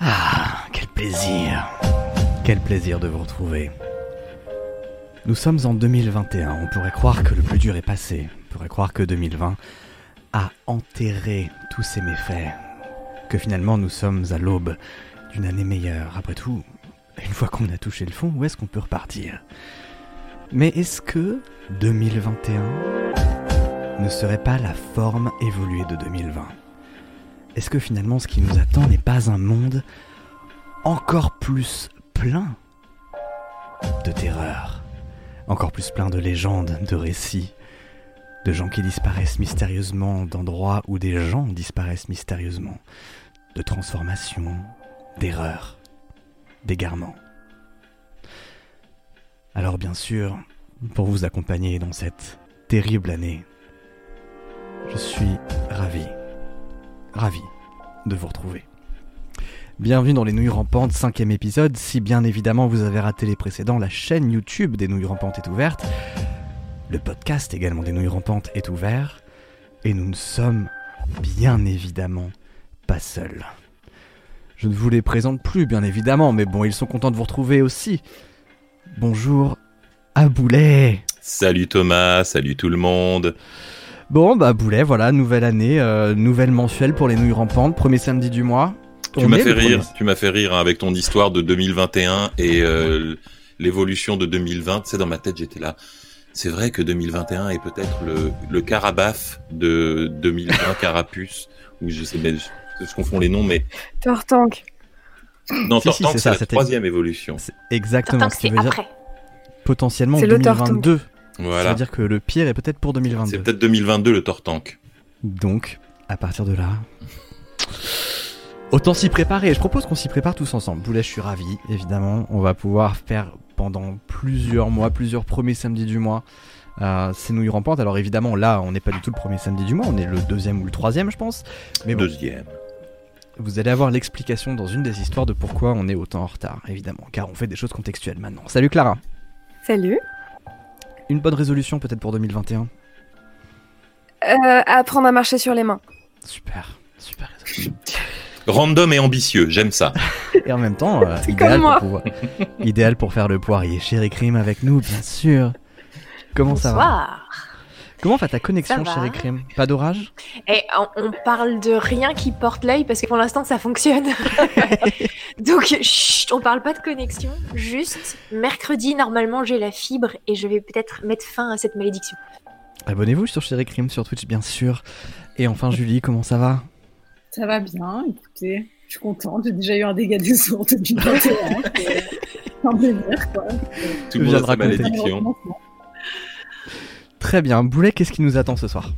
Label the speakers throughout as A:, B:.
A: Ah, quel plaisir. Quel plaisir de vous retrouver. Nous sommes en 2021, on pourrait croire que le plus dur est passé, on pourrait croire que 2020 a enterré tous ses méfaits, que finalement nous sommes à l'aube d'une année meilleure. Après tout, une fois qu'on a touché le fond, où est-ce qu'on peut repartir? Mais est-ce que 2021 ne serait pas la forme évoluée de 2020 Est-ce que finalement ce qui nous attend n'est pas un monde encore plus plein de terreur, encore plus plein de légendes, de récits, de gens qui disparaissent mystérieusement, d'endroits où des gens disparaissent mystérieusement, de transformations, d'erreurs, d'égarements? Alors bien sûr, pour vous accompagner dans cette terrible année, je suis ravi, ravi de vous retrouver. Bienvenue dans les Nouilles Rampantes, cinquième épisode. Si bien évidemment vous avez raté les précédents, la chaîne YouTube des Nouilles Rampantes est ouverte. Le podcast également des Nouilles Rampantes est ouvert. Et nous ne sommes bien évidemment pas seuls. Je ne vous les présente plus, bien évidemment, mais bon, ils sont contents de vous retrouver aussi. Bonjour, Aboulet.
B: Salut Thomas, salut tout le monde.
A: Bon, bah Boulet, voilà, nouvelle année, euh, nouvelle mensuelle pour les nouilles rampantes, premier samedi du mois.
B: Tu m'as fait rire, tu m'as fait rire hein, avec ton histoire de 2021 et euh, l'évolution de 2020. C'est dans ma tête, j'étais là. C'est vrai que 2021 est peut-être le, le carabaf de 2020 Carapuce, ou je sais, mais je, je, confonds les noms, mais.
C: Tortank.
B: Non,
A: si,
B: Tortank,
A: c'est
B: la troisième évolution.
A: Exactement.
C: Tortank,
A: ce
C: c'est après.
A: Potentiellement 2022.
B: Voilà.
A: Ça veut dire que le pire est peut-être pour 2022.
B: C'est peut-être 2022 le Tortank.
A: Donc, à partir de là. Autant s'y préparer. Je propose qu'on s'y prépare tous ensemble. Boulet, je suis ravi, évidemment. On va pouvoir faire pendant plusieurs mois, plusieurs premiers samedis du mois. Euh, c'est Nouilles Rampantes. Alors évidemment, là, on n'est pas du tout le premier samedi du mois, on est le deuxième ou le troisième, je pense. Mais
B: deuxième.
A: Vous allez avoir l'explication dans une des histoires de pourquoi on est autant en retard, évidemment, car on fait des choses contextuelles maintenant. Salut Clara.
C: Salut.
A: Une bonne résolution peut-être pour 2021.
C: Euh, apprendre à marcher sur les mains.
A: Super, super résolution.
B: Random et ambitieux, j'aime ça.
A: Et en même temps, euh, idéal, pour pouvoir- idéal pour faire le poirier. Chéri Crime avec nous, bien sûr. Comment ça va?
D: Bonsoir.
A: Comment va ta connexion,
D: Ça va.
A: Chéri Crime Pas d'orage
D: Et on, on parle de rien qui porte l'œil parce que pour l'instant ça fonctionne. Donc chut, on parle pas de connexion. Juste mercredi normalement j'ai la fibre et je vais peut-être mettre fin à cette malédiction.
A: Abonnez-vous sur Chéri Crime sur Twitch, bien sûr. Et enfin, Julie, comment ça va?
E: Ça va bien, écoutez, je suis contente. J'ai déjà eu un dégât des ours depuis 21 C'est un plaisir, quoi.
B: Tout le monde a sa malédiction.
A: Très bien. Boulet, qu'est-ce qui nous attend ce soir?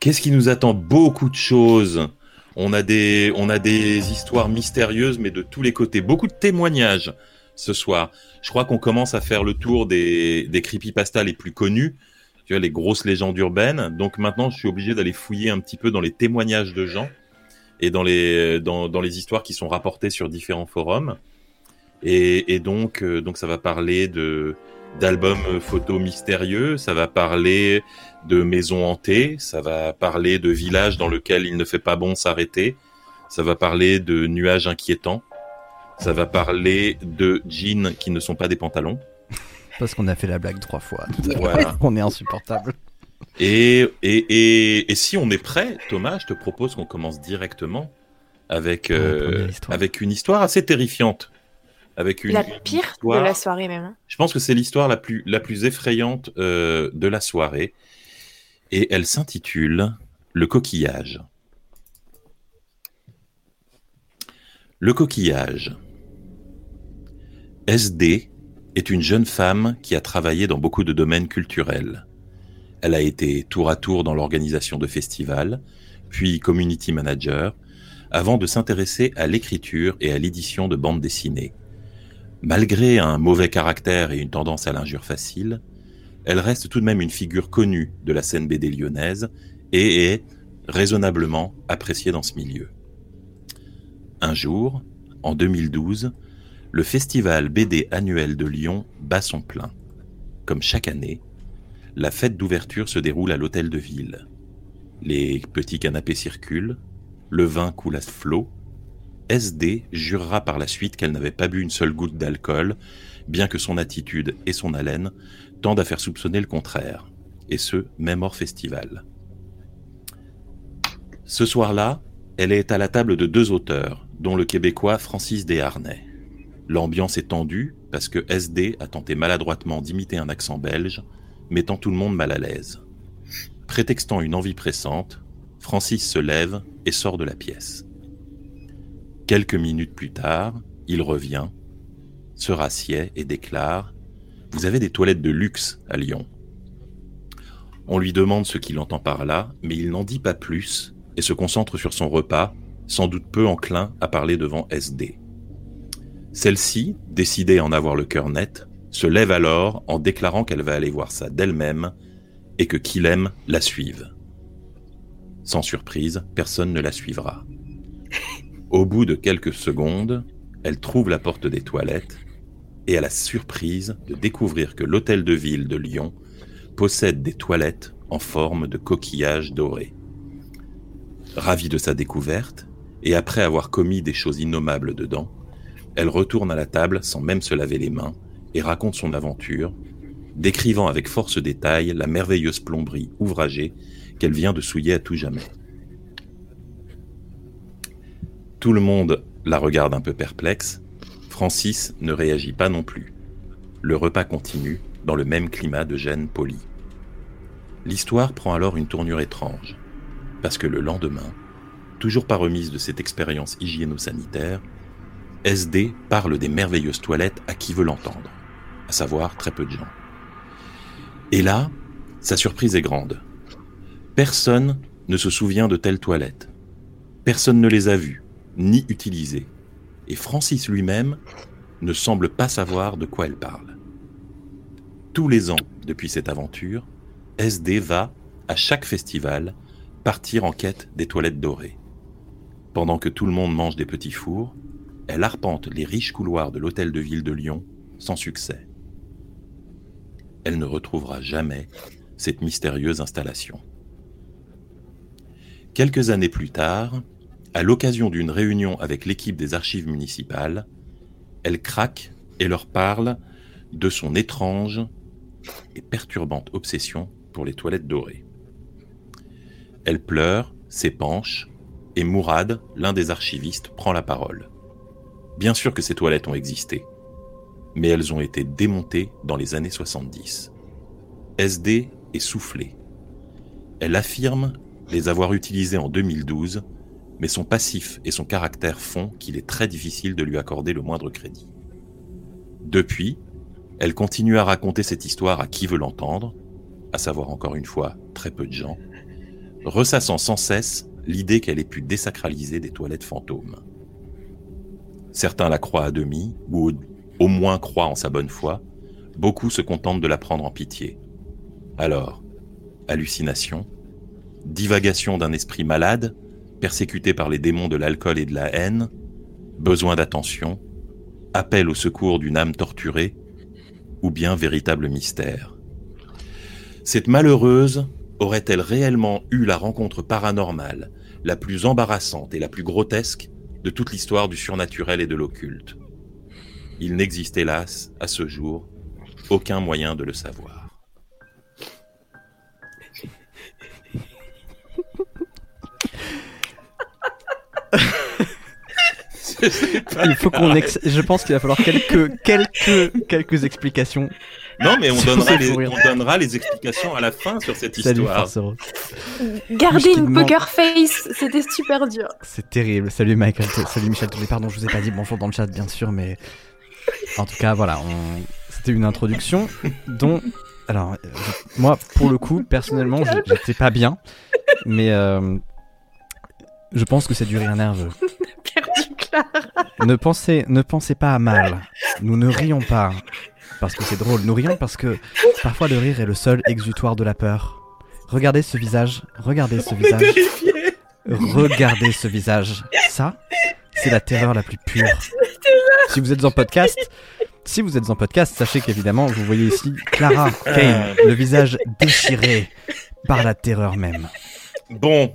B: Qu'est-ce qui nous attend? Beaucoup de choses. On a des, on a des histoires mystérieuses, mais de tous les côtés. Beaucoup de témoignages ce soir. Je crois qu'on commence à faire le tour des, des creepypastas les plus connus. Tu vois, les grosses légendes urbaines. Donc maintenant, je suis obligé d'aller fouiller un petit peu dans les témoignages de gens et dans les, dans, dans les histoires qui sont rapportées sur différents forums. Et, donc, euh, donc, ça va parler de, d'albums photos mystérieux. Ça va parler de maisons hantées, ça va parler de villages dans lesquels il ne fait pas bon s'arrêter, ça va parler de nuages inquiétants, ça va parler de jeans qui ne sont pas des pantalons.
A: Parce qu'on a fait la blague trois fois.
B: Voilà.
A: on est insupportable.
B: Et, et, et, et si on est prêt, Thomas, je te propose qu'on commence directement avec, euh, avec une histoire assez terrifiante. Avec une,
D: la pire
B: histoire-
D: de la soirée même. hein.
B: Je pense que c'est l'histoire la plus, la plus effrayante euh, de la soirée. Et elle s'intitule Le coquillage. Le coquillage. SD est une jeune femme qui a travaillé dans beaucoup de domaines culturels. Elle a été tour à tour dans l'organisation de festivals, puis community manager, avant de s'intéresser à l'écriture et à l'édition de bandes dessinées. Malgré un mauvais caractère et une tendance à l'injure facile, elle reste tout de même une figure connue de la scène BD lyonnaise et est raisonnablement appréciée dans ce milieu. Un jour, en 2012, le festival BD annuel de Lyon bat son plein. Comme chaque année, la fête d'ouverture se déroule à l'hôtel de ville. Les petits canapés circulent, le vin coule à flot, SD jurera par la suite qu'elle n'avait pas bu une seule goutte d'alcool, bien que son attitude et son haleine tendent à faire soupçonner le contraire, et ce, même hors festival. Ce soir-là, elle est à la table de deux auteurs, dont le québécois Francis Desharnais. L'ambiance est tendue parce que SD a tenté maladroitement d'imiter un accent belge, mettant tout le monde mal à l'aise. Prétextant une envie pressante, Francis se lève et sort de la pièce. Quelques minutes plus tard, il revient, se rassied et déclare Vous avez des toilettes de luxe à Lyon. On lui demande ce qu'il entend par là, mais il n'en dit pas plus et se concentre sur son repas, sans doute peu enclin à parler devant SD. Celle-ci, décidée à en avoir le cœur net, se lève alors en déclarant qu'elle va aller voir ça d'elle-même et que qui l'aime la suive. Sans surprise, personne ne la suivra. Au bout de quelques secondes, elle trouve la porte des toilettes et a la surprise de découvrir que l'hôtel de ville de Lyon possède des toilettes en forme de coquillage doré. Ravie de sa découverte, et après avoir commis des choses innommables dedans, elle retourne à la table sans même se laver les mains et raconte son aventure, décrivant avec force détail la merveilleuse plomberie ouvragée qu'elle vient de souiller à tout jamais. Tout le monde la regarde un peu perplexe. Francis ne réagit pas non plus. Le repas continue dans le même climat de gêne poli. L'histoire prend alors une tournure étrange, parce que le lendemain, toujours pas remise de cette expérience hygiéno-sanitaire, SD parle des merveilleuses toilettes à qui veut l'entendre, à savoir très peu de gens. Et là, sa surprise est grande. Personne ne se souvient de telles toilettes. Personne ne les a vues, ni utilisées. Et Francis lui-même ne semble pas savoir de quoi elle parle. Tous les ans, depuis cette aventure, SD va, à chaque festival, partir en quête des toilettes dorées. Pendant que tout le monde mange des petits fours, elle arpente les riches couloirs de l'hôtel de ville de Lyon sans succès. Elle ne retrouvera jamais cette mystérieuse installation. Quelques années plus tard, à l'occasion d'une réunion avec l'équipe des archives municipales, elle craque et leur parle de son étrange et perturbante obsession pour les toilettes dorées. Elle pleure, s'épanche, et Mourad, l'un des archivistes, prend la parole. Bien sûr que ces toilettes ont existé, mais elles ont été démontées dans les années 70. SD est soufflée. Elle affirme les avoir utilisées en 2012, mais son passif et son caractère font qu'il est très difficile de lui accorder le moindre crédit. Depuis, elle continue à raconter cette histoire à qui veut l'entendre, à savoir encore une fois très peu de gens, ressassant sans cesse l'idée qu'elle ait pu désacraliser des toilettes fantômes. Certains la croient à demi, ou au moins croient en sa bonne foi, beaucoup se contentent de la prendre en pitié. Alors, hallucination, divagation d'un esprit malade, persécuté par les démons de l'alcool et de la haine, besoin d'attention, appel au secours d'une âme torturée, ou bien véritable mystère. Cette malheureuse aurait-elle réellement eu la rencontre paranormale, la plus embarrassante et la plus grotesque de toute l'histoire du surnaturel et de l'occulte? Il n'existe hélas, à ce jour, aucun moyen de le savoir.
A: Il faut qu'on ex- Je pense qu'il va falloir quelques, quelques, quelques explications.
B: Non, mais on donnera, les,
A: rire.
B: on donnera les explications à la fin sur cette
A: Salut,
B: histoire.
D: Garder une
A: demande-
D: poker face, c'était super dur.
A: C'est terrible. Salut Michael, salut Michel. Pardon, je vous ai pas dit bonjour dans le chat, bien sûr, mais en tout cas, voilà, on- c'était une introduction dont, alors, euh, moi, pour le coup, personnellement, je- j'étais pas bien, mais euh, je pense que c'est du rire nerveux.
D: Perdu Clara.
A: Ne pensez, ne pensez pas à mal. Nous ne rions pas parce que c'est drôle. Nous rions parce que parfois le rire est le seul exutoire de la peur. Regardez ce visage. Regardez ce visage. Regardez ce visage. Ça, c'est la terreur la plus pure. Si vous êtes en podcast, si vous êtes en podcast, sachez qu'évidemment, vous voyez ici Clara Kane, le visage déchiré par la terreur même.
B: Bon,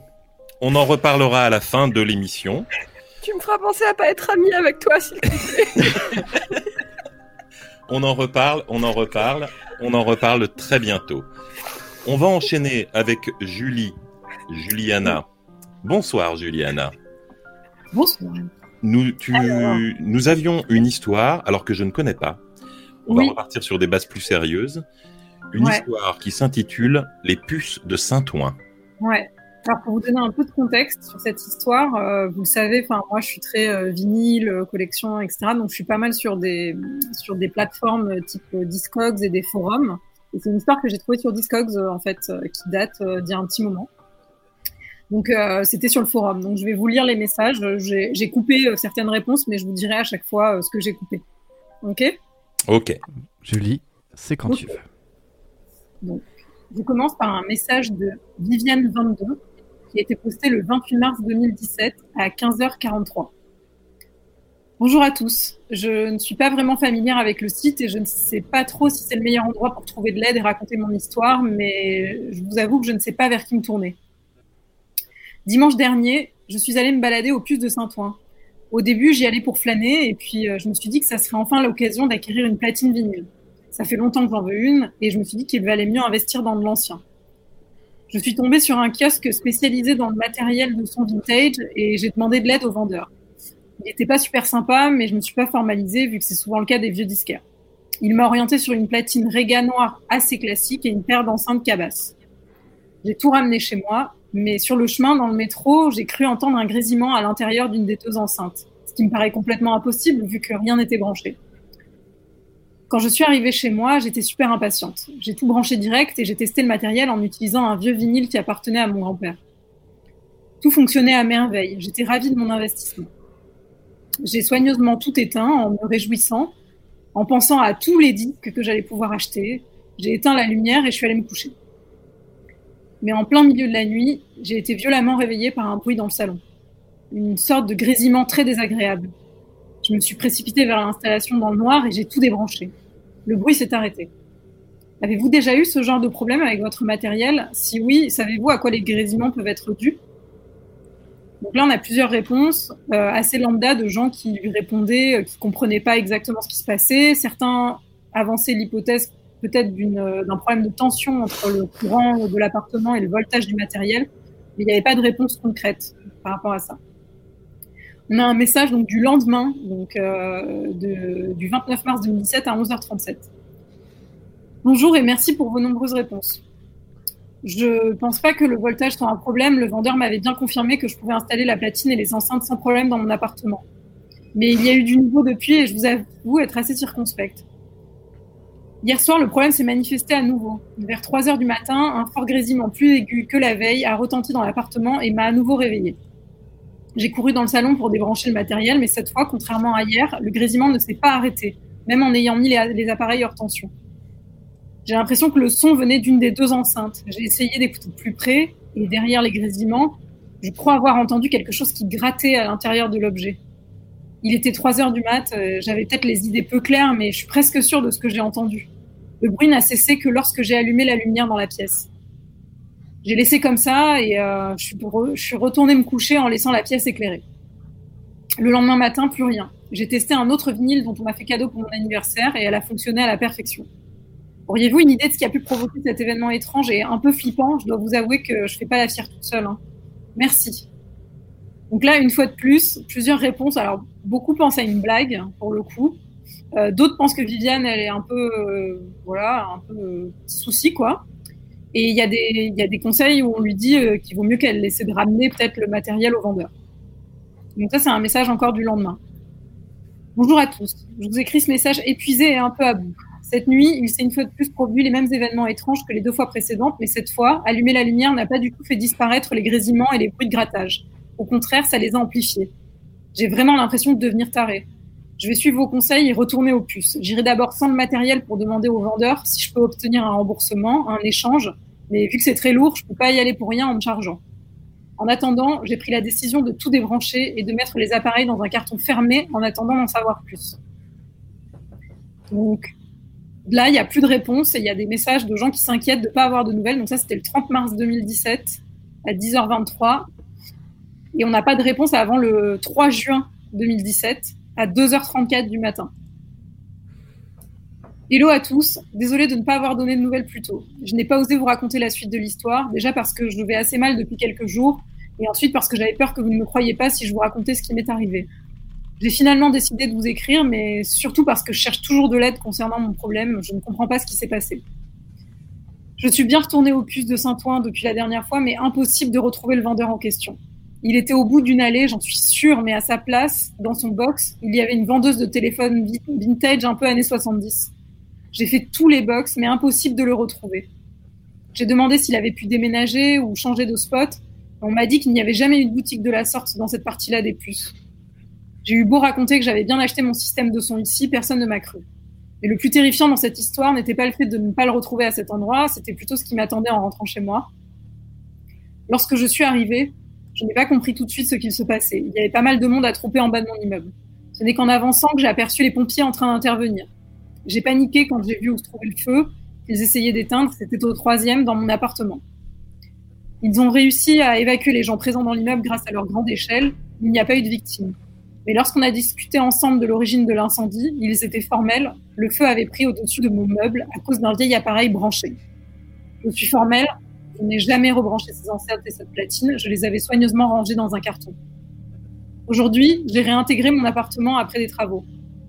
B: on en reparlera à la fin de l'émission.
C: Tu me feras penser à pas être amie avec toi, s'il te plaît.
B: On en reparle, on en reparle, on en reparle très bientôt. On va enchaîner avec Julie, Juliana. Bonsoir Juliana.
E: Bonsoir.
B: Nous, tu, nous avions une histoire, alors que je ne connais pas. On
E: Oui.
B: va repartir sur des bases plus sérieuses. Une
E: Ouais.
B: histoire qui s'intitule Les puces de Saint-Ouen.
E: Ouais. Alors pour vous donner un peu de contexte sur cette histoire, euh, vous le savez, enfin moi je suis très euh, vinyle, euh, collection, etc. Donc je suis pas mal sur des sur des plateformes type Discogs et des forums. Et c'est une histoire que j'ai trouvée sur Discogs euh, en fait, qui date d'il y a un petit moment. Donc c'était sur le forum. Donc je vais vous lire les messages. J'ai coupé certaines réponses, mais je vous dirai à chaque fois ce que j'ai coupé. Ok?
B: Ok.
A: Julie, c'est quand tu veux.
E: Je commence par un message de Viviane22 qui a été posté le 28 mars 2017 à 15h43. Bonjour à tous. Je ne suis pas vraiment familière avec le site et je ne sais pas trop si c'est le meilleur endroit pour trouver de l'aide et raconter mon histoire, mais je vous avoue que je ne sais pas vers qui me tourner. Dimanche dernier, je suis allée me balader au puce de Saint-Ouen. Au début, j'y allais pour flâner et puis euh, je me suis dit que ça serait enfin l'occasion d'acquérir une platine vinyle. Ça fait longtemps que j'en veux une et je me suis dit qu'il valait mieux investir dans de l'ancien. Je suis tombée sur un kiosque spécialisé dans le matériel de son vintage et j'ai demandé de l'aide au vendeur. Il n'était pas super sympa, mais je me suis pas formalisée vu que c'est souvent le cas des vieux disquaires. Il m'a orienté sur une platine Rega noire assez classique et une paire d'enceintes cabasses. J'ai tout ramené chez moi, mais sur le chemin dans le métro, j'ai cru entendre un grésillement à l'intérieur d'une des deux enceintes, ce qui me paraît complètement impossible vu que rien n'était branché. Quand je suis arrivée chez moi, j'étais super impatiente. J'ai tout branché direct et j'ai testé le matériel en utilisant un vieux vinyle qui appartenait à mon grand-père. Tout fonctionnait à merveille. J'étais ravie de mon investissement. J'ai soigneusement tout éteint en me réjouissant, en pensant à tous les disques que j'allais pouvoir acheter. J'ai éteint la lumière et je suis allée me coucher. Mais en plein milieu de la nuit, j'ai été violemment réveillée par un bruit dans le salon. Une sorte de grésillement très désagréable. Je me suis précipitée vers l'installation dans le noir et j'ai tout débranché. Le bruit s'est arrêté. Avez-vous déjà eu ce genre de problème avec votre matériel? Si oui, savez-vous à quoi les grésillements peuvent être dus? Donc là, on a plusieurs réponses euh, assez lambda de gens qui lui répondaient, euh, qui comprenaient pas exactement ce qui se passait. Certains avançaient l'hypothèse peut-être euh, d'un problème de tension entre le courant de l'appartement et le voltage du matériel, mais il n'y avait pas de réponse concrète par rapport à ça. On a un message donc du lendemain, donc euh, du 29 mars 2017 à 11h37. Bonjour et merci pour vos nombreuses réponses. Je pense pas que le voltage soit un problème. Le vendeur m'avait bien confirmé que je pouvais installer la platine et les enceintes sans problème dans mon appartement. Mais il y a eu du nouveau depuis et je vous avoue être assez circonspecte. Hier soir, le problème s'est manifesté à nouveau. Vers 3 heures du matin, un fort grésillement plus aigu que la veille a retenti dans l'appartement et m'a à nouveau réveillé. J'ai couru dans le salon pour débrancher le matériel, mais cette fois, contrairement à hier, le grésillement ne s'est pas arrêté, même en ayant mis les, appareils hors tension. J'ai l'impression que le son venait d'une des deux enceintes. J'ai essayé d'écouter plus près, et derrière les grésillements, je crois avoir entendu quelque chose qui grattait à l'intérieur de l'objet. Il était 3 heures du mat, euh, j'avais peut-être les idées peu claires, mais je suis presque sûre de ce que j'ai entendu. Le bruit n'a cessé que lorsque j'ai allumé la lumière dans la pièce. J'ai laissé comme ça et euh, je, suis retournée me coucher en laissant la pièce éclairée. Le lendemain matin, plus rien. J'ai testé un autre vinyle dont on m'a fait cadeau pour mon anniversaire et elle a fonctionné à la perfection. Auriez-vous une idée de ce qui a pu provoquer cet événement étrange et un peu flippant? Je dois vous avouer que je fais pas la fière toute seule. hein. Merci. Donc là, une fois de plus, plusieurs réponses. Alors, beaucoup pensent à une blague, pour le coup. Euh, D'autres pensent que Viviane, elle est un peu, euh, voilà, un peu euh, souci, quoi. Et il y, a des- conseils où on lui dit euh, qu'il vaut mieux qu'elle de ramener peut-être le matériel au vendeur. Donc ça, c'est un message encore du lendemain. Bonjour à tous. Je vous écris ce message épuisé et un peu à bout. Cette nuit, il s'est une fois de plus produit les mêmes événements étranges que les deux fois précédentes, mais cette fois, allumer la lumière n'a pas du tout fait disparaître les grésillements et les bruits de grattage. Au contraire, ça les a amplifiés. J'ai vraiment l'impression de devenir taré. Je vais suivre vos conseils et retourner aux puces. J'irai d'abord sans le matériel pour demander au vendeur si je peux obtenir un remboursement, un échange, mais vu que c'est très lourd, je peux pas y aller pour rien en me chargeant. En attendant, j'ai pris la décision de tout débrancher et de mettre les appareils dans un carton fermé en attendant d'en savoir plus. Donc là, il n'y a plus de réponse et il y a des messages de gens qui s'inquiètent de ne pas avoir de nouvelles. Donc ça, c'était le 30 mars 2017 à 10h23. et on n'a pas de réponse avant le 3 juin 2017 à 2h34 du matin. Hello à tous, désolé de ne pas avoir donné de nouvelles plus tôt. Je n'ai pas osé vous raconter la suite de l'histoire, déjà parce que je vais assez mal depuis quelques jours, et ensuite parce que j'avais peur que vous ne me croyiez pas si je vous racontais ce qui m'est arrivé. J'ai finalement décidé de vous écrire, mais surtout parce que je cherche toujours de l'aide concernant mon problème, je ne comprends pas ce qui s'est passé. Je suis bien retournée au puce de Saint-Ouen depuis la dernière fois, mais impossible de retrouver le vendeur en question. Il était au bout d'une allée, j'en suis sûre, mais à sa place, dans son box, il y avait une vendeuse de téléphone vintage un peu années 70. J'ai fait tous les box, mais impossible de le retrouver. J'ai demandé s'il avait pu déménager ou changer de spot. On m'a dit qu'il n'y avait jamais eu de boutique de la sorte dans cette partie-là des puces. J'ai eu beau raconter que j'avais bien acheté mon système de son ici, personne ne m'a cru. Mais le plus terrifiant dans cette histoire n'était pas le fait de ne pas le retrouver à cet endroit, c'était plutôt ce qui m'attendait en rentrant chez moi. Lorsque je suis arrivée, je n'ai pas compris tout de suite ce qu'il se passait. Il y avait pas mal de monde à tromper en bas de mon immeuble. Ce n'est qu'en avançant que j'ai aperçu les pompiers en train d'intervenir. J'ai paniqué quand j'ai vu où se trouvait le feu. Ils essayaient d'éteindre. C'était au troisième dans mon appartement. Ils ont réussi à évacuer les gens présents dans l'immeuble grâce à leur grande échelle. Il n'y a pas eu de victimes. Mais lorsqu'on a discuté ensemble de l'origine de l'incendie, ils étaient formels. Le feu avait pris au-dessus de mon meuble à cause d'un vieil appareil branché. Je suis formelle, je n'ai jamais rebranché ces enceintes et cette platine. Je les avais soigneusement rangées dans un carton. Aujourd'hui, j'ai réintégré mon appartement après des travaux.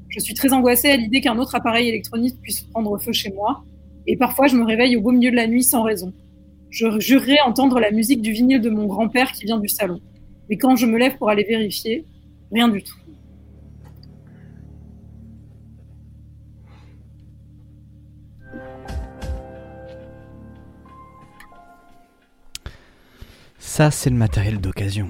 E: Je suis très angoissée à l'idée qu'un autre appareil électronique puisse prendre feu chez moi. Et parfois, je me réveille au beau milieu de la nuit sans raison. Je jurerais entendre la musique du vinyle de mon grand-père qui vient du salon. Mais quand je me lève pour aller vérifier, rien du tout.
A: Ça, c'est le matériel d'occasion.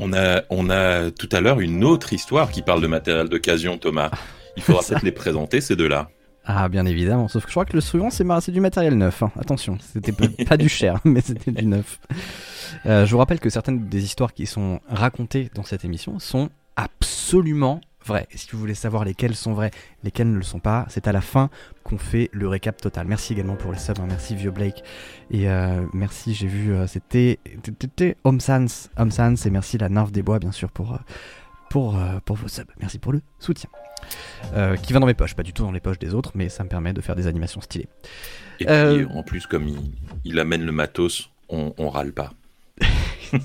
B: On a, on a tout à l'heure une autre histoire qui parle de matériel d'occasion, Thomas. Il faudra peut-être les présenter, ces deux-là.
A: Ah, bien évidemment. Sauf que je crois que le suivant, c'est du matériel neuf. hein. Attention, c'était pas du cher, mais c'était du neuf. Euh, je vous rappelle que certaines des histoires qui sont racontées dans cette émission sont absolument vraies. Et si vous voulez savoir lesquelles sont vraies, lesquelles ne le sont pas, c'est à la fin qu'on fait le récap total. Merci également pour les subs. hein. Merci Vieux Blake. Et euh, merci, j'ai vu, euh, c'était Home Sans, et merci la nymphe des bois, bien sûr, pour, euh, pour, pour vos subs. Merci pour le soutien. Euh, qui va dans mes poches, pas du tout dans les poches des autres, mais ça me permet de faire des animations stylées.
B: Et puis, en plus, comme il, il amène le matos, on, on râle pas.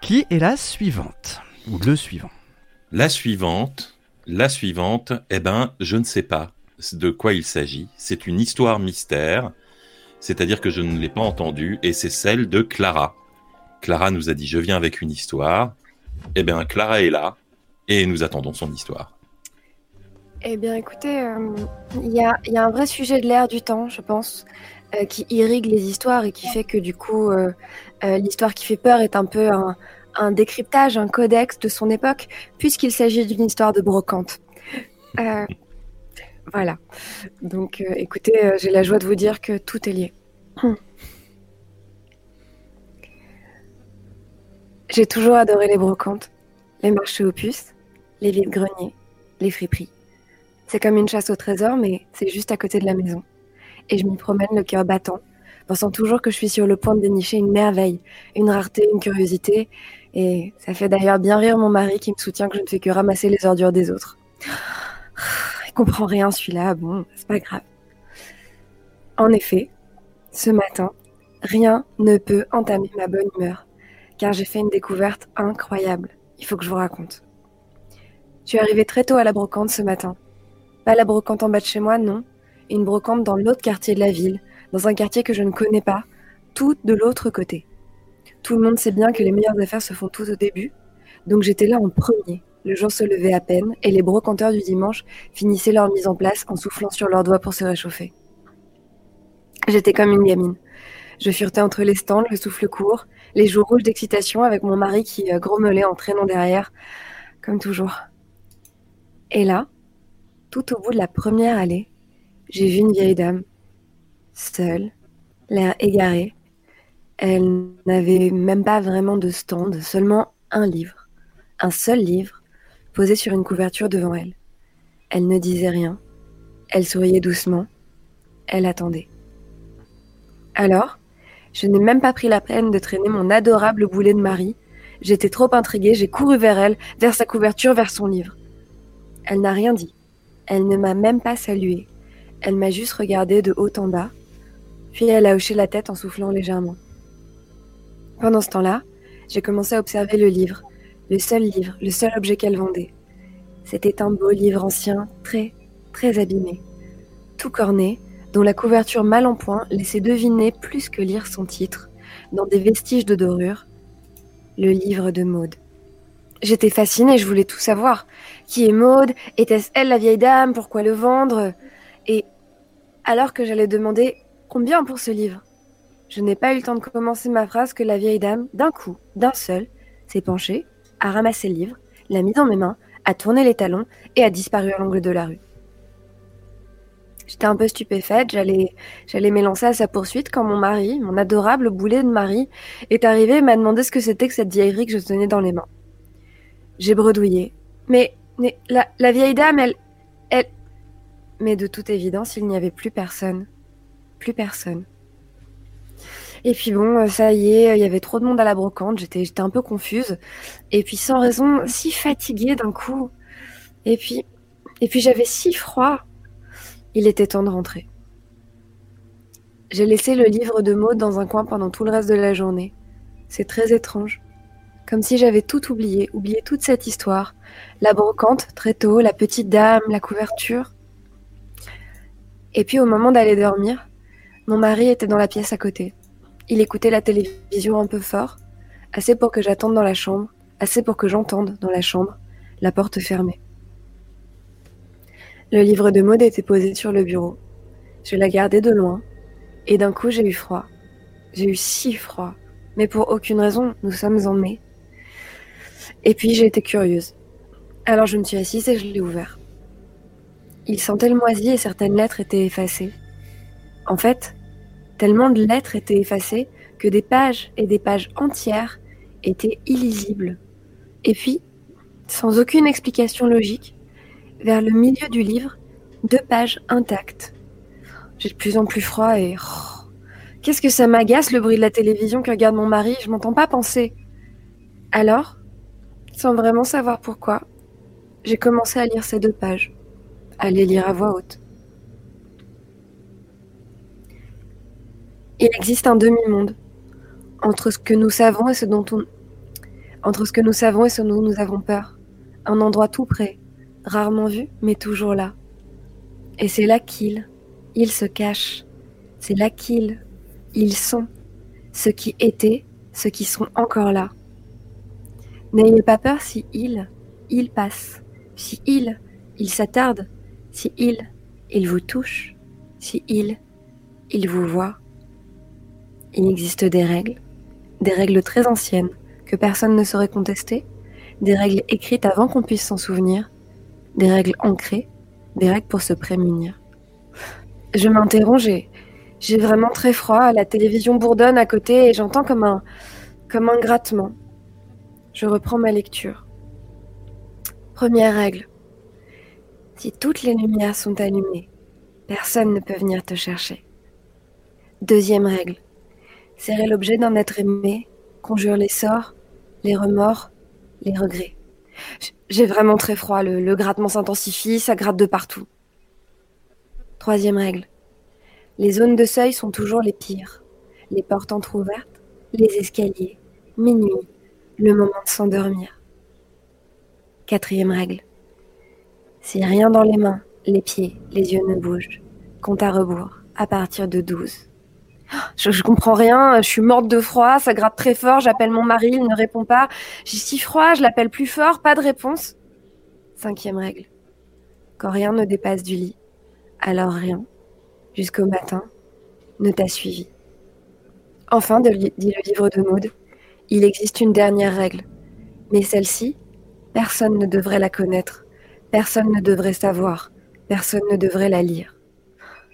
A: Qui est la suivante? Ou le suivant?
B: La suivante, la suivante, eh ben, je ne sais pas de quoi il s'agit. C'est une histoire mystère, c'est-à-dire que je ne l'ai pas entendue, et c'est celle de Clara. Clara nous a dit je viens avec une histoire. Eh bien, Clara est là, et nous attendons son histoire.
C: Eh bien, écoutez, euh, il y, a, un vrai sujet de l'ère du temps, je pense, euh, qui irrigue les histoires et qui fait que du coup, euh, l'histoire qui fait peur est un peu un, un décryptage, un codex de son époque, puisqu'il s'agit d'une histoire de brocante. Euh, voilà. Donc, euh, écoutez, euh, j'ai la joie de vous dire que tout est lié. J'ai toujours adoré les brocantes, les marchés aux puces, les vides-greniers, les friperies. C'est comme une chasse au trésor, mais c'est juste à côté de la maison. Et je m'y promène le cœur battant, pensant toujours que je suis sur le point de dénicher une merveille, une rareté, une curiosité. Et ça fait d'ailleurs bien rire mon mari qui me soutient que je ne fais que ramasser les ordures des autres. Il comprend rien celui-là, bon, c'est pas grave. En effet, ce matin, rien ne peut entamer ma bonne humeur, car j'ai fait une découverte incroyable. Il faut que je vous raconte. Je suis arrivée très tôt à la brocante ce matin. Pas la brocante en bas de chez moi, non. Une brocante dans l'autre quartier de la ville, dans un quartier que je ne connais pas, tout de l'autre côté. Tout le monde sait bien que les meilleures affaires se font tout au début, donc j'étais là en premier. Le jour se levait à peine et les brocanteurs du dimanche finissaient leur mise en place en soufflant sur leurs doigts pour se réchauffer. J'étais comme une gamine. Je furetais entre les stands, le souffle court, les joues rouges d'excitation avec mon mari qui euh, grommelait en traînant derrière, comme toujours. Et là, tout au bout de la première allée, j'ai vu une vieille dame, seule, l'air égaré. Elle n'avait même pas vraiment de stand, seulement un livre, un seul livre, posé sur une couverture devant elle. Elle ne disait rien, elle souriait doucement, elle attendait. Alors, Je n'ai même pas pris la peine de traîner mon adorable boulet de Marie. J'étais trop intriguée, j'ai couru vers elle, vers sa couverture, vers son livre. Elle n'a rien dit. Elle ne m'a même pas salué. Elle m'a juste regardé de haut en bas, puis elle a hoché la tête en soufflant légèrement. Pendant ce temps-là, j'ai commencé à observer le livre, le seul livre, le seul objet qu'elle vendait. C'était un beau livre ancien, très, très abîmé, tout corné, dont la couverture mal en point laissait deviner plus que lire son titre, dans des vestiges de dorure, le livre de Maude. J'étais fascinée, je voulais tout savoir. Qui est Maude? Était-ce elle la vieille dame? Pourquoi le vendre? Et alors que j'allais demander combien pour ce livre, je n'ai pas eu le temps de commencer ma phrase que la vieille dame, d'un coup, d'un seul, s'est penchée, a ramassé le livre, l'a mis dans mes mains, a tourné les talons et a disparu à l'angle de la rue. J'étais un peu stupéfaite, j'allais, m'élancer à sa poursuite quand mon mari, mon adorable boulet de mari, est arrivé et m'a demandé ce que c'était que cette vieillerie que je tenais dans les mains. J'ai bredouillé. Mais, mais la, la vieille dame, elle, elle... Mais de toute évidence, il n'y avait plus personne. Plus personne. Et puis bon, ça y est, il y avait trop de monde à la brocante, j'étais, j'étais un peu confuse. Et puis sans raison, si fatiguée d'un coup. Et puis, et puis j'avais si froid. Il était temps de rentrer. J'ai laissé le livre de Maud dans un coin pendant tout le reste de la journée. C'est très étrange. Comme si j'avais tout oublié, oublié toute cette histoire. La brocante, très tôt, la petite dame, la couverture. Et puis au moment d'aller dormir, mon mari était dans la pièce à côté. Il écoutait la télévision un peu fort, assez pour que j'attende dans la chambre, assez pour que j'entende dans la chambre, la porte fermée. Le livre de mode était posé sur le bureau. Je la gardais de loin, et d'un coup j'ai eu froid. J'ai eu si froid, mais pour aucune raison, nous sommes en mai. Et puis j'ai été curieuse. Alors je me suis assise et je l'ai ouvert. Il sentait le moisi et certaines lettres étaient effacées. En fait, tellement de lettres étaient effacées que des pages et des pages entières étaient illisibles. Et puis, sans aucune explication logique, vers le milieu du livre, deux pages intactes. J'ai de plus en plus froid et... Oh, qu'est-ce que ça m'agace le bruit de la télévision que regarde mon mari, je m'entends pas penser. Alors, sans vraiment savoir pourquoi, j'ai commencé à lire ces deux pages, à les lire à voix haute. Il existe un demi-monde entre ce que nous savons et ce dont on... entre ce que nous savons et ce dont nous avons peur. Un endroit tout près, rarement vu, mais toujours là. Et c'est là qu'ils, ils se cachent. C'est là qu'ils, ils sont. Ceux qui étaient, ceux qui sont encore là. N'ayez pas peur si ils, ils passent. Si ils, ils s'attardent. Si ils, ils vous touchent. Si ils, ils vous voient. Il existe des règles, des règles très anciennes que personne ne saurait contester, des règles écrites avant qu'on puisse s'en souvenir, des règles ancrées, des règles pour se prémunir. Je m'interroge j'ai vraiment très froid, la télévision bourdonne à côté et j'entends comme un, comme un grattement. Je reprends ma lecture. Première règle. Si toutes les lumières sont allumées, personne ne peut venir te chercher. Deuxième règle. Serrer l'objet d'un être aimé conjure les sorts, les remords, les regrets. J'ai vraiment très froid, le, grattement s'intensifie, ça gratte de partout. Troisième règle. Les zones de seuil sont toujours les pires. Les portes entr'ouvertes, les escaliers, minuit, le moment de s'endormir. Quatrième règle. Si rien dans les mains, les pieds, les yeux ne bougent, compte à rebours, à partir de 12. Je, comprends rien, je suis morte de froid, ça gratte très fort, j'appelle mon mari, il ne répond pas. J'ai si froid, je l'appelle plus fort, pas de réponse. Cinquième règle. Quand rien ne dépasse du lit, alors rien, jusqu'au matin, ne t'a suivi. Enfin, dit le livre de Maud, il existe une dernière règle. Mais celle-ci, personne ne devrait la connaître, personne ne devrait savoir, personne ne devrait la lire.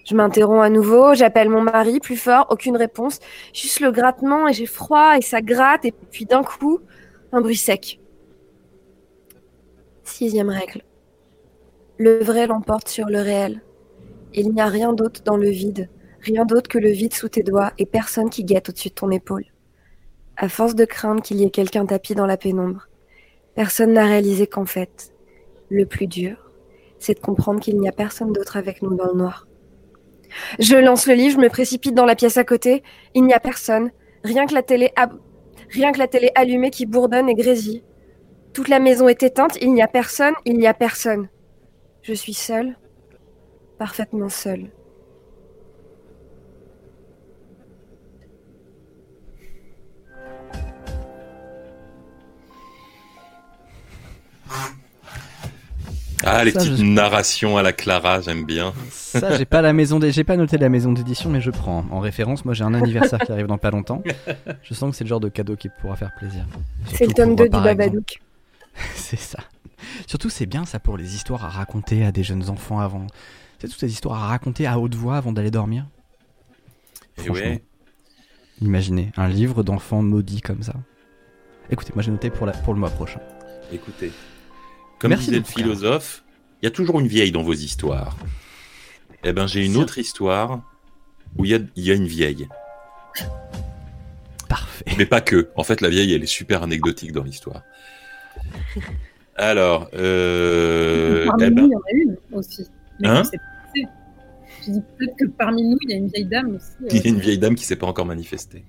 C: Je m'interromps à nouveau, j'appelle mon mari, plus fort, aucune réponse, juste le grattement et j'ai froid et ça gratte et puis d'un coup, un bruit sec. Sixième règle. Le vrai l'emporte sur le réel. Il n'y a rien d'autre dans le vide, Rien d'autre que le vide sous tes doigts et personne qui guette au-dessus de ton épaule. À force de craindre qu'il y ait quelqu'un tapis dans la pénombre, personne n'a réalisé qu'en fait, le plus dur, c'est de comprendre qu'il n'y a personne d'autre avec nous dans le noir. Je lance le livre, je me précipite dans la pièce à côté. Il n'y a personne. Rien que la télé, la télé allumée qui bourdonne et grésille. Toute la maison est éteinte. Il n'y a personne. Il n'y a personne. Je suis seule. Parfaitement seule.
B: Ah, les petites narrations à la Clara, j'aime bien.
A: Ça, j'ai pas la maison, j'ai pas noté la maison d'édition, mais je prends en référence. Moi, j'ai un anniversaire qui arrive dans pas longtemps. Je sens que c'est le genre de cadeau qui pourra faire plaisir.
C: C'est le tome 2 du Babadook.
A: c'est ça. Surtout, c'est bien ça pour les histoires à raconter à des jeunes enfants avant. C'est toutes ces histoires à raconter à haute voix avant d'aller dormir.
B: Et eh ouais.
A: Imaginez un livre d'enfants maudits comme ça. Écoutez, moi j'ai noté pour, la, pour le mois prochain.
B: Écoutez. Comme disait le philosophe, il y a toujours une vieille dans vos histoires. Eh ben, j'ai une autre histoire où il y a, une vieille.
A: Parfait.
B: Mais pas que. En fait, la vieille, elle est super anecdotique dans l'histoire. Alors, euh,
E: parmi eh ben nous, il y en a une aussi. hein Je dis peut-être que parmi nous, il y a une vieille dame aussi.
B: Il y a une vieille dame qui s'est pas encore manifestée.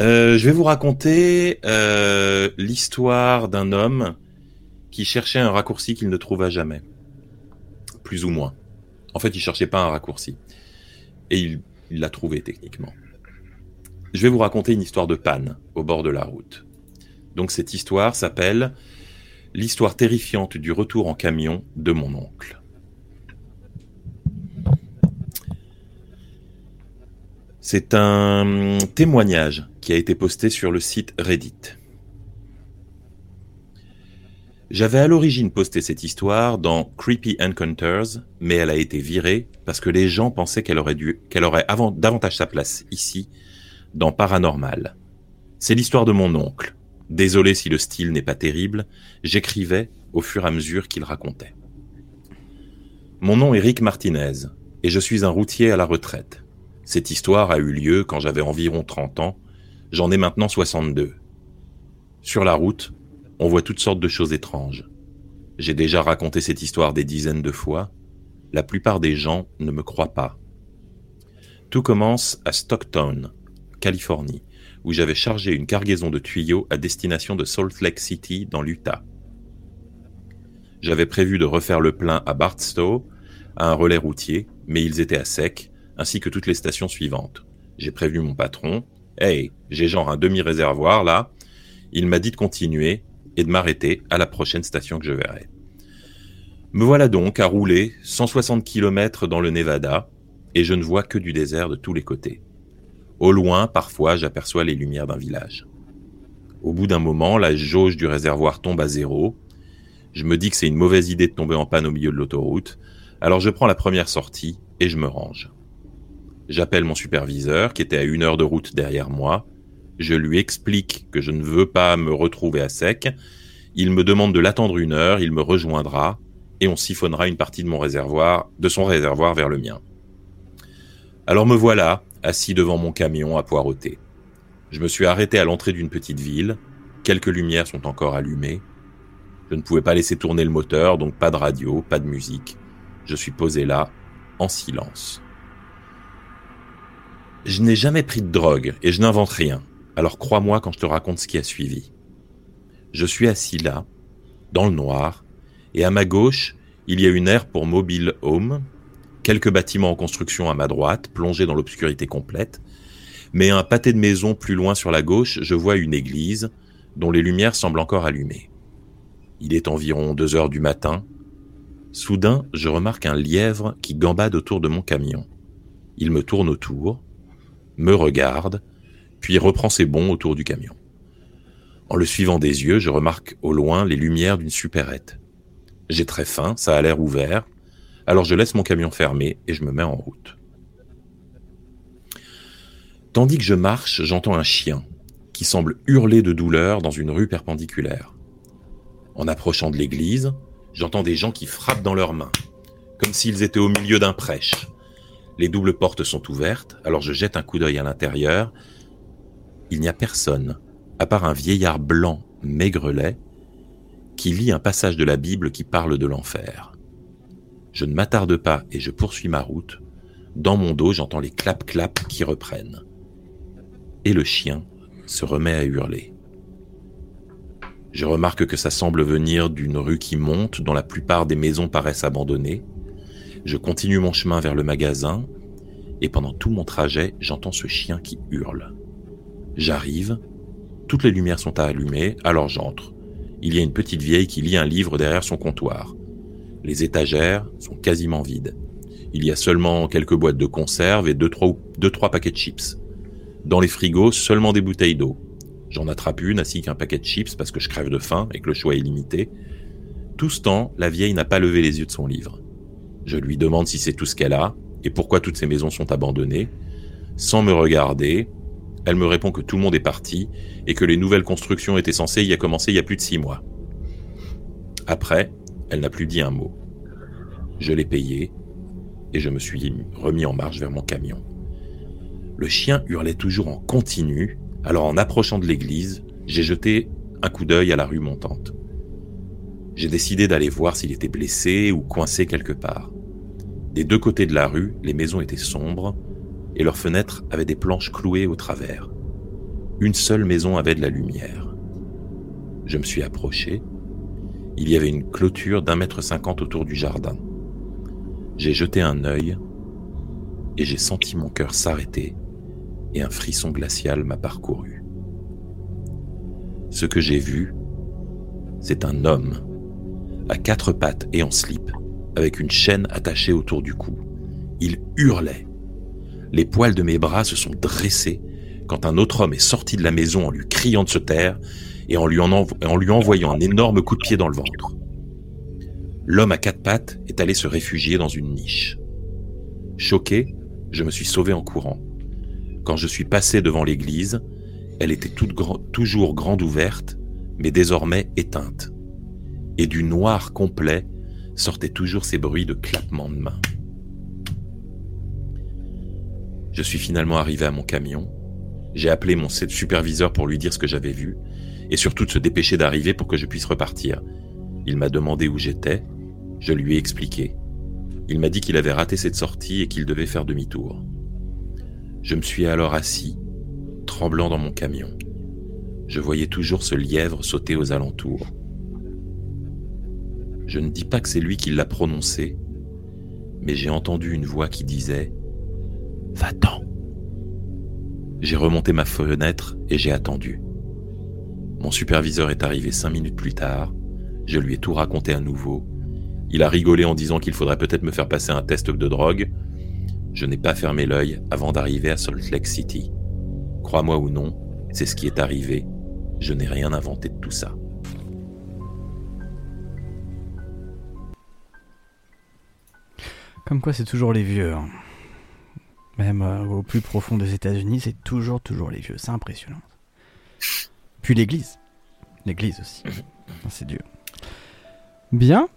B: Euh, je vais vous raconter euh, l'histoire d'un homme qui cherchait un raccourci qu'il ne trouva jamais. Plus ou moins. En fait, il cherchait pas un raccourci. Et il l'a trouvé techniquement. Je vais vous raconter une histoire de panne au bord de la route. Donc cette histoire s'appelle L'histoire terrifiante du retour en camion de mon oncle. C'est un témoignage qui a été posté sur le site Reddit. J'avais à l'origine posté cette histoire dans Creepy Encounters, mais elle a été virée parce que les gens pensaient qu'elle aurait davantage sa place ici, dans Paranormal. C'est l'histoire de mon oncle. Désolé si le style n'est pas terrible, j'écrivais au fur et à mesure qu'il racontait. Mon nom est Rick Martinez, et je suis un routier à la retraite. Cette histoire a eu lieu quand j'avais environ 30 ans, j'en ai maintenant 62. Sur la route, on voit toutes sortes de choses étranges. J'ai déjà raconté cette histoire des dizaines de fois. La plupart des gens ne me croient pas. Tout commence à Stockton, Californie, où j'avais chargé une cargaison de tuyaux à destination de Salt Lake City dans l'Utah. J'avais prévu de refaire le plein à Barstow, à un relais routier, mais ils étaient à sec, ainsi que toutes les stations suivantes. J'ai prévu mon patron. Hey, j'ai genre un demi-réservoir là. Il m'a dit de continuer, et de m'arrêter à la prochaine station que je verrai. Me voilà donc à rouler 160 km dans le Nevada, et je ne vois que du désert de tous les côtés. Au loin, parfois, j'aperçois les lumières d'un village. Au bout d'un moment, la jauge du réservoir tombe à zéro. Je me dis que c'est une mauvaise idée de tomber en panne au milieu de l'autoroute, alors je prends la première sortie et je me range. J'appelle mon superviseur, qui était à une heure de route derrière moi, je lui explique que je ne veux pas me retrouver à sec. Il me demande de l'attendre une heure, il me rejoindra et on siphonnera une partie de mon réservoir, de son réservoir vers le mien. Alors me voilà, assis devant mon camion à poireauter. Je me suis arrêté à l'entrée d'une petite ville. Quelques lumières sont encore allumées. Je ne pouvais pas laisser tourner le moteur, donc pas de radio, pas de musique. Je suis posé là, en silence. Je n'ai jamais pris de drogue et je n'invente rien. Alors crois-moi quand je te raconte ce qui a suivi. Je suis assis là, dans le noir, et à ma gauche, il y a une aire pour mobile home, quelques bâtiments en construction à ma droite, plongés dans l'obscurité complète, mais un pâté de maison plus loin sur la gauche, je vois une église, dont les lumières semblent encore allumées. Il est environ deux heures du matin. Soudain, je remarque un lièvre qui gambade autour de mon camion. Il me tourne autour, me regarde, puis reprend ses bonds autour du camion. En le suivant des yeux, je remarque au loin les lumières d'une supérette. J'ai très faim, ça a l'air ouvert, alors je laisse mon camion fermé et je me mets en route. Tandis que je marche, j'entends un chien qui semble hurler de douleur dans une rue perpendiculaire. En approchant de l'église, j'entends des gens qui frappent dans leurs mains, comme s'ils étaient au milieu d'un prêche. Les doubles portes sont ouvertes, alors je jette un coup d'œil à l'intérieur. Il n'y a personne, à part un vieillard blanc maigrelet qui lit un passage de la Bible qui parle de l'enfer. Je ne m'attarde pas et je poursuis ma route. Dans mon dos, j'entends les clap-clap qui reprennent. Et le chien se remet à hurler. Je remarque que ça semble venir d'une rue qui monte, dont la plupart des maisons paraissent abandonnées. Je continue mon chemin vers le magasin, et pendant tout mon trajet, j'entends ce chien qui hurle. J'arrive, toutes les lumières sont allumées, alors j'entre. Il y a une petite vieille qui lit un livre derrière son comptoir. Les étagères sont quasiment vides. Il y a seulement quelques boîtes de conserve et deux trois, deux, trois paquets de chips. Dans les frigos, seulement des bouteilles d'eau. J'en attrape une ainsi qu'un paquet de chips parce que je crève de faim et que le choix est limité. Tout ce temps, la vieille n'a pas levé les yeux de son livre. Je lui demande si c'est tout ce qu'elle a et pourquoi toutes ces maisons sont abandonnées. Sans me regarder, elle me répond que tout le monde est parti et que les nouvelles constructions étaient censées y a commencé il y a plus de six mois. Après, elle n'a plus dit un mot. Je l'ai payé et je me suis remis en marche vers mon camion. Le chien hurlait toujours en continu alors en approchant de l'église, j'ai jeté un coup d'œil à la rue montante. J'ai décidé d'aller voir s'il était blessé ou coincé quelque part. Des deux côtés de la rue, les maisons étaient sombres et leurs fenêtres avaient des planches clouées au travers. Une seule maison avait de la lumière. Je me suis approché. Il y avait une clôture d'un mètre cinquante autour du jardin. J'ai jeté un œil et j'ai senti mon cœur s'arrêter et un frisson glacial m'a parcouru. Ce que j'ai vu, c'est un homme, à quatre pattes et en slip, avec une chaîne attachée autour du cou. Il hurlait. Les poils de mes bras se sont dressés quand un autre homme est sorti de la maison en lui criant de se taire et en lui, en lui envoyant un énorme coup de pied dans le ventre. L'homme à quatre pattes est allé se réfugier dans une niche. Choqué, je me suis sauvé en courant. Quand je suis passé devant l'église, elle était toujours grande ouverte, mais désormais éteinte. Et du noir complet sortaient toujours ces bruits de clappements de mains. Je suis finalement arrivé à mon camion. J'ai appelé mon superviseur pour lui dire ce que j'avais vu, et surtout de se dépêcher d'arriver pour que je puisse repartir. Il m'a demandé où j'étais, je lui ai expliqué. Il m'a dit qu'il avait raté cette sortie et qu'il devait faire demi-tour. Je me suis alors assis, tremblant dans mon camion. Je voyais toujours ce lièvre sauter aux alentours. Je ne dis pas que c'est lui qui l'a prononcé, mais j'ai entendu une voix qui disait ⁇ Va-t'en !⁇ J'ai remonté ma fenêtre et j'ai attendu. Mon superviseur est arrivé cinq minutes plus tard, je lui ai tout raconté à nouveau. Il a rigolé en disant qu'il faudrait peut-être me faire passer un test de drogue, je n'ai pas fermé l'œil avant d'arriver à Salt Lake City. Crois-moi ou non, c'est ce qui est arrivé. Je n'ai rien inventé de tout ça.
A: Comme quoi, c'est toujours les vieux. Hein. Même euh, au plus profond des États-Unis, c'est toujours, toujours les vieux. C'est impressionnant. Puis l'Église. L'Église aussi. c'est dur. Bien.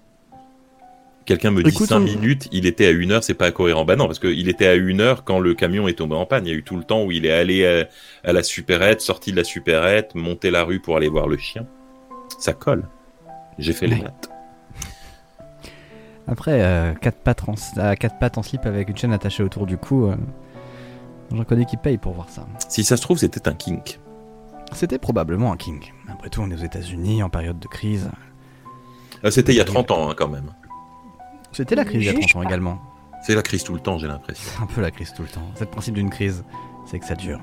B: Quelqu'un me dit 5 minutes, il était à une heure, c'est pas cohérent. Bah non, parce qu'il était à une heure quand le camion est tombé en panne. Il y a eu tout le temps où il est allé à, la supérette, sorti de la supérette, monté la rue pour aller voir le chien. Ça colle. J'ai fait les notes.
A: Après, euh, quatre, pattes en, quatre pattes en slip avec une chaîne attachée autour du cou, euh, j'en connais qui payent pour voir ça.
B: Si ça se trouve, c'était un kink.
A: C'était probablement un kink. Après tout, on est aux États-Unis en période de crise.
B: Euh, c'était il y a 30 ans, hein, quand même.
A: C'était la crise il y a 30 ans également.
B: C'est la crise tout le temps, j'ai l'impression.
A: C'est un peu la crise tout le temps. C'est le principe d'une crise, c'est que ça dure.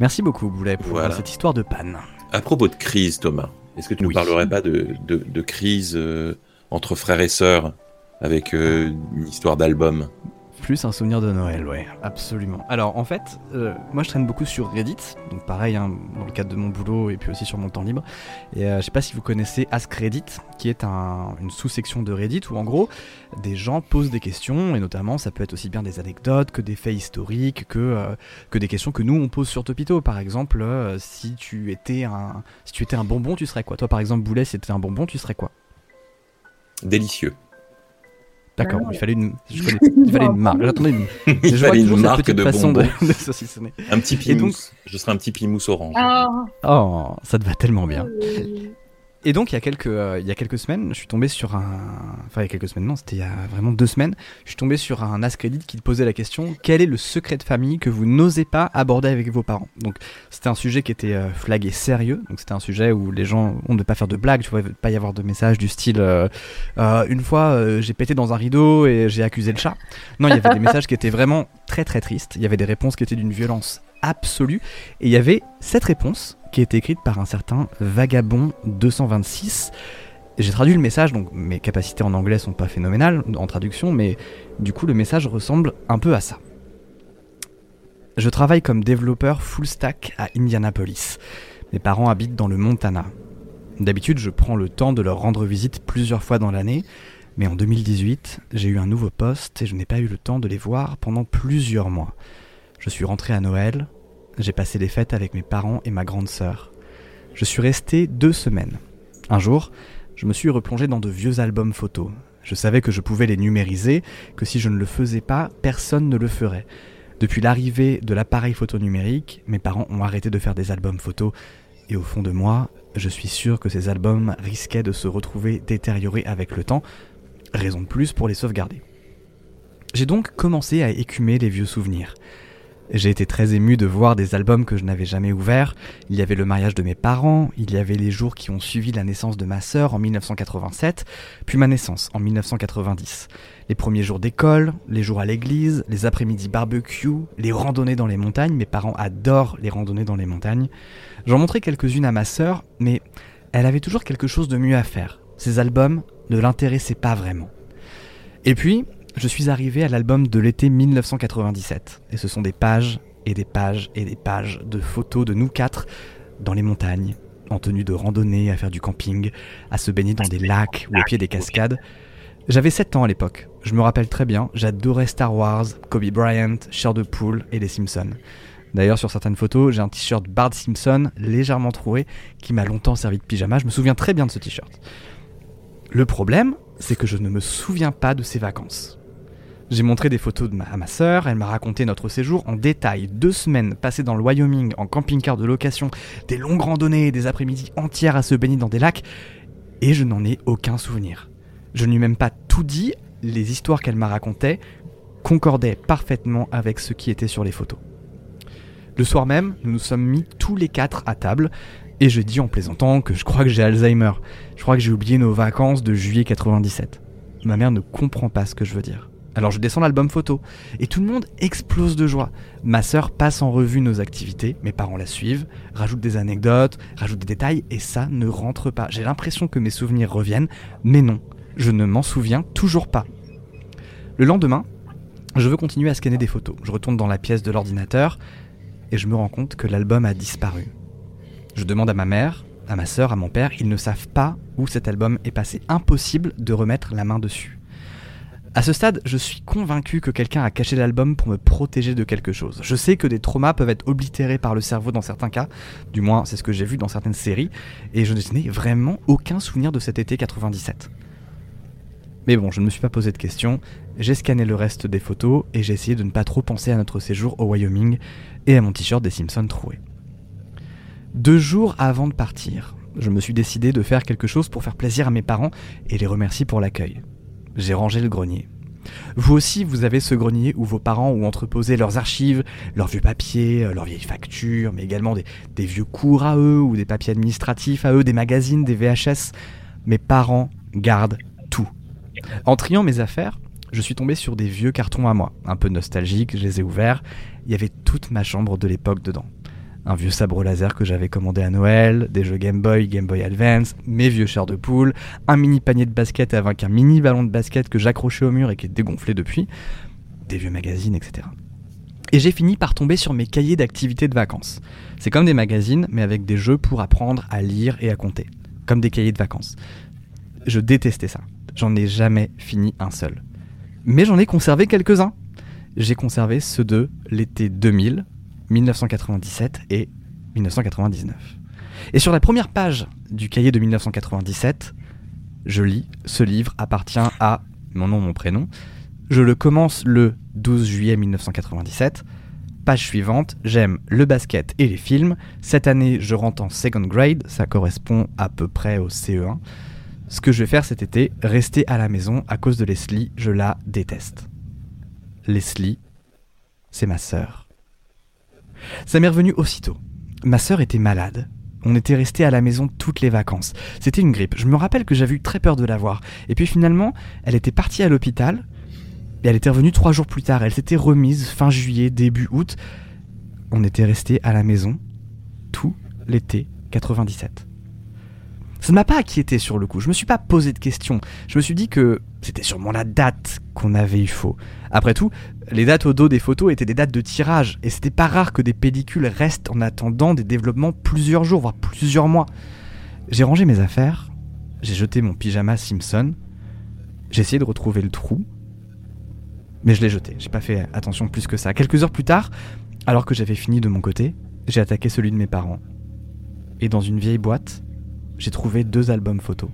A: Merci beaucoup, Boulet, pour cette histoire de panne.
B: À propos de crise, Thomas, est-ce que tu ne nous parlerais pas de, de, crise euh, entre frères et sœurs? Avec euh, une histoire d'album
A: plus un souvenir de Noël, ouais, absolument. Alors en fait, euh, moi je traîne beaucoup sur Reddit, donc pareil hein, dans le cadre de mon boulot et puis aussi sur mon temps libre. Et euh, je sais pas si vous connaissez Ask Reddit, qui est une sous-section de Reddit où en gros des gens posent des questions et notamment ça peut être aussi bien des anecdotes que des faits historiques que, euh, que des questions que nous on pose sur Topito. Par exemple, si tu étais un si tu étais un bonbon, tu serais quoi? Toi par exemple Boulet, si tu étais un bonbon, tu serais quoi?
B: Délicieux
A: D'accord, il fallait une, je connais- il fallait une marque. J'attendais une,
B: Il
A: je
B: fallait une marque de
A: façon
B: bonbons.
A: de, de saucissonner.
B: Un petit
A: Et donc-
B: pimousse. Je serais un petit pimousse orange.
E: Ah,
A: Oh, ça te va tellement bien. Et donc il y a quelques euh, il y a quelques semaines, je suis tombé sur un enfin il y a quelques semaines non, c'était il y a vraiment deux semaines, je suis tombé sur un Ascredit qui posait la question quel est le secret de famille que vous n'osez pas aborder avec vos parents? Donc c'était un sujet qui était euh, flagué sérieux, donc c'était un sujet où les gens on ne devait pas faire de blagues, tu vois, il ne pas y avoir de messages du style euh, une fois j'ai pété dans un rideau et j'ai accusé le chat. Non, il y avait des messages qui étaient vraiment très très tristes, il y avait des réponses qui étaient d'une violence absolue et il y avait cette réponse qui était écrite par un certain Vagabond 226. Et J'ai traduit le message, donc mes capacités en anglais sont pas phénoménales en traduction, mais du coup le message ressemble un peu à ça. Je travaille comme développeur full stack à Indianapolis. Mes parents habitent dans le Montana. D'habitude, je prends le temps de leur rendre visite plusieurs fois dans l'année, mais en 2018, j'ai eu un nouveau poste et je n'ai pas eu le temps de les voir pendant plusieurs mois. Je suis rentré à Noël, j'ai passé les fêtes avec mes parents et ma grande sœur. Je suis resté deux semaines. Un jour, je me suis replongé dans de vieux albums photos. Je savais que je pouvais les numériser, que si je ne le faisais pas, personne ne le ferait. Depuis l'arrivée de l'appareil photo numérique, mes parents ont arrêté de faire des albums photos, et au fond de moi, je suis sûr que ces albums risquaient de se retrouver détériorés avec le temps, raison de plus pour les sauvegarder. J'ai donc commencé à écumer les vieux souvenirs. J'ai été très ému de voir des albums que je n'avais jamais ouverts. Il y avait le mariage de mes parents, il y avait les jours qui ont suivi la naissance de ma sœur en 1987, puis ma naissance en 1990. Les premiers jours d'école, les jours à l'église, les après-midi barbecue, les randonnées dans les montagnes. Mes parents adorent les randonnées dans les montagnes. J'en montrais quelques-unes à ma sœur, mais elle avait toujours quelque chose de mieux à faire. Ces albums ne l'intéressaient pas vraiment. Et puis, je suis arrivé à l'album de l'été 1997. Et ce sont des pages et des pages et des pages de photos de nous quatre dans les montagnes, en tenue de randonnée, à faire du camping, à se baigner dans des lacs ou au pied des cascades. J'avais 7 ans à l'époque. Je me rappelle très bien, j'adorais Star Wars, Kobe Bryant, Cher de Poule et les Simpsons. D'ailleurs, sur certaines photos, j'ai un t-shirt Bart Simpson légèrement troué qui m'a longtemps servi de pyjama. Je me souviens très bien de ce t-shirt. Le problème, c'est que je ne me souviens pas de ces vacances. J'ai montré des photos de ma- à ma sœur, elle m'a raconté notre séjour en détail, deux semaines passées dans le Wyoming en camping-car de location, des longues randonnées, des après-midi entières à se baigner dans des lacs, et je n'en ai aucun souvenir. Je ne lui ai même pas tout dit, les histoires qu'elle m'a racontées concordaient parfaitement avec ce qui était sur les photos. Le soir même, nous nous sommes mis tous les quatre à table, et je dis en plaisantant que je crois que j'ai Alzheimer. Je crois que j'ai oublié nos vacances de juillet 97. Ma mère ne comprend pas ce que je veux dire. Alors je descends l'album photo et tout le monde explose de joie. Ma sœur passe en revue nos activités, mes parents la suivent, rajoutent des anecdotes, rajoutent des détails et ça ne rentre pas. J'ai l'impression que mes souvenirs reviennent, mais non, je ne m'en souviens toujours pas. Le lendemain, je veux continuer à scanner des photos. Je retourne dans la pièce de l'ordinateur et je me rends compte que l'album a disparu. Je demande à ma mère, à ma sœur, à mon père, ils ne savent pas où cet album est passé. Impossible de remettre la main dessus. À ce stade, je suis convaincu que quelqu'un a caché l'album pour me protéger de quelque chose. Je sais que des traumas peuvent être oblitérés par le cerveau dans certains cas, du moins c'est ce que j'ai vu dans certaines séries, et je n'ai vraiment aucun souvenir de cet été 97. Mais bon, je ne me suis pas posé de questions, j'ai scanné le reste des photos et j'ai essayé de ne pas trop penser à notre séjour au Wyoming et à mon t-shirt des Simpsons troué. Deux jours avant de partir, je me suis décidé de faire quelque chose pour faire plaisir à mes parents et les remercier pour l'accueil. J'ai rangé le grenier. Vous aussi, vous avez ce grenier où vos parents ont entreposé leurs archives, leurs vieux papiers, euh, leurs vieilles factures, mais également des, vieux cours à eux ou des papiers administratifs à eux, des magazines, des VHS. Mes parents gardent tout. En triant mes affaires, je suis tombé sur des vieux cartons à moi, un peu nostalgiques, je les ai ouverts. Il y avait toute ma chambre de l'époque dedans. Un vieux sabre laser que j'avais commandé à Noël, des jeux Game Boy, Game Boy Advance, mes vieux chairs de poule, un mini panier de basket avec un mini ballon de basket que j'accrochais au mur et qui est dégonflé depuis, des vieux magazines, etc. Et j'ai fini par tomber sur mes cahiers d'activités de vacances. C'est comme des magazines, mais avec des jeux pour apprendre à lire et à compter. Comme des cahiers de vacances. Je détestais ça. J'en ai jamais fini un seul. Mais j'en ai conservé quelques-uns. J'ai conservé ceux de l'été 2000, 1997 et 1999. Et sur la première page du cahier de 1997, je lis Ce livre appartient à mon nom, mon prénom. Je le commence le 12 juillet 1997. Page suivante, j'aime le basket et les films. Cette année, je rentre en second grade, ça correspond à peu près au CE1. Ce que je vais faire cet été, rester à la maison à cause de Leslie, je la déteste. Leslie, c'est ma sœur. Ça m'est revenu aussitôt. Ma sœur était malade. On était resté à la maison toutes les vacances. C'était une grippe. Je me rappelle que j'avais eu très peur de la voir. Et puis finalement, elle était partie à l'hôpital. Et elle était revenue trois jours plus tard. Elle s'était remise fin juillet, début août. On était resté à la maison tout l'été 97. Ça ne m'a pas inquiété sur le coup. Je me suis pas posé de questions. Je me suis dit que c'était sûrement la date qu'on avait eu faux. Après tout, les dates au dos des photos étaient des dates de tirage, et c'était pas rare que des pellicules restent en attendant des développements plusieurs jours, voire plusieurs mois. J'ai rangé mes affaires, j'ai jeté mon pyjama Simpson, j'ai essayé de retrouver le trou, mais je l'ai jeté, j'ai pas fait attention plus que ça. Quelques heures plus tard, alors que j'avais fini de mon côté, j'ai attaqué celui de mes parents. Et dans une vieille boîte, j'ai trouvé deux albums photos.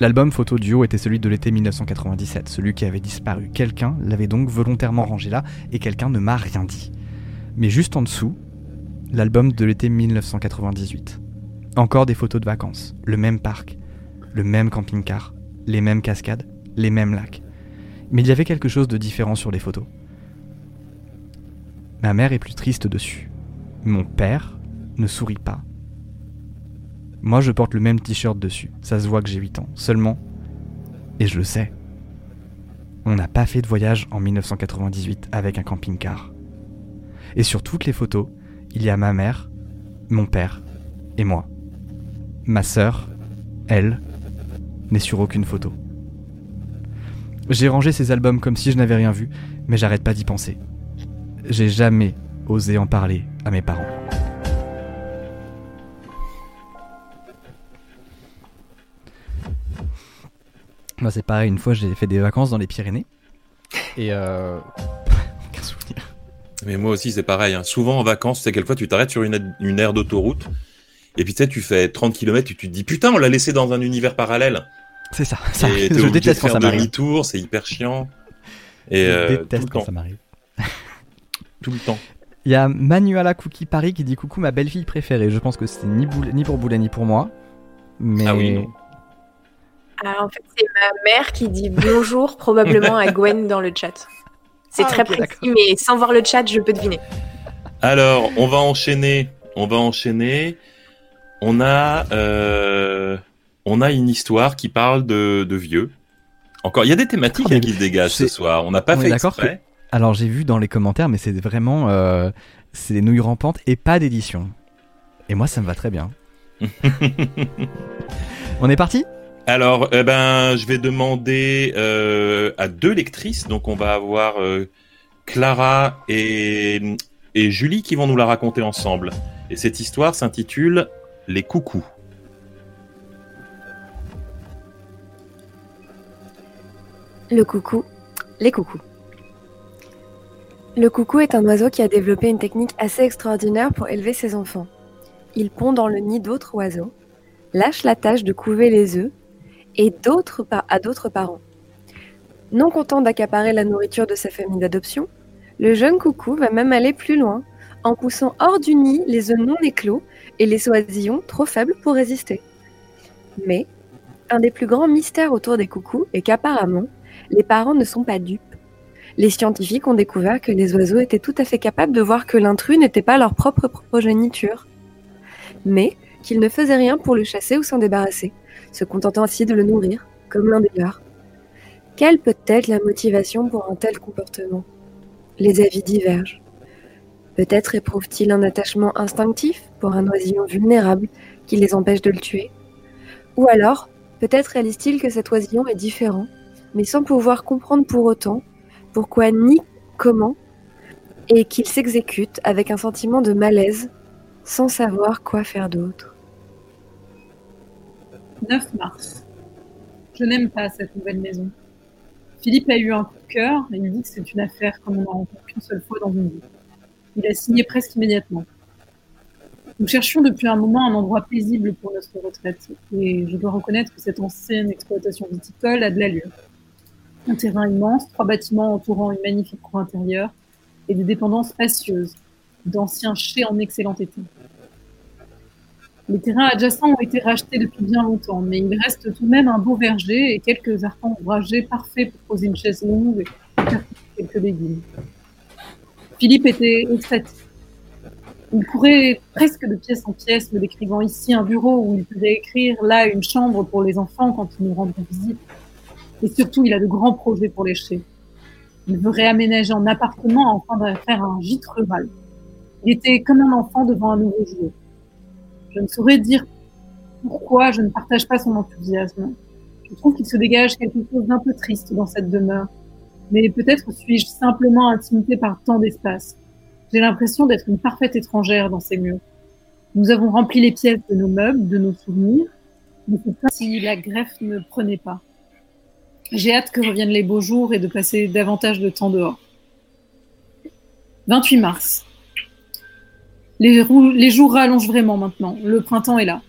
A: L'album photo duo était celui de l'été 1997, celui qui avait disparu. Quelqu'un l'avait donc volontairement rangé là et quelqu'un ne m'a rien dit. Mais juste en dessous, l'album de l'été 1998. Encore des photos de vacances, le même parc, le même camping-car, les mêmes cascades, les mêmes lacs. Mais il y avait quelque chose de différent sur les photos. Ma mère est plus triste dessus. Mon père ne sourit pas. Moi, je porte le même t-shirt dessus. Ça se voit que j'ai 8 ans. Seulement, et je le sais, on n'a pas fait de voyage en 1998 avec un camping-car. Et sur toutes les photos, il y a ma mère, mon père et moi. Ma sœur, elle, n'est sur aucune photo. J'ai rangé ces albums comme si je n'avais rien vu, mais j'arrête pas d'y penser. J'ai jamais osé en parler à mes parents. Moi, c'est pareil. Une fois, j'ai fait des vacances dans les Pyrénées. Et euh... aucun souvenir.
B: Mais moi aussi, c'est pareil. Hein. Souvent en vacances, tu sais, quelquefois, tu t'arrêtes sur une, aire- une aire d'autoroute. Et puis, tu sais, tu fais 30 km et tu te dis, putain, on l'a laissé dans un univers parallèle.
A: C'est ça. ça
B: et
A: Je
B: de
A: déteste quand ça m'arrive.
B: demi-tour, c'est hyper chiant. Et
A: Je
B: euh,
A: déteste quand
B: temps,
A: ça m'arrive.
B: tout le temps.
A: Il y a Manuela Cookie Paris qui dit coucou ma belle-fille préférée. Je pense que c'est ni, ni pour Boulet ni pour moi. Mais
B: Ah oui, non.
D: Ah, en fait, c'est ma mère qui dit bonjour probablement à Gwen dans le chat. C'est
A: Ah,
D: très précis, mais sans voir le chat, je peux deviner.
B: Alors, on va enchaîner. On va enchaîner. On a, euh, on a une histoire qui parle de, de vieux. Encore, il y a des thématiques
A: Oh,
B: hein, qui se dégagent ce soir. On n'a pas
A: on
B: fait
A: d'accord
B: exprès.
A: alors j'ai vu dans les commentaires, mais c'est vraiment euh, c'est des nouilles rampantes et pas d'édition. Et moi, ça me va très bien. On est parti?
B: Alors, eh ben, je vais demander euh, à deux lectrices. Donc, on va avoir euh, Clara et, et Julie qui vont nous la raconter ensemble. Et cette histoire s'intitule Les coucous.
C: Le coucou, les coucous. Le coucou est un oiseau qui a développé une technique assez extraordinaire pour élever ses enfants. Il pond dans le nid d'autres oiseaux, lâche la tâche de couver les œufs et d'autres à d'autres parents. Non content d'accaparer la nourriture de sa famille d'adoption, le jeune coucou va même aller plus loin en poussant hors du nid les œufs non éclos et les oisillons trop faibles pour résister. Mais un des plus grands mystères autour des coucous est qu'apparemment, les parents ne sont pas dupes. Les scientifiques ont découvert que les oiseaux étaient tout à fait capables de voir que l'intrus n'était pas leur propre progéniture, mais qu'ils ne faisaient rien pour le chasser ou s'en débarrasser, se contentant ainsi de le nourrir, comme l'un des leurs. Quelle peut être la motivation pour un tel comportement? Les avis divergent. Peut-être éprouvent-ils un attachement instinctif pour un oisillon vulnérable qui les empêche de le tuer? Ou alors, peut-être réalisent-ils que cet oisillon est différent mais sans pouvoir comprendre pour autant pourquoi ni comment, et qu'il s'exécute avec un sentiment de malaise, sans savoir quoi faire d'autre.
E: 9 mars. Je n'aime pas cette nouvelle maison. Philippe a eu un coup de cœur et il dit que c'est une affaire comme on n'en rencontre qu'une seule fois dans une vie. Il a signé presque immédiatement. Nous cherchions depuis un moment un endroit paisible pour notre retraite et je dois reconnaître que cette ancienne exploitation viticole a de l'allure. Un terrain immense, trois bâtiments entourant une magnifique cour intérieure et des dépendances spacieuses, d'anciens chais en excellent état. Les terrains adjacents ont été rachetés depuis bien longtemps, mais il reste tout de même un beau verger et quelques arpents ouvragés parfaits pour poser une chaise longue et faire quelques légumes. Philippe était extatique. Il courait presque de pièce en pièce, me décrivant ici un bureau où il pouvait écrire, là une chambre pour les enfants quand ils nous rendront visite. Et surtout, il a de grands projets pour les. Il veut réaménager en appartement afin de faire un gîte rural. Il était comme un enfant devant un nouveau jouet. Je ne saurais dire pourquoi je ne partage pas son enthousiasme. Je trouve qu'il se dégage quelque chose d'un peu triste dans cette demeure. Mais peut-être suis-je simplement intimidée par tant d'espace. J'ai l'impression d'être une parfaite étrangère dans ces murs. Nous avons rempli les pièces de nos meubles, de nos souvenirs, mais c'est si la greffe ne prenait pas. J'ai hâte que reviennent les beaux jours et de passer davantage de temps dehors. 28 mars. Les, jours rallongent vraiment maintenant. Le printemps est là.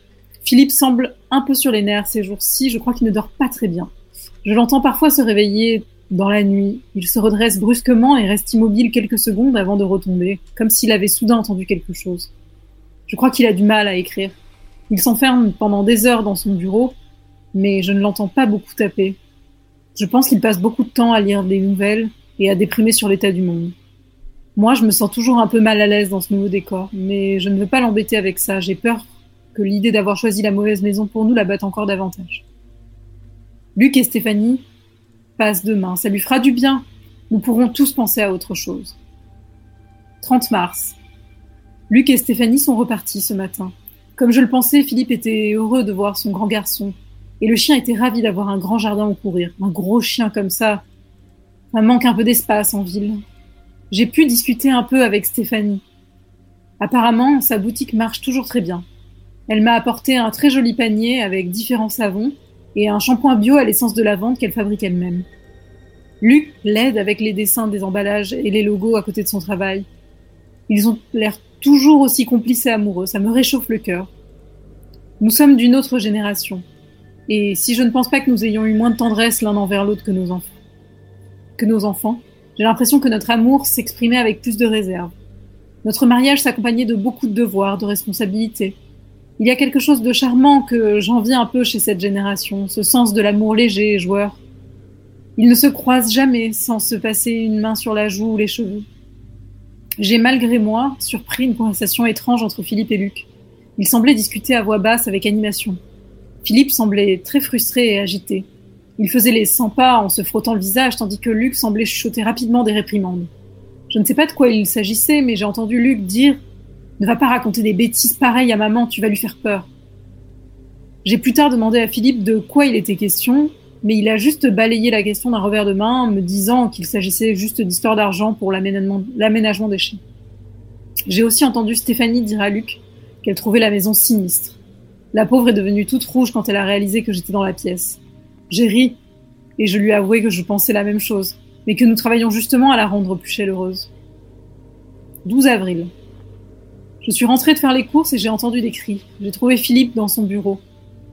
E: Philippe semble un peu sur les nerfs ces jours-ci. Je crois qu'il ne dort pas très bien. Je l'entends parfois se réveiller dans la nuit. Il se redresse brusquement et reste immobile quelques secondes avant de retomber, comme s'il avait soudain entendu quelque chose. Je crois qu'il a du mal à écrire. Il s'enferme pendant des heures dans son bureau, mais je ne l'entends pas beaucoup taper. Je pense qu'il passe beaucoup de temps à lire des nouvelles et à déprimer sur l'état du monde. Moi, je me sens toujours un peu mal à l'aise dans ce nouveau décor, mais je ne veux pas l'embêter avec ça. J'ai peur que l'idée d'avoir choisi la mauvaise maison pour nous la batte encore davantage. Luc et Stéphanie passent demain. Ça lui fera du bien. Nous pourrons tous penser à autre chose. 30 mars. Luc et Stéphanie sont repartis ce matin. Comme je le pensais, Philippe était heureux de voir son grand garçon. Et le chien était ravi d'avoir un grand jardin où courir. Un gros chien comme ça. Ça manque un peu d'espace en ville j'ai pu discuter un peu avec Stéphanie. Apparemment, sa boutique marche toujours très bien. Elle m'a apporté un très joli panier avec différents savons et un shampoing bio à l'essence de lavande qu'elle fabrique elle-même. Luc l'aide avec les dessins des emballages et les logos à côté de son travail. Ils ont l'air toujours aussi complices et amoureux, ça me réchauffe le cœur. Nous sommes d'une autre génération. Et si je ne pense pas que nous ayons eu moins de tendresse l'un envers l'autre que nos enfants, que nos enfants, j'ai l'impression que notre amour s'exprimait avec plus de réserve. Notre mariage s'accompagnait de beaucoup de devoirs, de responsabilités. Il y a quelque chose de charmant que j'envie un peu chez cette génération, ce sens de l'amour léger et joueur. Ils ne se croisent jamais sans se passer une main sur la joue ou les cheveux. J'ai malgré moi surpris une conversation étrange entre Philippe et Luc. Ils semblaient discuter à voix basse avec animation. Philippe semblait très frustré et agité. Il faisait les 100 pas en se frottant le visage, tandis que Luc semblait chuchoter rapidement des réprimandes. Je ne sais pas de quoi il s'agissait, mais j'ai entendu Luc dire Ne va pas raconter des bêtises pareilles à maman, tu vas lui faire peur. J'ai plus tard demandé à Philippe de quoi il était question, mais il a juste balayé la question d'un revers de main, me disant qu'il s'agissait juste d'histoire d'argent pour l'aménagement des chiens. J'ai aussi entendu Stéphanie dire à Luc qu'elle trouvait la maison sinistre. La pauvre est devenue toute rouge quand elle a réalisé que j'étais dans la pièce. J'ai ri, et je lui ai avoué que je pensais la même chose, mais que nous travaillons justement à la rendre plus chaleureuse. 12 avril. Je suis rentrée de faire les courses et j'ai entendu des cris. J'ai trouvé Philippe dans son bureau.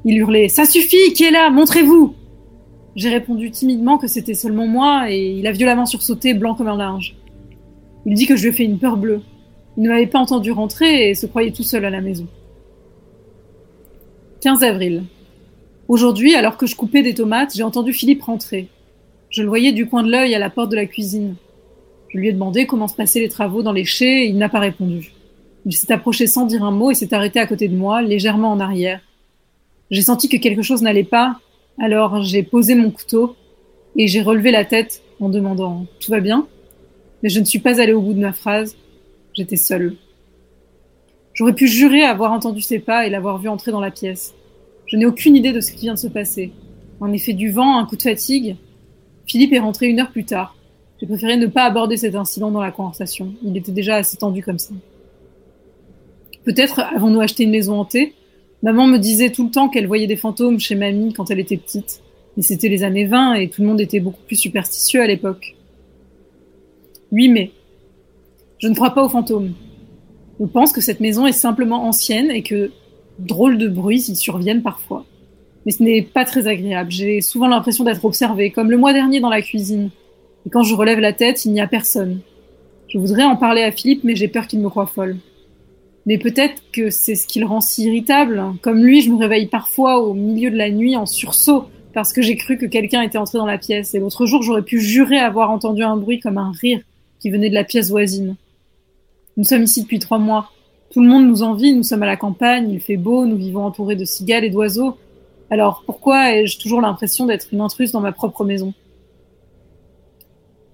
E: Il hurlait Ça suffit, qui est là Montrez-vous J'ai répondu timidement que c'était seulement moi et il a violemment sursauté, blanc comme un linge. Il dit que je lui ai fait une peur bleue. Il ne m'avait pas entendu rentrer et se croyait tout seul à la maison. 15 avril. Aujourd'hui, alors que je coupais des tomates, j'ai entendu Philippe rentrer. Je le voyais du coin de l'œil à la porte de la cuisine. Je lui ai demandé comment se passaient les travaux dans les chais et il n'a pas répondu. Il s'est approché sans dire un mot et s'est arrêté à côté de moi, légèrement en arrière. J'ai senti que quelque chose n'allait pas, alors j'ai posé mon couteau et j'ai relevé la tête en demandant Tout va bien? Mais je ne suis pas allée au bout de ma phrase. J'étais seule. J'aurais pu jurer avoir entendu ses pas et l'avoir vu entrer dans la pièce. Je n'ai aucune idée de ce qui vient de se passer. En effet du vent, un coup de fatigue. Philippe est rentré une heure plus tard. J'ai préféré ne pas aborder cet incident dans la conversation. Il était déjà assez tendu comme ça. Peut-être avons-nous acheté une maison hantée? Maman me disait tout le temps qu'elle voyait des fantômes chez mamie quand elle était petite. Mais c'était les années 20 et tout le monde était beaucoup plus superstitieux à l'époque. 8 mai. Je ne crois pas aux fantômes. Je pense que cette maison est simplement ancienne et que drôles de bruits y surviennent parfois. Mais ce n'est pas très agréable. J'ai souvent l'impression d'être observée, comme le mois dernier dans la cuisine. Et quand je relève la tête, il n'y a personne. Je voudrais en parler à Philippe, mais j'ai peur qu'il me croie folle. Mais peut-être que c'est ce qui le rend si irritable. Comme lui, je me réveille parfois au milieu de la nuit en sursaut parce que j'ai cru que quelqu'un était entré dans la pièce. Et l'autre jour, j'aurais pu jurer avoir entendu un bruit comme un rire qui venait de la pièce voisine. Nous sommes ici depuis trois mois. Tout le monde nous envie, nous sommes à la campagne, il fait beau, nous vivons entourés de cigales et d'oiseaux. Alors pourquoi ai-je toujours l'impression d'être une intruse dans ma propre maison?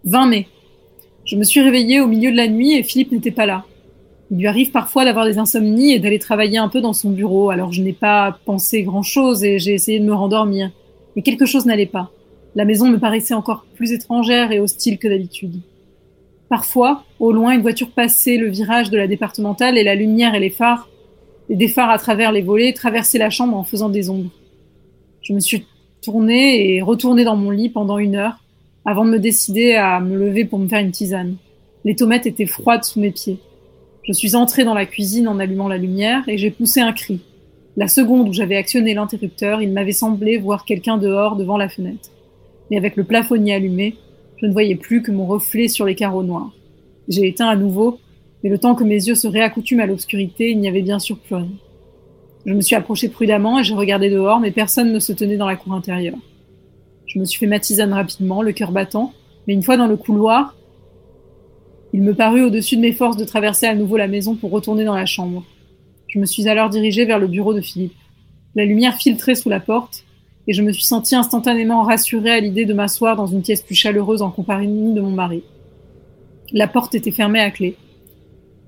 E: 20 mai. Je me suis réveillée au milieu de la nuit et Philippe n'était pas là. Il lui arrive parfois d'avoir des insomnies et d'aller travailler un peu dans son bureau, alors je n'ai pas pensé grand-chose et j'ai essayé de me rendormir. Mais quelque chose n'allait pas. La maison me paraissait encore plus étrangère et hostile que d'habitude. Parfois, au loin, une voiture passait le virage de la départementale et la lumière et les phares, et des phares à travers les volets, traversaient la chambre en faisant des ombres. Je me suis tournée et retournée dans mon lit pendant une heure avant de me décider à me lever pour me faire une tisane. Les tomates étaient froides sous mes pieds. Je suis entrée dans la cuisine en allumant la lumière et j'ai poussé un cri. La seconde où j'avais actionné l'interrupteur, il m'avait semblé voir quelqu'un dehors devant la fenêtre. Mais avec le plafonnier allumé, je ne voyais plus que mon reflet sur les carreaux noirs. J'ai éteint à nouveau, mais le temps que mes yeux se réaccoutument à l'obscurité, il n'y avait bien sûr plus rien. Je me suis approchée prudemment et j'ai regardé dehors, mais personne ne se tenait dans la cour intérieure. Je me suis fait ma tisane rapidement, le cœur battant, mais une fois dans le couloir, il me parut au-dessus de mes forces de traverser à nouveau la maison pour retourner dans la chambre. Je me suis alors dirigée vers le bureau de Philippe. La lumière filtrait sous la porte, et je me suis sentie instantanément rassurée à l'idée de m'asseoir dans une pièce plus chaleureuse en compagnie de mon mari. La porte était fermée à clé.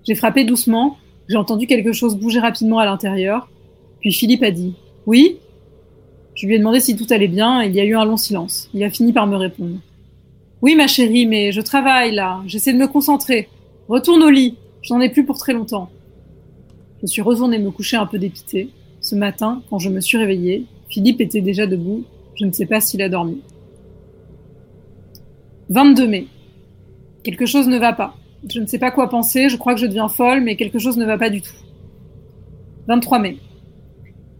E: J'ai frappé doucement, j'ai entendu quelque chose bouger rapidement à l'intérieur, puis Philippe a dit Oui? Je lui ai demandé si tout allait bien, et il y a eu un long silence. Il a fini par me répondre. Oui, ma chérie, mais je travaille là. J'essaie de me concentrer. Retourne au lit. Je n'en ai plus pour très longtemps. Je suis retournée me coucher un peu dépitée. Ce matin, quand je me suis réveillée, Philippe était déjà debout. Je ne sais pas s'il a dormi. 22 mai. Quelque chose ne va pas. Je ne sais pas quoi penser, je crois que je deviens folle, mais quelque chose ne va pas du tout. 23 mai.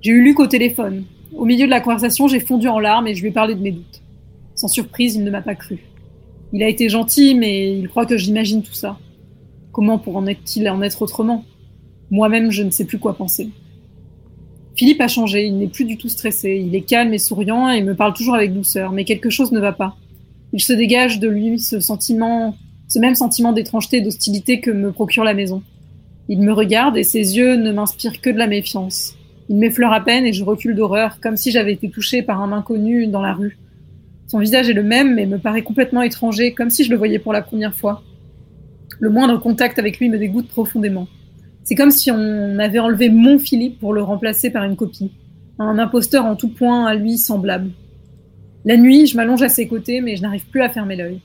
E: J'ai eu Luc au téléphone. Au milieu de la conversation, j'ai fondu en larmes et je lui ai parlé de mes doutes. Sans surprise, il ne m'a pas cru. Il a été gentil, mais il croit que j'imagine tout ça. Comment pourrait-il en être autrement? Moi-même, je ne sais plus quoi penser. Philippe a changé, il n'est plus du tout stressé, il est calme et souriant et me parle toujours avec douceur, mais quelque chose ne va pas. Il se dégage de lui ce sentiment, ce même sentiment d'étrangeté et d'hostilité que me procure la maison. Il me regarde et ses yeux ne m'inspirent que de la méfiance. Il m'effleure à peine et je recule d'horreur, comme si j'avais été touchée par un inconnu dans la rue. Son visage est le même, mais me paraît complètement étranger, comme si je le voyais pour la première fois. Le moindre contact avec lui me dégoûte profondément. C'est comme si on avait enlevé mon Philippe pour le remplacer par une copie. Un imposteur en tout point à lui semblable. La nuit, je m'allonge à ses côtés, mais je n'arrive plus à fermer l'œil.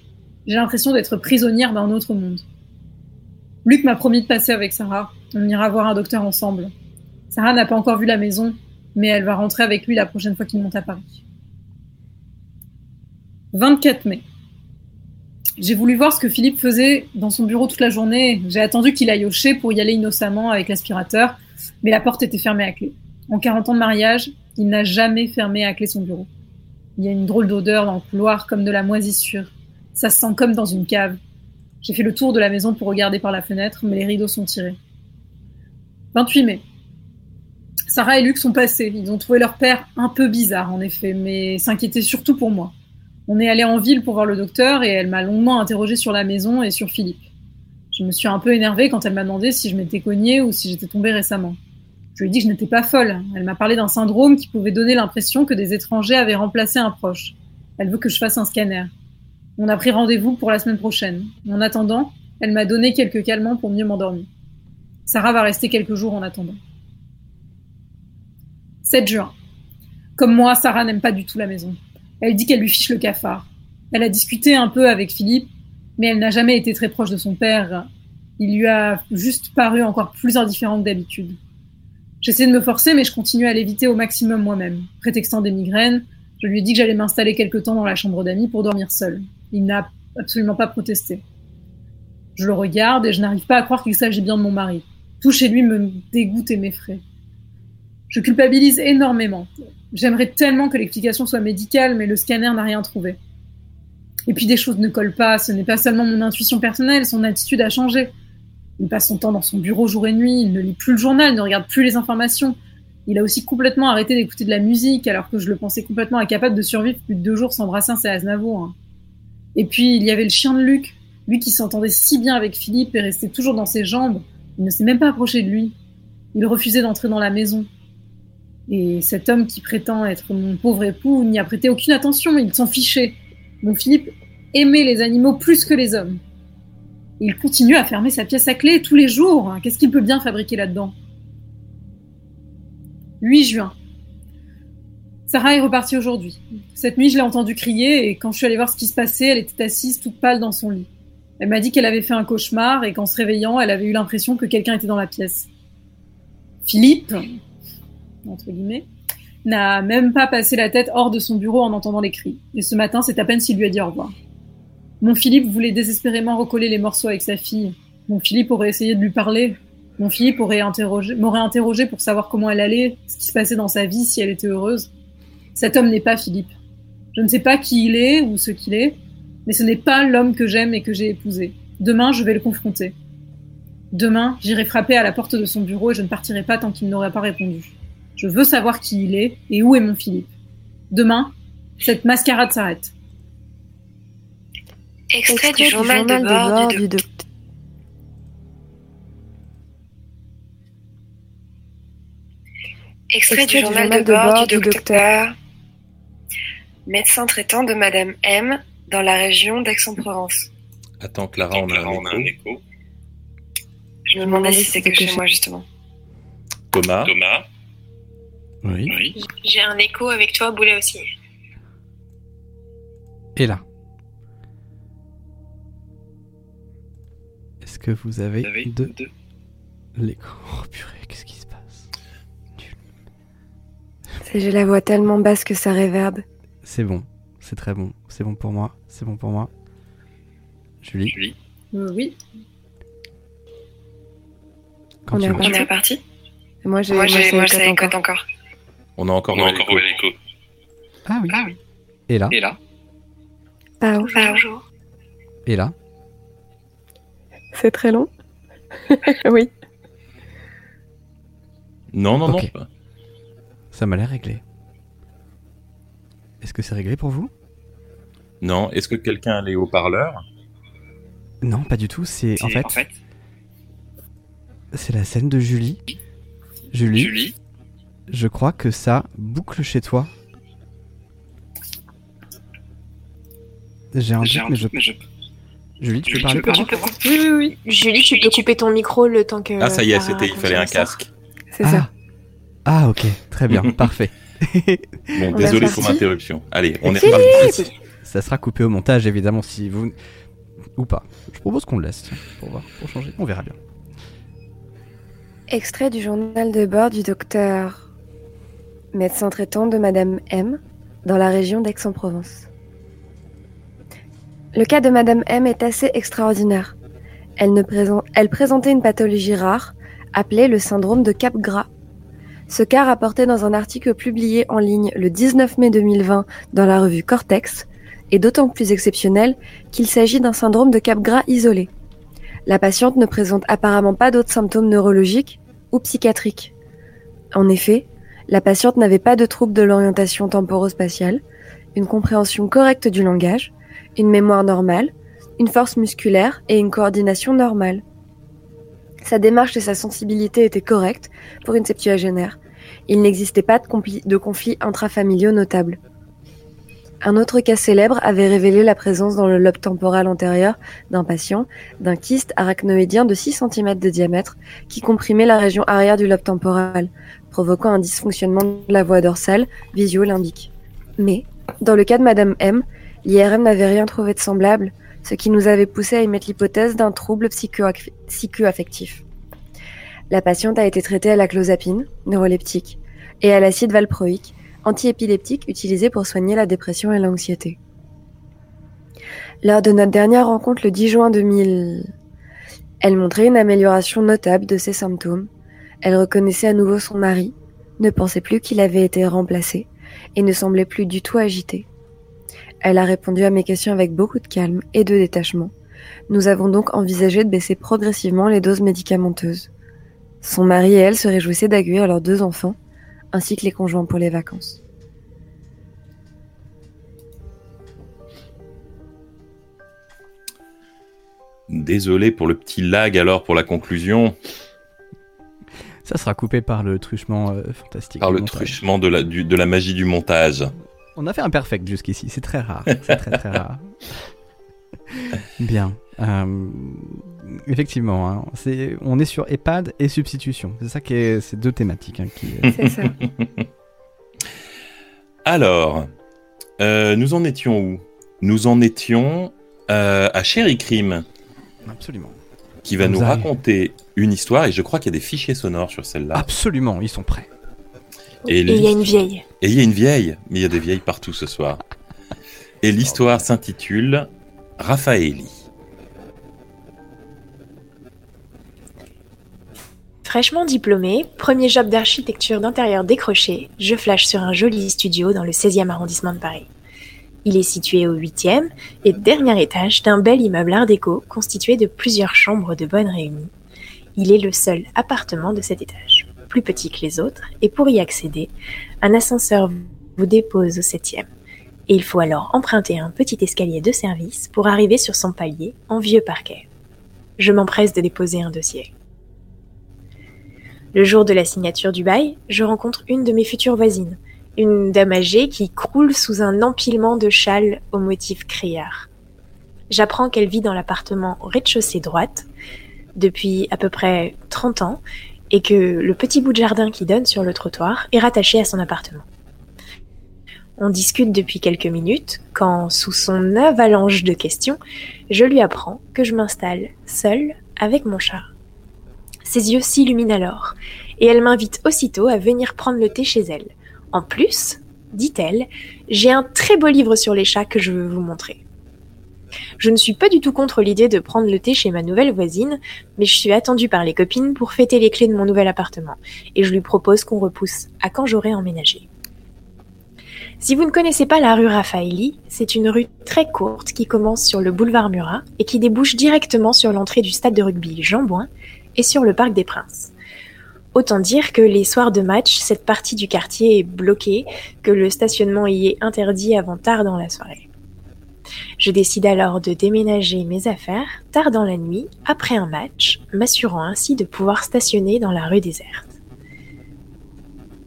E: J'ai l'impression d'être prisonnière d'un autre monde. Luc m'a promis de passer avec Sarah. On ira voir un docteur ensemble. Sarah n'a pas encore vu la maison, mais elle va rentrer avec lui la prochaine fois qu'il monte à Paris. 24 mai. J'ai voulu voir ce que Philippe faisait dans son bureau toute la journée. J'ai attendu qu'il aille au chez pour y aller innocemment avec l'aspirateur, mais la porte était fermée à clé. En 40 ans de mariage, il n'a jamais fermé à clé son bureau. Il y a une drôle d'odeur dans le couloir, comme de la moisissure. Ça se sent comme dans une cave. J'ai fait le tour de la maison pour regarder par la fenêtre, mais les rideaux sont tirés. 28 mai. Sarah et Luc sont passés. Ils ont trouvé leur père un peu bizarre, en effet, mais s'inquiétaient surtout pour moi. On est allé en ville pour voir le docteur et elle m'a longuement interrogé sur la maison et sur Philippe. Je me suis un peu énervée quand elle m'a demandé si je m'étais cognée ou si j'étais tombée récemment. Je lui ai dit que je n'étais pas folle. Elle m'a parlé d'un syndrome qui pouvait donner l'impression que des étrangers avaient remplacé un proche. Elle veut que je fasse un scanner. On a pris rendez-vous pour la semaine prochaine. En attendant, elle m'a donné quelques calmants pour mieux m'endormir. Sarah va rester quelques jours en attendant. 7 juin. Comme moi, Sarah n'aime pas du tout la maison. Elle dit qu'elle lui fiche le cafard. Elle a discuté un peu avec Philippe, mais elle n'a jamais été très proche de son père. Il lui a juste paru encore plus indifférent que d'habitude. J'essaie de me forcer, mais je continue à l'éviter au maximum moi-même. Prétextant des migraines, je lui ai dit que j'allais m'installer quelque temps dans la chambre d'amis pour dormir seul. Il n'a absolument pas protesté. Je le regarde et je n'arrive pas à croire qu'il s'agit bien de mon mari. Tout chez lui me dégoûte et m'effraie. Je culpabilise énormément. J'aimerais tellement que l'explication soit médicale, mais le scanner n'a rien trouvé. Et puis des choses ne collent pas, ce n'est pas seulement mon intuition personnelle, son attitude a changé. Il passe son temps dans son bureau jour et nuit, il ne lit plus le journal, ne regarde plus les informations. Il a aussi complètement arrêté d'écouter de la musique, alors que je le pensais complètement incapable de survivre plus de deux jours sans Brassens et Aznavour. hein. Et puis il y avait le chien de Luc, lui qui s'entendait si bien avec Philippe et restait toujours dans ses jambes. Il ne s'est même pas approché de lui. Il refusait d'entrer dans la maison. Et cet homme qui prétend être mon pauvre époux n'y a prêté aucune attention, il s'en fichait. Mon Philippe aimait les animaux plus que les hommes. Il continue à fermer sa pièce à clé tous les jours. Qu'est-ce qu'il peut bien fabriquer là-dedans? 8 juin. Sarah est repartie aujourd'hui. Cette nuit, je l'ai entendue crier et quand je suis allée voir ce qui se passait, elle était assise toute pâle dans son lit. Elle m'a dit qu'elle avait fait un cauchemar et qu'en se réveillant, elle avait eu l'impression que quelqu'un était dans la pièce. Philippe, entre guillemets, n'a même pas passé la tête hors de son bureau en entendant les cris. Et ce matin, c'est à peine s'il lui a dit au revoir. Mon Philippe voulait désespérément recoller les morceaux avec sa fille. Mon Philippe aurait essayé de lui parler. Mon Philippe aurait interrogé, m'aurait interrogé pour savoir comment elle allait, ce qui se passait dans sa vie, si elle était heureuse. Cet homme n'est pas Philippe. Je ne sais pas qui il est ou ce qu'il est, mais ce n'est pas l'homme que j'aime et que j'ai épousé. Demain, je vais le confronter. Demain, j'irai frapper à la porte de son bureau et je ne partirai pas tant qu'il n'aurait pas répondu. Je veux savoir qui il est et où est mon Philippe. Demain, cette mascarade s'arrête.
C: Extrait, du journal, de bord, du, docteur. Extrait du journal de bord du docteur, médecin traitant de Madame M dans la région d'Aix-en-Provence.
B: Attends, Clara, on a un écho.
C: Je me demandais si c'était que chez moi justement.
B: Thomas.
F: Thomas,
A: Oui.
D: J'ai un écho avec toi, Boulet aussi.
A: Et là. Est-ce que vous avez
F: vous avez
A: de
F: deux.
A: l'écho Oh purée, qu'est-ce qui se passe?
C: C'est- J'ai la voix tellement basse que ça réverbe.
A: C'est bon, c'est très bon, c'est bon pour moi, c'est bon pour moi. Julie,
F: Julie,
E: oui.
A: quand
C: On est.
G: On est reparti
C: Moi, j'ai,
G: Moi, encore.
B: On a encore
F: on a encore
B: l'écho.
A: Ah oui.
F: Ah oui.
A: Et là,
F: Et là,
C: Pao.
G: Bonjour.
A: et là.
C: C'est très long. oui.
B: Non, non, non.
A: Ça m'a l'air réglé. Est-ce que c'est réglé pour vous?
B: Non. Est-ce que quelqu'un a les haut-parleurs
A: Non, pas du tout. C'est en fait,
F: en fait,
A: c'est la scène de Julie. Julie,
F: Julie,
A: je crois que ça boucle chez toi. J'ai un doute, mais je...
F: mais je
A: Julie, tu peux
F: Julie,
A: parler
F: tu peux
E: Oui, oui, oui.
D: Julie, tu peux couper ton micro le temps que.
B: Ah, ça y est, c'était. Il fallait un casque.
C: C'est ça.
A: Ah, ok, très bien, parfait.
B: Bon,
C: On
B: désolé pour l'interruption. Allez, on est reparti.
A: Ça sera coupé au montage, évidemment, si vous... Ou pas. Je propose qu'on le laisse, pour voir, pour changer. On verra bien.
C: Extrait du journal de bord du docteur, médecin traitant de Madame M, dans la région d'Aix-en-Provence. Le cas de Madame M est assez extraordinaire. Elle, présentait une pathologie rare, appelée le syndrome de Capgras. Ce cas rapporté dans un article publié en ligne le 19 mai 2020 dans la revue Cortex est d'autant plus exceptionnel qu'il s'agit d'un syndrome de Capgras isolé. La patiente ne présente apparemment pas d'autres symptômes neurologiques ou psychiatriques. En effet, la patiente n'avait pas de troubles de l'orientation temporo-spatiale, une compréhension correcte du langage, une mémoire normale, une force musculaire et une coordination normale. Sa démarche et sa sensibilité étaient correctes pour une septuagénaire. Il n'existait pas de, de conflits intrafamiliaux notables. Un autre cas célèbre avait révélé la présence dans le lobe temporal antérieur d'un patient d'un kyste arachnoïdien de 6 cm de diamètre qui comprimait la région arrière du lobe temporal, provoquant un dysfonctionnement de la voie dorsale visio-limbique. Mais, dans le cas de Madame M, l'IRM n'avait rien trouvé de semblable, ce qui nous avait poussé à émettre l'hypothèse d'un trouble psycho- psycho-affectif. La patiente a été traitée à la clozapine, neuroleptique, et à l'acide valproïque, antiépileptique utilisé pour soigner la dépression et l'anxiété. Lors de notre dernière rencontre le 10 juin 2000, elle montrait une amélioration notable de ses symptômes. Elle reconnaissait à nouveau son mari, ne pensait plus qu'il avait été remplacé et ne semblait plus du tout agité. Elle a répondu à mes questions avec beaucoup de calme et de détachement. Nous avons donc envisagé de baisser progressivement les doses médicamenteuses. Son mari et elle se réjouissaient d'accueillir leurs deux enfants, ainsi que les conjoints pour les vacances.
B: Désolé pour le petit lag alors pour la conclusion.
A: Ça sera coupé par le truchement euh, fantastique.
B: Par le
A: montage.
B: truchement de la, du- de la magie du montage.
A: On a fait un perfect jusqu'ici, c'est très rare. C'est très très rare. Bien. Euh, effectivement, hein, on est sur EHPAD et substitution. C'est ça qui est, c'est deux thématiques hein, qui.
C: C'est ça.
B: Alors, euh, nous en étions où? Nous en étions euh, à Sherry Crime,
A: Absolument.
B: Qui va nous raconter une histoire, et je crois qu'il y a des fichiers sonores sur celle-là.
A: Absolument, ils sont prêts.
B: Et
D: il y a une vieille.
B: Et il y a une vieille, mais il y a des vieilles partout ce soir. Et l'histoire s'intitule Raphaëli.
D: Fraîchement diplômé, premier job d'architecture d'intérieur décroché, je flash sur un joli studio dans le 16e arrondissement de Paris. Il est situé au 8e et dernier étage d'un bel immeuble art déco constitué de plusieurs chambres de bonne réunies. Il est le seul appartement de cet étage, plus petit que les autres, et pour y accéder, un ascenseur vous dépose au 7e. Et il faut alors emprunter un petit escalier de service pour arriver sur son palier en vieux parquet. Je m'empresse de déposer un dossier. Le jour de la signature du bail, je rencontre une de mes futures voisines, une dame âgée qui croule sous un empilement de châles au motif criard. J'apprends qu'elle vit dans l'appartement au rez-de-chaussée droite depuis à peu près 30 ans et que le petit bout de jardin qui donne sur le trottoir est rattaché à son appartement. On discute depuis quelques minutes quand, sous son avalanche de questions, je lui apprends que je m'installe seule avec mon chat. Ses yeux s'illuminent alors, et elle m'invite aussitôt à venir prendre le thé chez elle. En plus, dit-elle, j'ai un très beau livre sur les chats que je veux vous montrer. Je ne suis pas du tout contre l'idée de prendre le thé chez ma nouvelle voisine, mais je suis attendue par les copines pour fêter les clés de mon nouvel appartement, et je lui propose qu'on repousse à quand j'aurai emménagé. Si vous ne connaissez pas la rue Raffaelli, c'est une rue très courte qui commence sur le boulevard Murat et qui débouche directement sur l'entrée du stade de rugby Jean Bouin et sur le Parc des Princes. Autant dire que les soirs de match, cette partie du quartier est bloquée, que le stationnement y est interdit avant tard dans la soirée. Je décide alors de déménager mes affaires tard dans la nuit, après un match, m'assurant ainsi de pouvoir stationner dans la rue déserte.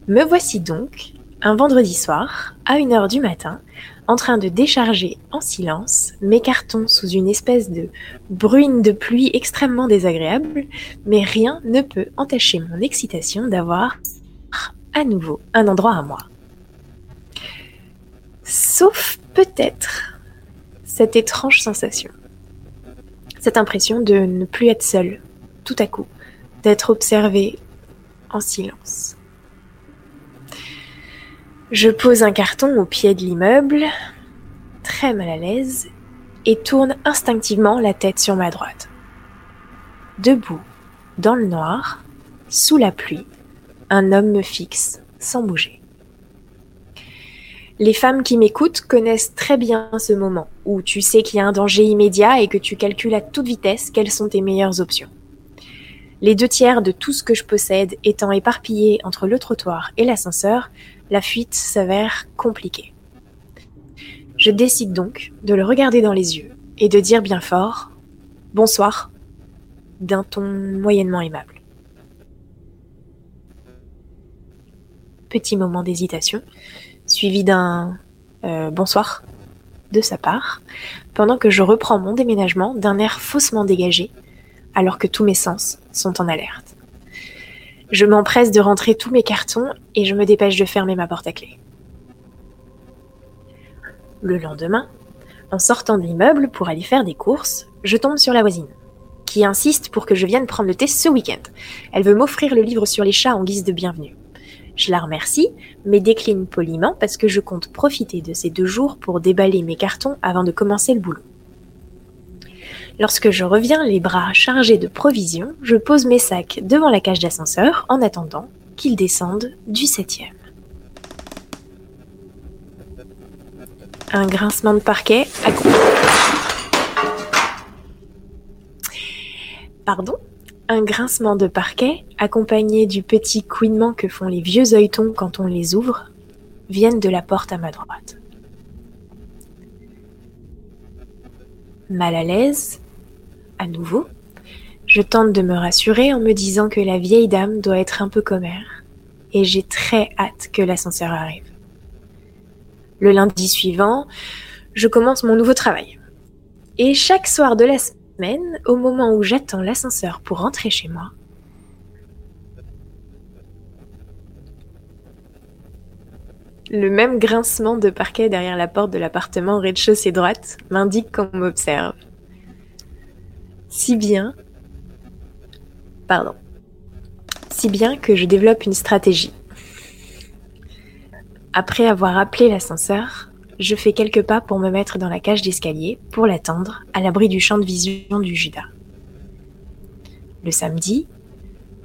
D: Me voici donc, un vendredi soir, à 1h du matin, en train de décharger en silence mes cartons sous une espèce de bruine de pluie extrêmement désagréable, mais rien ne peut entacher mon excitation d'avoir à nouveau un endroit à moi. Sauf peut-être cette étrange sensation, cette impression de ne plus être seule, tout à coup, d'être observée en silence. Je pose un carton au pied de l'immeuble, très mal à l'aise, et tourne instinctivement la tête sur ma droite. Debout, dans le noir, sous la pluie, un homme me fixe, sans bouger. Les femmes qui m'écoutent connaissent très bien ce moment où tu sais qu'il y a un danger immédiat et que tu calcules à toute vitesse quelles sont tes meilleures options. Les deux tiers de tout ce que je possède étant éparpillés entre le trottoir et l'ascenseur, la fuite s'avère compliquée. Je décide donc de le regarder dans les yeux et de dire bien fort Bonsoir d'un ton moyennement aimable. Petit moment d'hésitation, suivi d'un euh, bonsoir de sa part, pendant que je reprends mon déménagement d'un air faussement dégagé, alors que tous mes sens sont en alerte. Je m'empresse de rentrer tous mes cartons et je me dépêche de fermer ma porte à clé. Le lendemain, en sortant de l'immeuble pour aller faire des courses, je tombe sur la voisine, qui insiste pour que je vienne prendre le thé ce week-end. Elle veut m'offrir le livre sur les chats en guise de bienvenue. Je la remercie, mais décline poliment parce que je compte profiter de ces deux jours pour déballer mes cartons avant de commencer le boulot. Lorsque je reviens les bras chargés de provisions, je pose mes sacs devant la cage d'ascenseur en attendant qu'ils descendent du septième. Un grincement de parquet Pardon? Un grincement de parquet, accompagné du petit couinement que font les vieux œilletons quand on les ouvre, viennent de la porte à ma droite. Mal à l'aise, à nouveau, je tente de me rassurer en me disant que la vieille dame doit être un peu commère, et j'ai très hâte que l'ascenseur arrive. Le lundi suivant, je commence mon nouveau travail. Et chaque soir de la semaine, au moment où j'attends l'ascenseur pour rentrer chez moi, le même grincement de parquet derrière la porte de l'appartement rez-de-chaussée droite m'indique qu'on m'observe. Si bien Pardon. Si bien que je développe une stratégie. Après avoir appelé l'ascenseur, je fais quelques pas pour me mettre dans la cage d'escalier pour l'attendre à l'abri du champ de vision du Judas. Le samedi,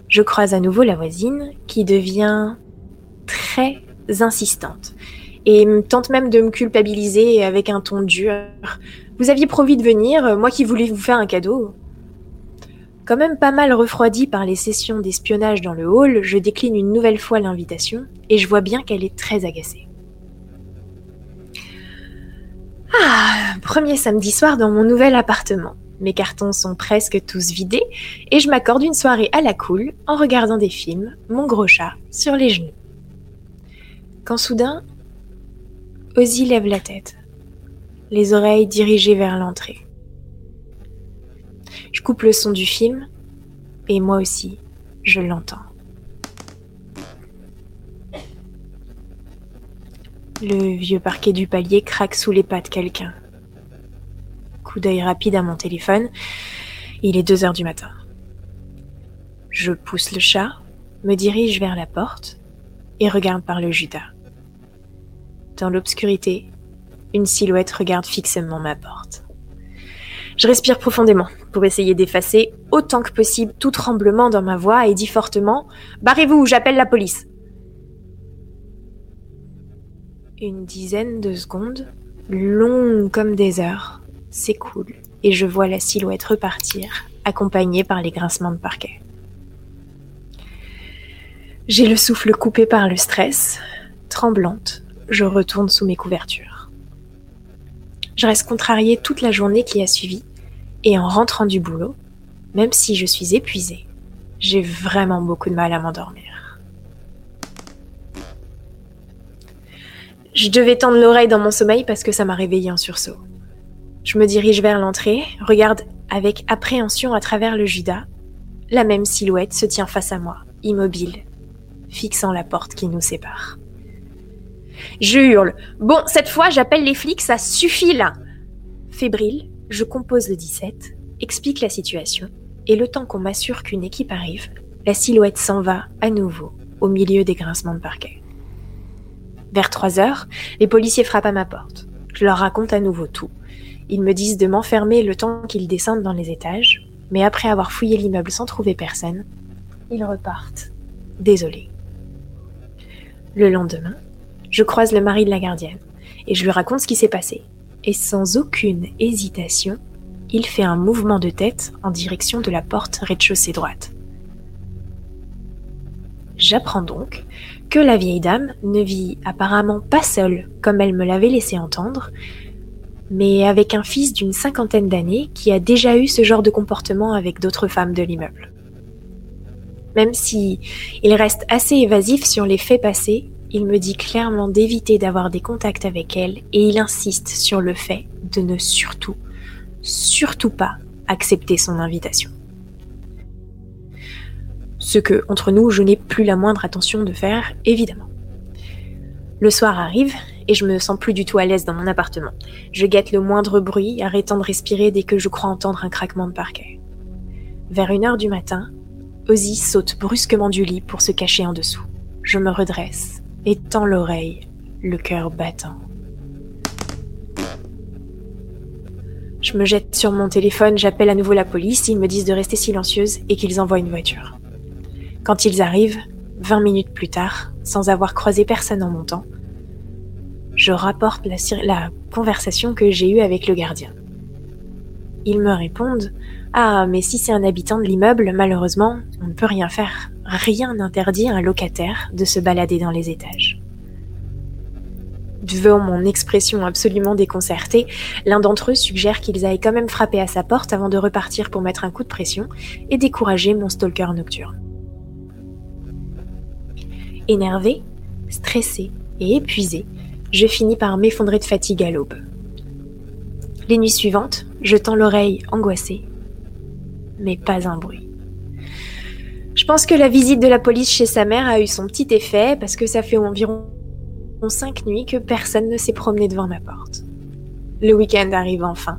D: je croise à nouveau la voisine qui devient très insistante et tente même de me culpabiliser avec un ton dur. Vous aviez promis de venir, moi qui voulais vous faire un cadeau. Quand même pas mal refroidi par les sessions d'espionnage dans le hall, je décline une nouvelle fois l'invitation et je vois bien qu'elle est très agacée. Ah, premier samedi soir dans mon nouvel appartement. Mes cartons sont presque tous vidés et je m'accorde une soirée à la cool en regardant des films, mon gros chat sur les genoux. Quand soudain, Ozzy lève la tête, les oreilles dirigées vers l'entrée. Je coupe le son du film et moi aussi, je l'entends. Le vieux parquet du palier craque sous les pas de quelqu'un. Coup d'œil rapide à mon téléphone. Il est deux heures du matin. Je pousse le chat, me dirige vers la porte et regarde par le Judas. Dans l'obscurité, une silhouette regarde fixement ma porte. Je respire profondément pour essayer d'effacer autant que possible tout tremblement dans ma voix et dis fortement Barrez-vous, j'appelle la police. Une dizaine de secondes, longues comme des heures, s'écoulent et je vois la silhouette repartir, accompagnée par les grincements de parquet. J'ai le souffle coupé par le stress, tremblante, je retourne sous mes couvertures. Je reste contrariée toute la journée qui a suivi et en rentrant du boulot, même si je suis épuisée, j'ai vraiment beaucoup de mal à m'endormir. Je devais tendre l'oreille dans mon sommeil parce que ça m'a réveillée en sursaut. Je me dirige vers l'entrée, regarde avec appréhension à travers le Judas. La même silhouette se tient face à moi, immobile, fixant la porte qui nous sépare. Je hurle. Bon, cette fois, j'appelle les flics, ça suffit là. Fébrile, je compose le 17, explique la situation, et le temps qu'on m'assure qu'une équipe arrive, la silhouette s'en va à nouveau au milieu des grincements de parquet. Vers 3 heures, les policiers frappent à ma porte. Je leur raconte à nouveau tout. Ils me disent de m'enfermer le temps qu'ils descendent dans les étages, mais après avoir fouillé l'immeuble sans trouver personne, ils repartent. Désolé. Le lendemain, je croise le mari de la gardienne et je lui raconte ce qui s'est passé et sans aucune hésitation, il fait un mouvement de tête en direction de la porte rez-de-chaussée droite. J'apprends donc que la vieille dame ne vit apparemment pas seule, comme elle me l'avait laissé entendre, mais avec un fils d'une cinquantaine d'années qui a déjà eu ce genre de comportement avec d'autres femmes de l'immeuble. Même si il reste assez évasif sur les faits passés, il me dit clairement d'éviter d'avoir des contacts avec elle et il insiste sur le fait de ne surtout, surtout pas accepter son invitation. Ce que, entre nous, je n'ai plus la moindre attention de faire, évidemment. Le soir arrive et je me sens plus du tout à l'aise dans mon appartement. Je guette le moindre bruit, arrêtant de respirer dès que je crois entendre un craquement de parquet. Vers une heure du matin, Ozzy saute brusquement du lit pour se cacher en dessous. Je me redresse et tend l'oreille, le cœur battant. Je me jette sur mon téléphone, j'appelle à nouveau la police, ils me disent de rester silencieuse et qu'ils envoient une voiture. Quand ils arrivent, 20 minutes plus tard, sans avoir croisé personne en montant, je rapporte la, la conversation que j'ai eue avec le gardien. Ils me répondent Ah, mais si c'est un habitant de l'immeuble, malheureusement, on ne peut rien faire. Rien n'interdit à un locataire de se balader dans les étages. Devant mon expression absolument déconcertée, l'un d'entre eux suggère qu'ils aillent quand même frapper à sa porte avant de repartir pour mettre un coup de pression et décourager mon stalker nocturne. Énervé, stressé et épuisé, je finis par m'effondrer de fatigue à l'aube. Les nuits suivantes, je tends l'oreille angoissée, mais pas un bruit. Je pense que la visite de la police chez sa mère a eu son petit effet parce que ça fait environ cinq nuits que personne ne s'est promené devant ma porte. Le week-end arrive enfin.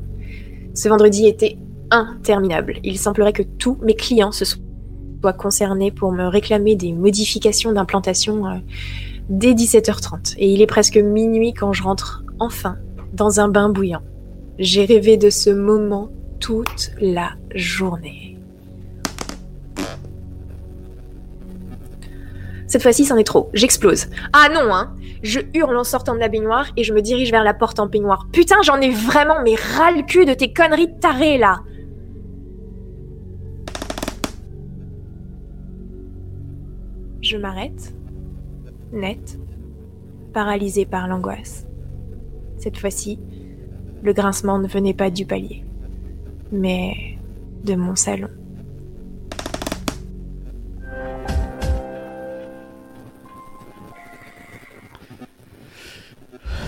D: Ce vendredi était interminable. Il semblerait que tous mes clients se soient concernés pour me réclamer des modifications d'implantation euh, dès 17h30. Et il est presque minuit quand je rentre enfin dans un bain bouillant. J'ai rêvé de ce moment toute la journée. Cette fois-ci, c'en est trop. J'explose. Ah non, hein Je hurle en sortant de la baignoire et je me dirige vers la porte en peignoir. Putain, j'en ai vraiment mais ras le cul de tes conneries de taré, là Je m'arrête net, paralysé par l'angoisse. Cette fois-ci, le grincement ne venait pas du palier, mais de mon salon.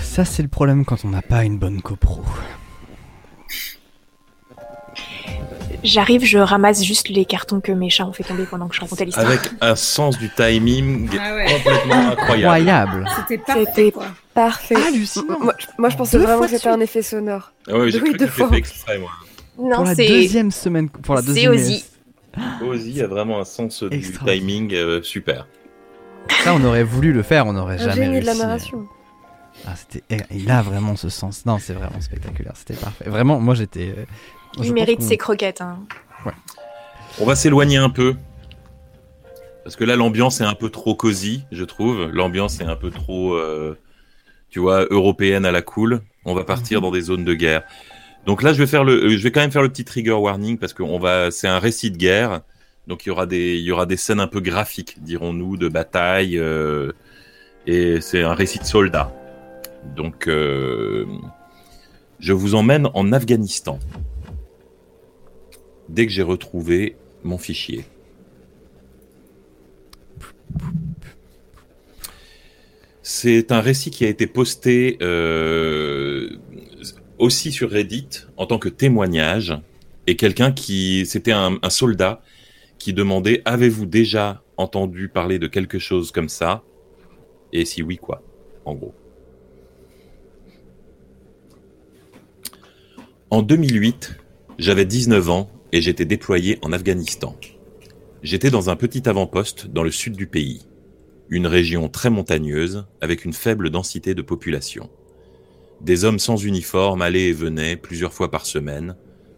A: Ça, c'est le problème quand on n'a pas une bonne copro.
D: J'arrive, je ramasse juste les cartons que mes chats ont fait tomber pendant que je racontais l'histoire.
B: Avec un sens du timing
E: Ah ouais.
B: complètement incroyable.
A: Incroyable.
E: C'était parfait,
C: parfait.
A: Hallucinant.
C: Moi, moi, je pensais
A: Deux
C: vraiment
A: fois
C: que c'était un effet sonore.
B: Ah ouais, j'ai
C: Oui,
B: cru
C: deux
B: que c'était
C: fois.
B: exprès, moi.
A: Pour
D: Non,
A: la
D: c'est
A: deuxième semaine, pour la
D: c'est
A: deuxième.
D: Ozzy.
B: Ozzy a vraiment un sens du timing euh, super.
A: Ça, on aurait voulu le faire, on n'aurait jamais
C: génie de la
A: réussi.
C: narration.
A: Ah, c'était, il a vraiment ce sens. Non, c'est vraiment spectaculaire. C'était parfait. Vraiment, moi, j'étais. euh,
D: Il mérite ses croquettes. Hein.
B: On va s'éloigner un peu. Parce que là, l'ambiance est un peu trop cosy, je trouve. L'ambiance est un peu trop, euh, tu vois, européenne à la cool. On va partir dans des zones de guerre. Donc là, je vais faire le, euh, je vais quand même faire le petit trigger warning parce qu'on va, c'est un récit de guerre. Donc il y aura des, il y aura des scènes un peu graphiques, dirons-nous, de bataille. euh, et c'est un récit de soldats. Donc, euh, je vous emmène en Afghanistan. Dès que j'ai retrouvé mon fichier. C'est un récit qui a été posté aussi sur Reddit en tant que témoignage et quelqu'un qui c'était un, soldat qui demandait avez-vous déjà entendu parler de quelque chose comme ça? Et si oui quoi en gros. En 2008, j'avais 19 ans et j'étais déployé en Afghanistan. J'étais dans un petit avant-poste dans le sud du pays, une région très montagneuse avec une faible densité de population. Des hommes sans uniforme allaient et venaient plusieurs fois par semaine,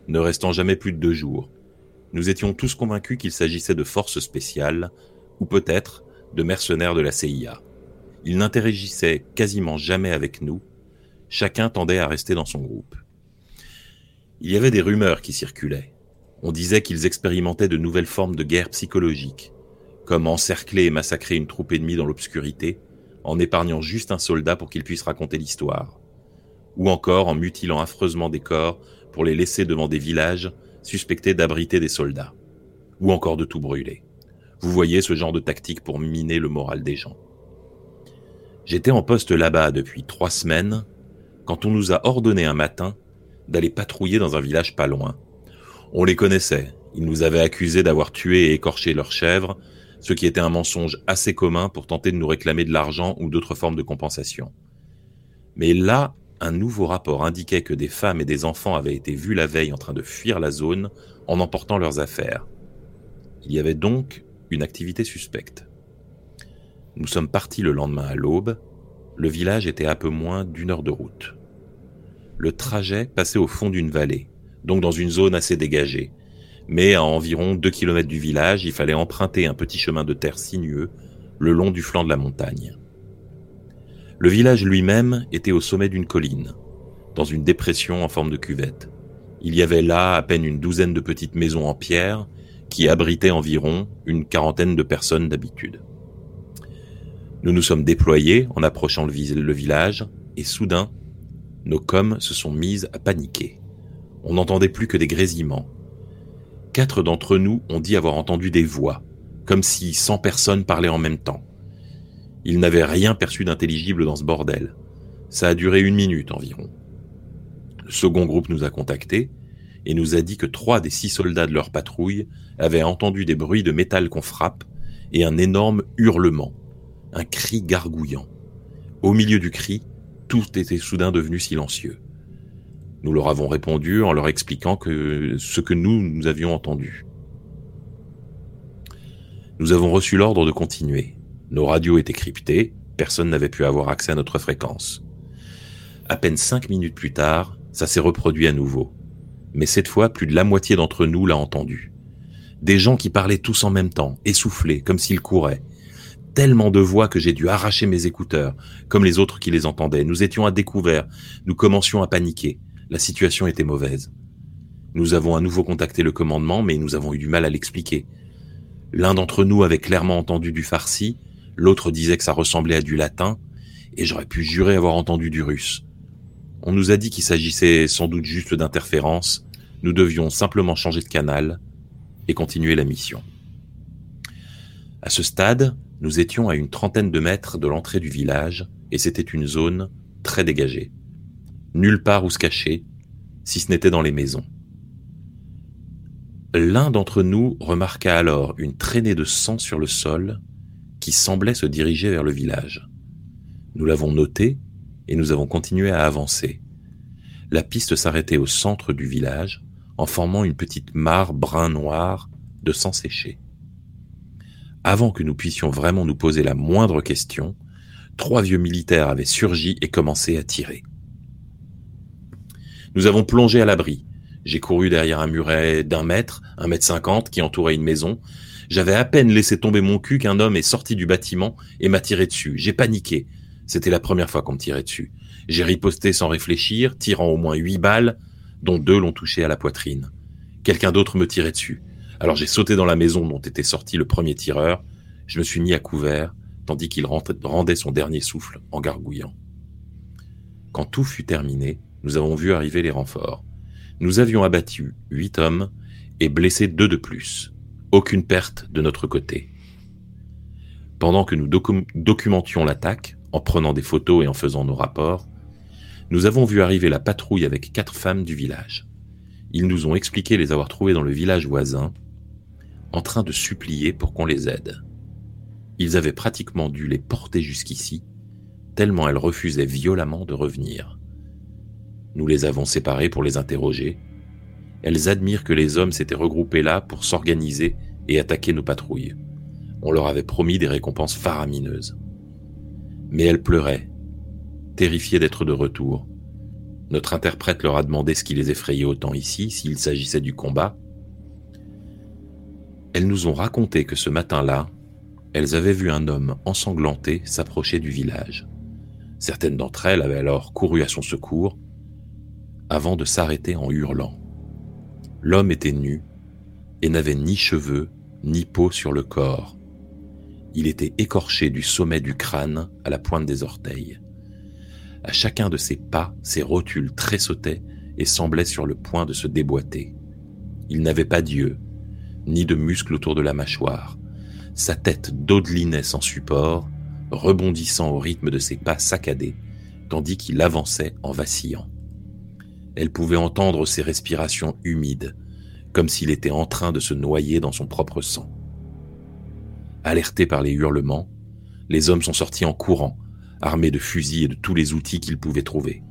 B: ne restant jamais plus de deux jours. Nous étions tous convaincus qu'il s'agissait de forces spéciales, ou peut-être de mercenaires de la CIA. Ils n'interagissaient quasiment jamais avec nous, chacun tendait à rester dans son groupe. Il y avait des rumeurs qui circulaient. On disait qu'ils expérimentaient de nouvelles formes de guerre psychologique, comme encercler et massacrer une troupe ennemie dans l'obscurité, en épargnant juste un soldat pour qu'il puisse raconter l'histoire, ou encore en mutilant affreusement des corps pour les laisser devant des villages suspectés d'abriter des soldats, ou encore de tout brûler. Vous voyez ce genre de tactique pour miner le moral des gens. J'étais en poste là-bas depuis trois semaines, quand on nous a ordonné un matin d'aller patrouiller dans un village pas loin. On les connaissait, ils nous avaient accusés d'avoir tué et écorché leurs chèvres, ce qui était un mensonge assez commun pour tenter de nous réclamer de l'argent ou d'autres formes de compensation. Mais là, un nouveau rapport indiquait que des femmes et des enfants avaient été vus la veille en train de fuir la zone en emportant leurs affaires. Il y avait donc une activité suspecte. Nous sommes partis le lendemain à l'aube. Le village était à peu moins d'une heure de route. Le trajet passait au fond d'une vallée, donc dans une zone assez dégagée. Mais à environ deux kilomètres du village, il fallait emprunter un petit chemin de terre sinueux le long du flanc de la montagne. Le village lui-même était au sommet d'une colline, dans une dépression en forme de cuvette. Il y avait là à peine une douzaine de petites maisons en pierre qui abritaient environ une quarantaine de personnes d'habitude. Nous nous sommes déployés en approchant le, village et soudain, nos coms se sont mises à paniquer. On n'entendait plus que des grésillements. Quatre d'entre nous ont dit avoir entendu des voix, comme si cent personnes parlaient en même temps. Ils n'avaient rien perçu d'intelligible dans ce bordel. Ça a duré une minute environ. Le second groupe nous a contactés et nous a dit que trois des six soldats de leur patrouille avaient entendu des bruits de métal qu'on frappe et un énorme hurlement un cri gargouillant. Au milieu du cri, tout était soudain devenu silencieux. Nous leur avons répondu en leur expliquant que ce que nous, nous avions entendu. Nous avons reçu l'ordre de continuer. Nos radios étaient cryptées, personne n'avait pu avoir accès à notre fréquence. À peine cinq minutes plus tard, ça s'est reproduit à nouveau. Mais cette fois, plus de la moitié d'entre nous l'a entendu. Des gens qui parlaient tous en même temps, essoufflés, comme s'ils couraient, tellement de voix que j'ai dû arracher mes écouteurs, comme les autres qui les entendaient. Nous étions à découvert, nous commencions à paniquer. La situation était mauvaise. Nous avons à nouveau contacté le commandement, mais nous avons eu du mal à l'expliquer. L'un d'entre nous avait clairement entendu du farsi, l'autre disait que ça ressemblait à du latin, et j'aurais pu jurer avoir entendu du russe. On nous a dit qu'il s'agissait sans doute juste d'interférences, nous devions simplement changer de canal et continuer la mission. À ce stade, nous étions à une trentaine de mètres de l'entrée du village, et c'était une zone très dégagée. Nulle part où se cacher, si ce n'était dans les maisons. L'un d'entre nous remarqua alors une traînée de sang sur le sol qui semblait se diriger vers le village. Nous l'avons noté et nous avons continué à avancer. La piste s'arrêtait au centre du village en formant une petite mare brun-noir de sang séché avant que nous puissions vraiment nous poser la moindre question, trois vieux militaires avaient surgi et commencé à tirer. Nous avons plongé à l'abri. J'ai couru derrière un muret d'un mètre, un mètre cinquante, qui entourait une maison. J'avais à peine laissé tomber mon cul qu'un homme est sorti du bâtiment et m'a tiré dessus. J'ai paniqué. C'était la première fois qu'on me tirait dessus. J'ai riposté sans réfléchir, tirant au moins huit balles, dont deux l'ont touché à la poitrine. Quelqu'un d'autre me tirait dessus. Alors j'ai sauté dans la maison dont était sorti le premier tireur, je me suis mis à couvert, tandis qu'il rendait son dernier souffle en gargouillant. Quand tout fut terminé, nous avons vu arriver les renforts. Nous avions abattu huit hommes et blessé deux de plus. Aucune perte de notre côté. Pendant que nous documentions l'attaque, en prenant des photos et en faisant nos rapports, nous avons vu arriver la patrouille avec quatre femmes du village. Ils nous ont expliqué les avoir trouvées dans le village voisin en train de supplier pour qu'on les aide. Ils avaient pratiquement dû les porter jusqu'ici, tellement elles refusaient violemment de revenir. Nous les avons séparées pour les interroger. Elles admirent que les hommes s'étaient regroupés là pour s'organiser et attaquer nos patrouilles. On leur avait promis des récompenses faramineuses. Mais elles pleuraient, terrifiées d'être de retour. Notre interprète leur a demandé ce qui les effrayait autant ici, s'il s'agissait du combat, elles nous ont raconté que ce matin-là, elles avaient vu un homme ensanglanté s'approcher du village. Certaines d'entre elles avaient alors couru à son secours avant de s'arrêter en hurlant. L'homme était nu et n'avait ni cheveux ni peau sur le corps. Il était écorché du sommet du crâne à la pointe des orteils. À chacun de ses pas, ses rotules tressautaient et semblaient sur le point de se déboîter. Il n'avait pas d'yeux, ni de muscles autour de la mâchoire. Sa tête dodelinait sans support, rebondissant au rythme de ses pas saccadés, tandis qu'il avançait en vacillant. Elle pouvait entendre ses respirations humides, comme s'il était en train de se noyer dans son propre sang. Alertés par les hurlements, les hommes sont sortis en courant, armés de fusils et de tous les outils qu'ils pouvaient trouver.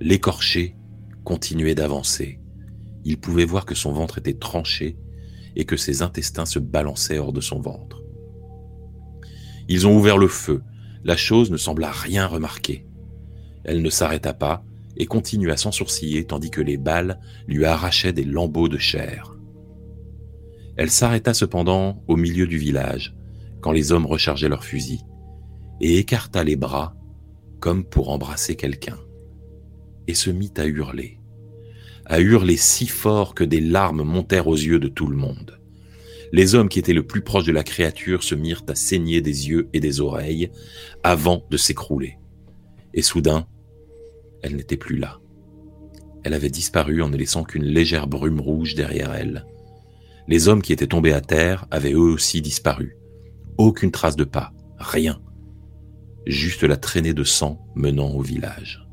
B: L'écorché continuait d'avancer. Il pouvait voir que son ventre était tranché et que ses intestins se balançaient hors de son ventre. Ils ont ouvert le feu. La chose ne sembla rien remarquer. Elle ne s'arrêta pas et continua sans sourciller tandis que les balles lui arrachaient des lambeaux de chair. Elle s'arrêta cependant au milieu du village, quand les hommes rechargeaient leurs fusils, et écarta les bras comme pour embrasser quelqu'un, et se mit à hurler, à hurler si fort que des larmes montèrent aux yeux de tout le monde. Les hommes qui étaient le plus proches de la créature se mirent à saigner des yeux et des oreilles avant de s'écrouler. Et soudain, elle n'était plus là. Elle avait disparu en ne laissant qu'une légère brume rouge derrière elle. Les hommes qui étaient tombés à terre avaient eux aussi disparu. Aucune trace de pas, rien. Juste la traînée de sang menant au village.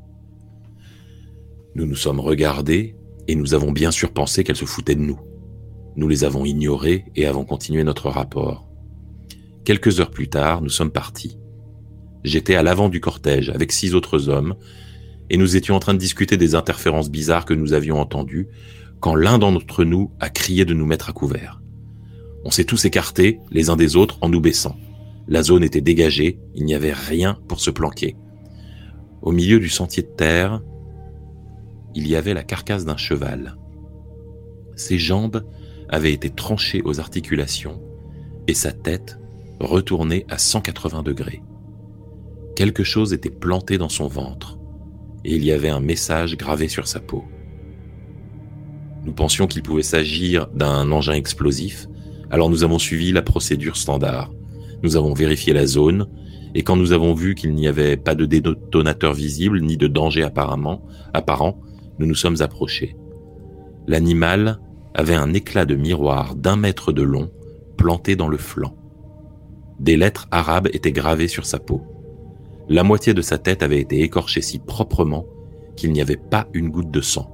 B: Nous nous sommes regardés et nous avons bien sûr pensé qu'elle se foutait de nous. Nous les avons ignorés et avons continué notre rapport. Quelques heures plus tard, nous sommes partis. J'étais à l'avant du cortège avec six autres hommes et nous étions en train de discuter des interférences bizarres que nous avions entendues quand l'un d'entre nous a crié de nous mettre à couvert. On s'est tous écartés les uns des autres en nous baissant. La zone était dégagée, il n'y avait rien pour se planquer. Au milieu du sentier de terre, il y avait la carcasse d'un cheval. Ses jambes avaient été tranchées aux articulations et sa tête retournée à 180 degrés. Quelque chose était planté dans son ventre et il y avait un message gravé sur sa peau. Nous pensions qu'il pouvait s'agir d'un engin explosif, alors nous avons suivi la procédure standard. Nous avons vérifié la zone, et quand nous avons vu qu'il n'y avait pas de détonateur visible ni de danger apparemment, apparent, nous nous sommes approchés. L'animal avait un éclat de miroir d'un mètre de long planté dans le flanc. Des lettres arabes étaient gravées sur sa peau. La moitié de sa tête avait été écorchée si proprement qu'il n'y avait pas une goutte de sang,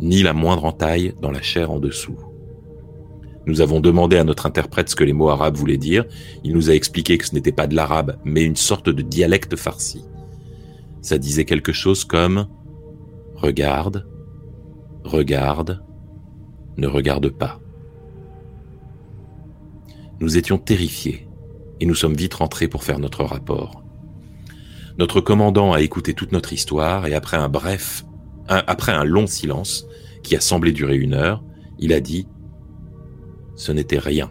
B: ni la moindre entaille dans la chair en dessous. Nous avons demandé à notre interprète ce que les mots arabes voulaient dire. Il nous a expliqué que ce n'était pas de l'arabe, mais une sorte de dialecte farci. Ça disait quelque chose comme Regarde, regarde, ne regarde pas. Nous étions terrifiés et nous sommes vite rentrés pour faire notre rapport. Notre commandant a écouté toute notre histoire et après un bref, après un long silence qui a semblé durer une heure, il a dit Ce n'était rien.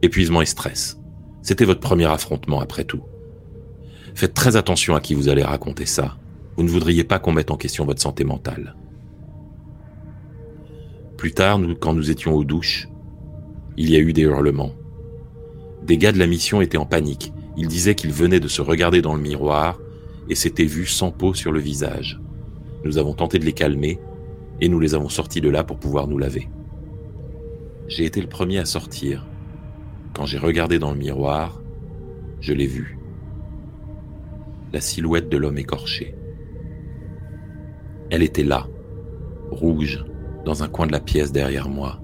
B: Épuisement et stress. C'était votre premier affrontement après tout. Faites très attention à qui vous allez raconter ça. Vous ne voudriez pas qu'on mette en question votre santé mentale. Plus tard, quand nous étions aux douches, il y a eu des hurlements. Des gars de la mission étaient en panique. Ils disaient qu'ils venaient de se regarder dans le miroir et s'étaient vus sans peau sur le visage. Nous avons tenté de les calmer et nous les avons sortis de là pour pouvoir nous laver. J'ai été le premier à sortir. Quand j'ai regardé dans le miroir, je l'ai vu. La silhouette de l'homme écorché. Elle était là, rouge, dans un coin de la pièce derrière moi.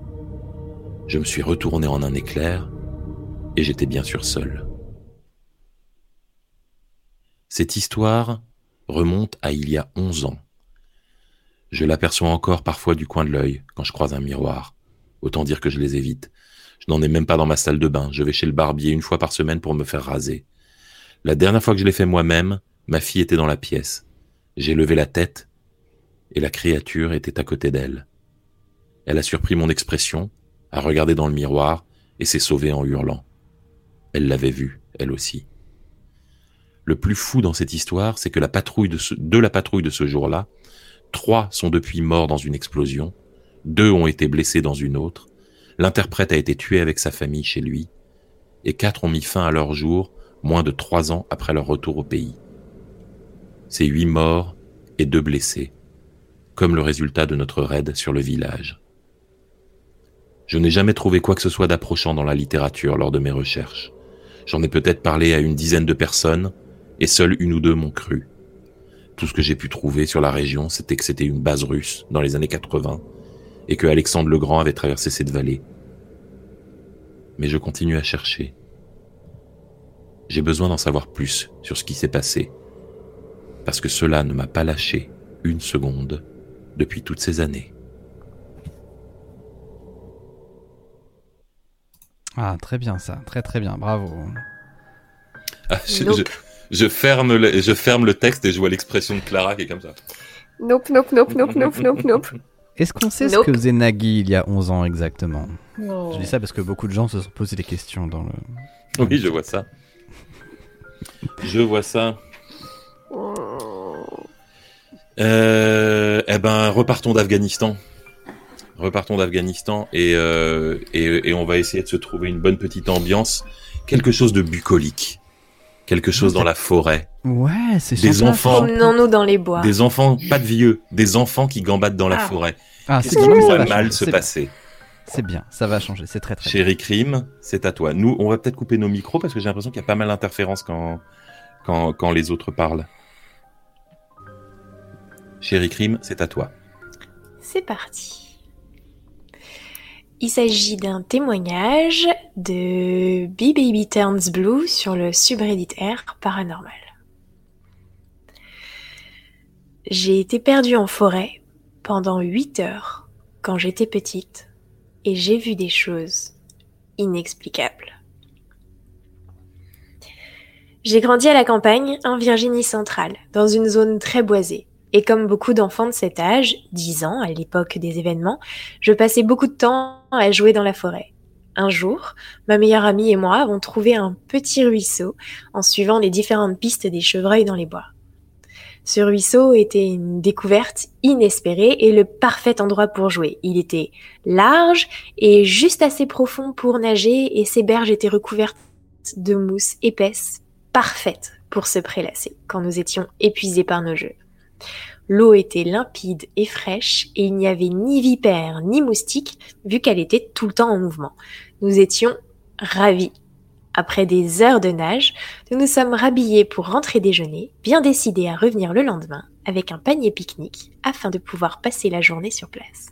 B: Je me suis retourné en un éclair et j'étais bien sûr seul. Cette histoire remonte à il y a onze ans. Je l'aperçois encore parfois du coin de l'œil quand je croise un miroir. Autant dire que je les évite. Je n'en ai même pas dans ma salle de bain. Je vais chez le barbier une fois par semaine pour me faire raser. La dernière fois que je l'ai fait moi-même, ma fille était dans la pièce. J'ai levé la tête et la créature était à côté d'elle. Elle a surpris mon expression, a regardé dans le miroir et s'est sauvée en hurlant. Elle l'avait vu, elle aussi. Le plus fou dans cette histoire, c'est que la patrouille de, de la patrouille de ce jour-là, trois sont depuis morts dans une explosion, deux ont été blessés dans une autre, l'interprète a été tué avec sa famille chez lui, et quatre ont mis fin à leur jour moins de trois ans après leur retour au pays. C'est huit morts et deux blessés, comme le résultat de notre raid sur le village. Je n'ai jamais trouvé quoi que ce soit d'approchant dans la littérature lors de mes recherches. J'en ai peut-être parlé à une dizaine de personnes, et seuls une ou deux m'ont cru. Tout ce que j'ai pu trouver sur la région, c'était que c'était une base russe dans les années 80 et que Alexandre le Grand avait traversé cette vallée. Mais je continue à chercher. J'ai besoin d'en savoir plus sur ce qui s'est passé, parce que cela ne m'a pas lâché une seconde depuis toutes ces années.
A: Ah, très bien ça, très très bien, bravo.
B: Ah, je, je ferme, le, je ferme le texte et je vois l'expression de Clara qui est comme ça.
C: Nope, nope, nope, nope, nope, nope, nope.
A: Est-ce qu'on sait
D: Nope.
A: ce que faisait Nagui il y a 11 ans exactement?
E: Oh.
A: Je dis ça parce que beaucoup de gens se sont posé des questions dans le.
B: Oui, je vois ça. Je vois ça. Euh, eh ben, repartons d'Afghanistan. Repartons d'Afghanistan et, euh, et, et on va essayer de se trouver une bonne petite ambiance. Quelque chose de bucolique. Quelque chose dans la forêt.
A: Ouais, c'est
B: Des
A: sympa.
B: enfants.
D: Promenons-nous dans les bois.
B: Des enfants, pas de vieux, des enfants qui gambadent dans la
E: Ah.
B: forêt.
A: Ah,
B: Qu'est-ce
A: c'est
B: qui
A: ça
B: pourrait
A: va
B: mal
A: changer.
B: se
A: C'est-
B: passer
A: C'est bien, ça va changer, c'est très très bien.
B: Chéri Crime, c'est à toi. Nous, on va peut-être couper nos micros parce que j'ai l'impression qu'il y a pas mal d'interférences quand, quand, quand les autres parlent. Chéri Crime, c'est à toi.
D: C'est parti. Il s'agit d'un témoignage de B-Baby Turns Blue sur le subreddit R paranormal. J'ai été perdue en forêt pendant 8 heures quand j'étais petite et j'ai vu des choses inexplicables. J'ai grandi à la campagne, en Virginie centrale, dans une zone très boisée. Et comme beaucoup d'enfants de cet âge, 10 ans à l'époque des événements, je passais beaucoup de temps à jouer dans la forêt. Un jour, ma meilleure amie et moi avons trouvé un petit ruisseau en suivant les différentes pistes des chevreuils dans les bois. Ce ruisseau était une découverte inespérée et le parfait endroit pour jouer. Il était large et juste assez profond pour nager et ses berges étaient recouvertes de mousse épaisse, parfaite pour se prélasser quand nous étions épuisés par nos jeux. L'eau était limpide et fraîche et il n'y avait ni vipères ni moustiques vu qu'elle était tout le temps en mouvement. Nous étions ravis. Après des heures de nage, nous nous sommes rhabillés pour rentrer déjeuner, bien décidés à revenir le lendemain avec un panier pique-nique afin de pouvoir passer la journée sur place.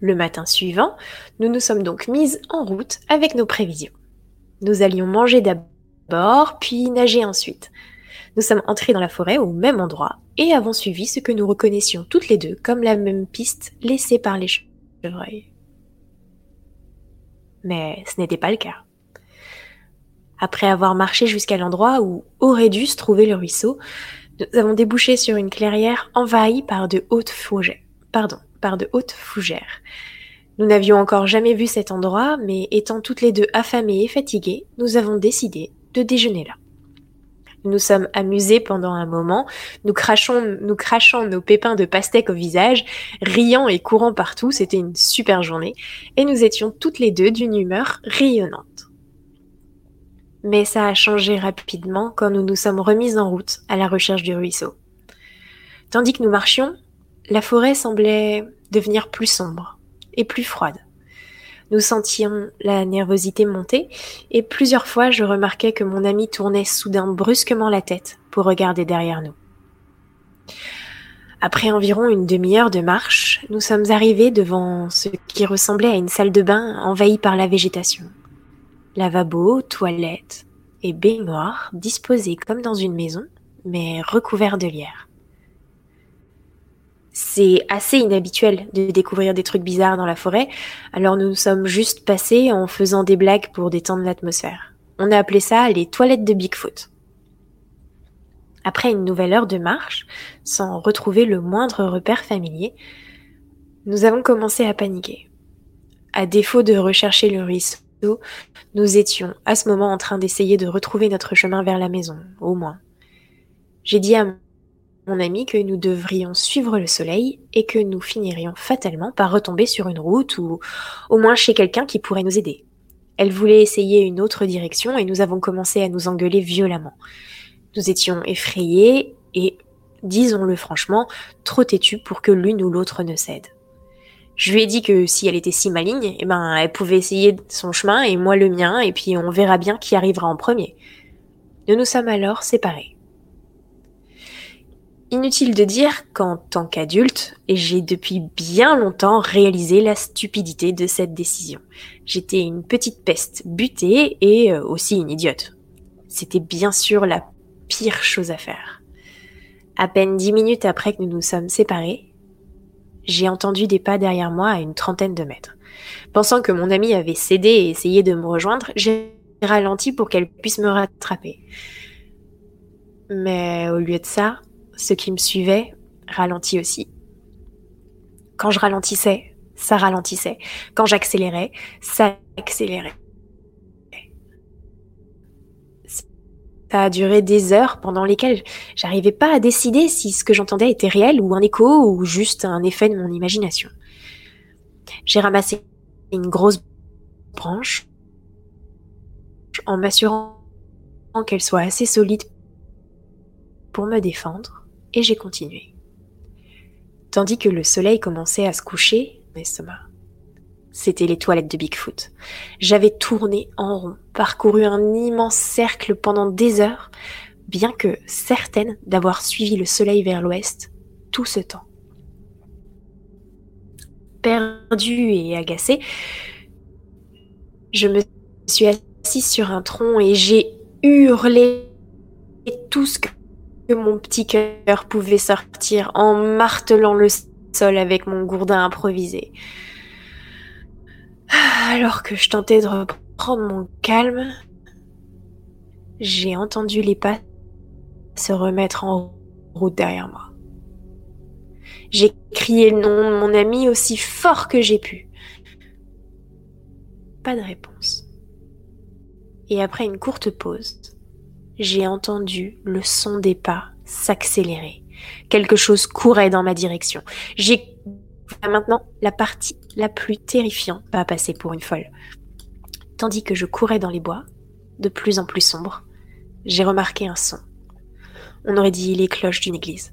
D: Le matin suivant, nous nous sommes donc mises en route avec nos prévisions. Nous allions manger d'abord, puis nager ensuite. Nous sommes entrés dans la forêt au même endroit et avons suivi ce que nous reconnaissions toutes les deux comme la même piste laissée par les chevreuils. Mais ce n'était pas le cas. Après avoir marché jusqu'à l'endroit où aurait dû se trouver le ruisseau, nous avons débouché sur une clairière envahie par de hautes fougères. Pardon, par de hautes fougères. Nous n'avions encore jamais vu cet endroit, mais étant toutes les deux affamées et fatiguées, nous avons décidé de déjeuner là. Nous sommes amusés pendant un moment, nous crachons, nos pépins de pastèque au visage, riant et courant partout, c'était une super journée, et nous étions toutes les deux d'une humeur rayonnante. Mais ça a changé rapidement quand nous nous sommes remises en route à la recherche du ruisseau. Tandis que nous marchions, la forêt semblait devenir plus sombre et plus froide. Nous sentions la nervosité monter et plusieurs fois je remarquais que mon ami tournait soudain brusquement la tête pour regarder derrière nous. Après environ une demi-heure de marche, nous sommes arrivés devant ce qui ressemblait à une salle de bain envahie par la végétation. Lavabo, toilettes et baignoire disposés comme dans une maison, mais recouverts de lierre. C'est assez inhabituel de découvrir des trucs bizarres dans la forêt, alors nous nous sommes juste passés en faisant des blagues pour détendre l'atmosphère. On a appelé ça les toilettes de Bigfoot. Après une nouvelle heure de marche, sans retrouver le moindre repère familier, nous avons commencé à paniquer. À défaut de rechercher le ruisseau, nous étions à ce moment en train d'essayer de retrouver notre chemin vers la maison, au moins. J'ai dit à mon ami que nous devrions suivre le soleil et que nous finirions fatalement par retomber sur une route ou au moins chez quelqu'un qui pourrait nous aider. Elle voulait essayer une autre direction et nous avons commencé à nous engueuler violemment. Nous étions effrayés et, disons-le franchement, trop têtus pour que l'une ou l'autre ne cède. Je lui ai dit que si elle était si maligne, eh ben, elle pouvait essayer son chemin et moi le mien, et puis on verra bien qui arrivera en premier. Nous nous sommes alors séparés. Inutile de dire qu'en tant qu'adulte, j'ai depuis bien longtemps réalisé la stupidité de cette décision. J'étais une petite peste butée et euh, aussi une idiote. C'était bien sûr la pire chose à faire. À peine dix minutes après que nous nous sommes séparés, j'ai entendu des pas derrière moi à une trentaine de mètres. Pensant que mon amie avait cédé et essayé de me rejoindre, j'ai ralenti pour qu'elle puisse me rattraper. Mais au lieu de ça, ceux qui me suivaient ralentit aussi. Quand je ralentissais, ça ralentissait. Quand j'accélérais, ça accélérait. Ça a duré des heures pendant lesquelles j'arrivais pas à décider si ce que j'entendais était réel ou un écho ou juste un effet de mon imagination. J'ai ramassé une grosse branche en m'assurant qu'elle soit assez solide pour me défendre et j'ai continué. Tandis que le soleil commençait à se coucher, l'estomac. C'était les toilettes de Bigfoot. J'avais tourné en rond, parcouru un immense cercle pendant des heures, bien que certaine d'avoir suivi le soleil vers l'ouest tout ce temps. Perdue et agacée, je me suis assise sur un tronc et j'ai hurlé tout ce que mon petit cœur pouvait sortir en martelant le sol avec mon gourdin improvisé. Alors que je tentais de reprendre mon calme, j'ai entendu les pas se remettre en route derrière moi. J'ai crié le nom de mon ami aussi fort que j'ai pu. Pas de réponse. Et après une courte pause, j'ai entendu le son des pas s'accélérer. Quelque chose courait dans ma direction. J'ai maintenant la partie la plus terrifiante à passer pour une folle. Tandis que je courais dans les bois, de plus en plus sombre, j'ai remarqué un son. On aurait dit les cloches d'une église.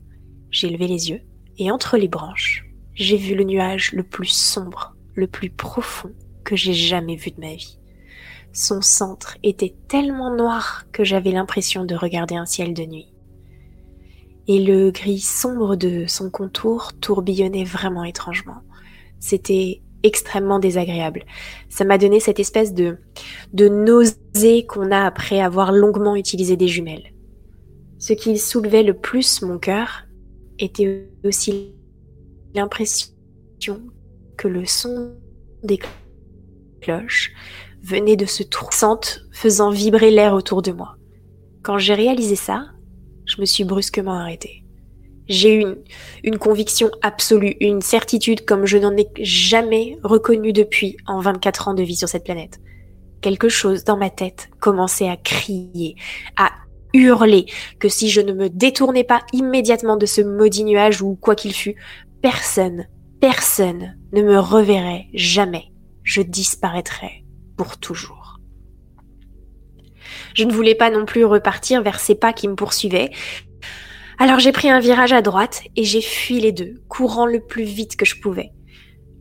D: J'ai levé les yeux, et entre les branches, j'ai vu le nuage le plus sombre, le plus profond que j'ai jamais vu de ma vie. Son centre était tellement noir que j'avais l'impression de regarder un ciel de nuit. Et le gris sombre de son contour tourbillonnait vraiment étrangement. C'était extrêmement désagréable. Ça m'a donné cette espèce de, de nausée qu'on a après avoir longuement utilisé des jumelles. Ce qui soulevait le plus mon cœur était aussi l'impression que le son des cloches venait de ce trou faisant vibrer l'air autour de moi. Quand j'ai réalisé ça, je me suis brusquement arrêtée. J'ai eu une, conviction absolue, une certitude comme je n'en ai jamais reconnue depuis en 24 ans de vie sur cette planète. Quelque chose dans ma tête commençait à crier, à hurler que si je ne me détournais pas immédiatement de ce maudit nuage ou quoi qu'il fût, personne, personne ne me reverrait jamais. Je disparaîtrais toujours. Je ne voulais pas non plus repartir vers ces pas qui me poursuivaient. Alors j'ai pris un virage à droite et j'ai fui les deux, courant le plus vite que je pouvais.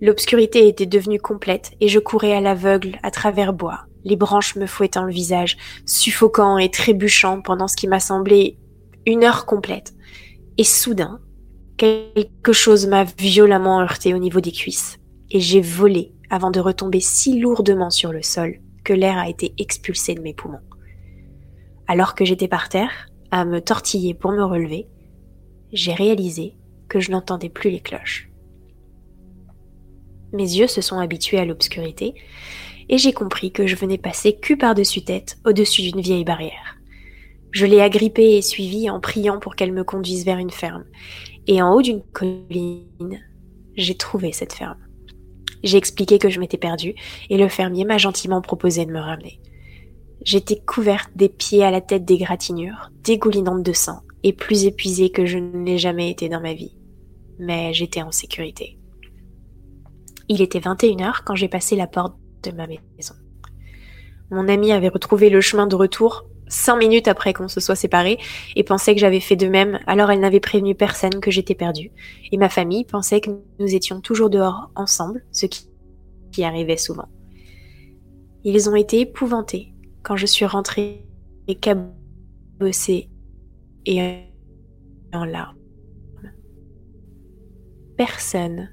D: L'obscurité était devenue complète et je courais à l'aveugle à travers bois, les branches me fouettant le visage, suffocant et trébuchant pendant ce qui m'a semblé une heure complète. Et soudain, quelque chose m'a violemment heurté au niveau des cuisses, et j'ai volé avant de retomber si lourdement sur le sol que l'air a été expulsé de mes poumons. Alors que j'étais par terre, à me tortiller pour me relever, j'ai réalisé que je n'entendais plus les cloches. Mes yeux se sont habitués à l'obscurité, et j'ai compris que je venais passer cul par-dessus tête au-dessus d'une vieille barrière. Je l'ai agrippée et suivie en priant pour qu'elle me conduise vers une ferme, et en haut d'une colline, j'ai trouvé cette ferme. J'ai expliqué que je m'étais perdue, et le fermier m'a gentiment proposé de me ramener. J'étais couverte des pieds à la tête des gratinures, dégoulinante de sang, et plus épuisée que je ne l'ai jamais été dans ma vie. Mais j'étais en sécurité. Il était 21h quand j'ai passé la porte de ma maison. Mon amie avait retrouvé le chemin de retour cinq minutes après qu'on se soit séparés et pensait que j'avais fait de même, alors elle n'avait prévenu personne que j'étais perdue. Et ma famille pensait que nous étions toujours dehors ensemble, ce qui, qui arrivait souvent. Ils ont été épouvantés quand je suis rentrée et cabossée et en larmes. Personne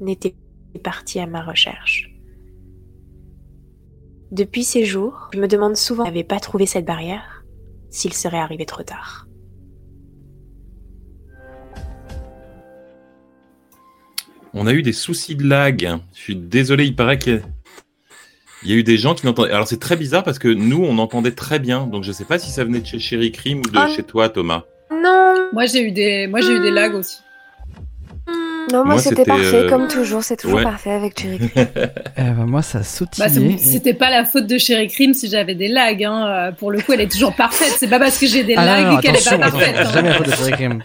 D: n'était parti à ma recherche. Depuis ces jours, je me demande souvent s'il n'avait pas trouvé cette barrière, s'il serait arrivé trop tard.
B: On a eu des soucis de lag. Je suis désolé, il paraît qu'il il y a eu des gens qui n'entendaient. Alors c'est très bizarre parce que nous, on entendait très bien. Donc je sais pas si ça venait de chez Chéri Crime ou de
D: Ah.
B: chez toi, Thomas.
D: Non
E: Moi, j'ai eu des, moi, j'ai eu des lags aussi.
C: Non, moi,
B: Moi,
C: c'était parfait,
B: euh,
C: comme toujours. C'est toujours
B: ouais.
C: parfait avec Cherry.
A: Eh ben, moi, ça
E: Bah,
A: sautillait.
E: c'est- C'était pas la faute de Sherry Cream si j'avais des lags. Hein. Euh, Pour le coup, elle est toujours parfaite. C'est pas parce que j'ai des
A: Ah,
E: lags qu'elle est pas parfaite. hein.
A: jamais la faute de Cherry Cream.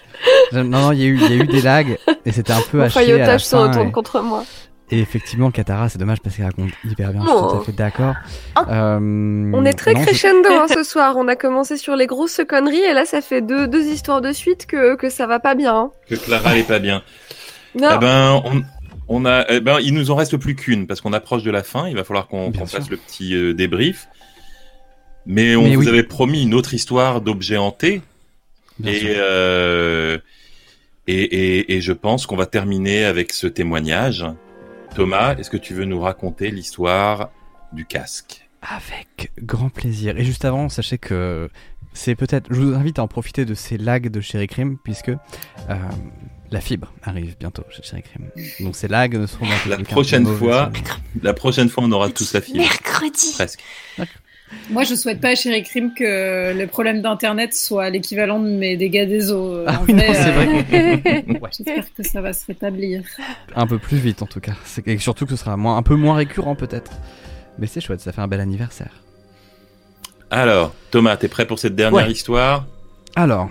A: Non, non, il y, a eu- il y a eu des lags et c'était un peu
F: Mon
A: haché à la
F: faillotage se retourne
A: Et,
F: contre moi.
A: et effectivement, Katara, c'est dommage parce qu'elle raconte hyper bien. Je suis tout à fait d'accord.
F: Ah.
A: Euh,
F: On est très
A: non,
F: crescendo hein, ce soir. On a commencé sur les grosses conneries et là, ça fait deux, deux histoires de suite que, que ça va pas bien. hein.
B: Que Clara n'est pas bien.
F: Non,
B: Eh ben, on, on a, eh ben, il nous en reste plus qu'une parce qu'on approche de la fin. Il va falloir qu'on
A: sûr.
B: fasse le petit euh, débrief. Mais on
A: Mais
B: vous
A: oui.
B: avait promis une autre histoire d'objet hanté
A: Bien
B: et,
A: sûr.
B: euh, et, et, et je pense qu'on va terminer avec ce témoignage. Thomas, est-ce que tu veux nous raconter l'histoire du casque?
A: Avec grand plaisir. Et juste avant, sachez que c'est peut-être. Je vous invite à en profiter de ces lags de Cherry Cream, puisque euh, la fibre arrive bientôt chez Cherry Cream. Donc ces lags ne seront
B: La
A: qu'un peu
B: prochaine fois. La prochaine fois, on aura tous la fibre.
D: Mercredi.
B: Presque.
E: Moi, je souhaite pas à Sherry Cream que le problème d'internet soit l'équivalent de mes dégâts des eaux.
A: Ah
E: En
A: oui, non, c'est
E: euh,
A: vrai. Ouais.
E: J'espère que ça va se rétablir.
A: Un peu plus vite en tout cas. Et surtout que ce sera moins, un peu moins récurrent peut-être. Mais c'est chouette, ça fait un bel anniversaire.
B: Alors, Thomas, t'es prêt pour cette dernière
A: Ouais.
B: histoire?
A: Alors,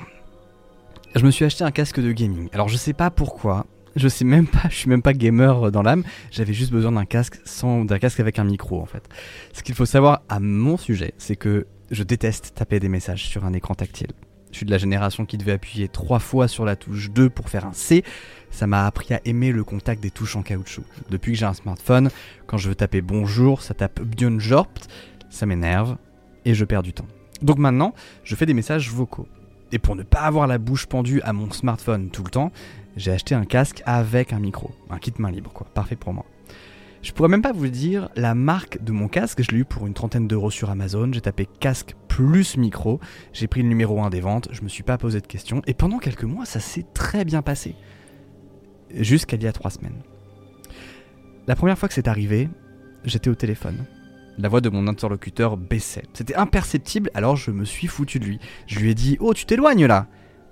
A: je me suis acheté un casque de gaming. Alors je sais pas pourquoi. Je sais même pas, je suis même pas gamer dans l'âme. J'avais juste besoin d'un casque sans, d'un casque avec un micro en fait. Ce qu'il faut savoir à mon sujet, c'est que je déteste taper des messages sur un écran tactile. Je suis de la génération qui devait appuyer trois fois sur la touche 2 pour faire un C. Ça m'a appris à aimer le contact des touches en caoutchouc. Depuis que j'ai un smartphone, quand je veux taper bonjour, ça tape Björnjorpt, ça m'énerve et je perds du temps. Donc maintenant, je fais des messages vocaux. Et pour ne pas avoir la bouche pendue à mon smartphone tout le temps, j'ai acheté un casque avec un micro, un kit main libre quoi, parfait pour moi. Je pourrais même pas vous dire la marque de mon casque, je l'ai eu pour une trentaine d'euros sur Amazon, j'ai tapé casque plus micro, j'ai pris le numéro 1 des ventes, je me suis pas posé de questions, et pendant quelques mois ça s'est très bien passé. Jusqu'à il y a trois semaines. La première fois que c'est arrivé, j'étais au téléphone. La voix de mon interlocuteur baissait. C'était imperceptible, alors je me suis foutu de lui. Je lui ai dit Oh, tu t'éloignes là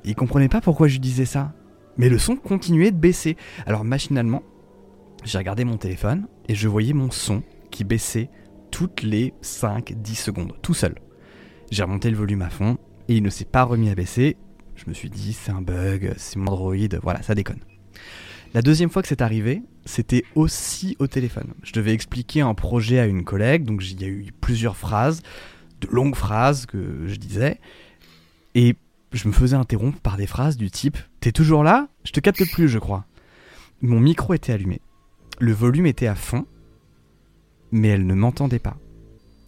A: Il comprenait pas pourquoi je disais ça. Mais le son continuait de baisser. Alors machinalement, j'ai regardé mon téléphone et je voyais mon son qui baissait toutes les 5-10 secondes, tout seul. J'ai remonté le volume à fond et il ne s'est pas remis à baisser. Je me suis dit C'est un bug, c'est mon Android, voilà, ça déconne. La deuxième fois que c'est arrivé, c'était aussi au téléphone. Je devais expliquer un projet à une collègue, donc il y a eu plusieurs phrases, de longues phrases que je disais, et je me faisais interrompre par des phrases du type T'es toujours là? Je te capte plus, je crois. Mon micro était allumé, le volume était à fond, mais elle ne m'entendait pas.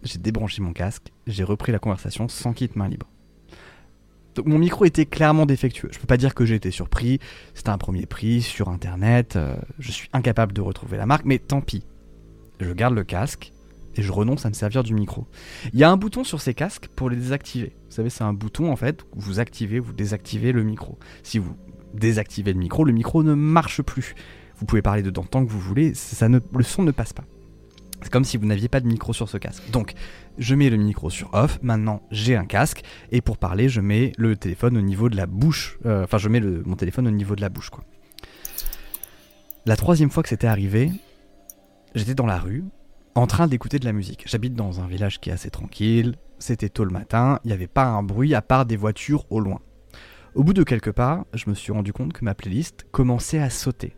A: J'ai débranché mon casque, j'ai repris la conversation sans kit main libre. Mon micro était clairement défectueux. Je peux pas dire que j'ai été surpris. C'était un premier prix sur internet. euh, je suis incapable de retrouver la marque, mais tant pis. Je garde le casque et je renonce à me servir du micro. Il y a un bouton sur ces casques pour les désactiver. Vous savez, c'est un bouton en fait vous activez, vous désactivez le micro. Si vous désactivez le micro, le micro ne marche plus. Vous pouvez parler dedans tant que vous voulez, ça ne, le son ne passe pas. C'est comme si vous n'aviez pas de micro sur ce casque. Donc, je mets le micro sur off. Maintenant, j'ai un casque. Et pour parler, je mets le téléphone au niveau de la bouche. Euh, Enfin, je mets mon téléphone au niveau de la bouche, quoi. La troisième fois que c'était arrivé, j'étais dans la rue, en train d'écouter de la musique. J'habite dans un village qui est assez tranquille. C'était tôt le matin. Il n'y avait pas un bruit à part des voitures au loin. Au bout de quelques pas, je me suis rendu compte que ma playlist commençait à sauter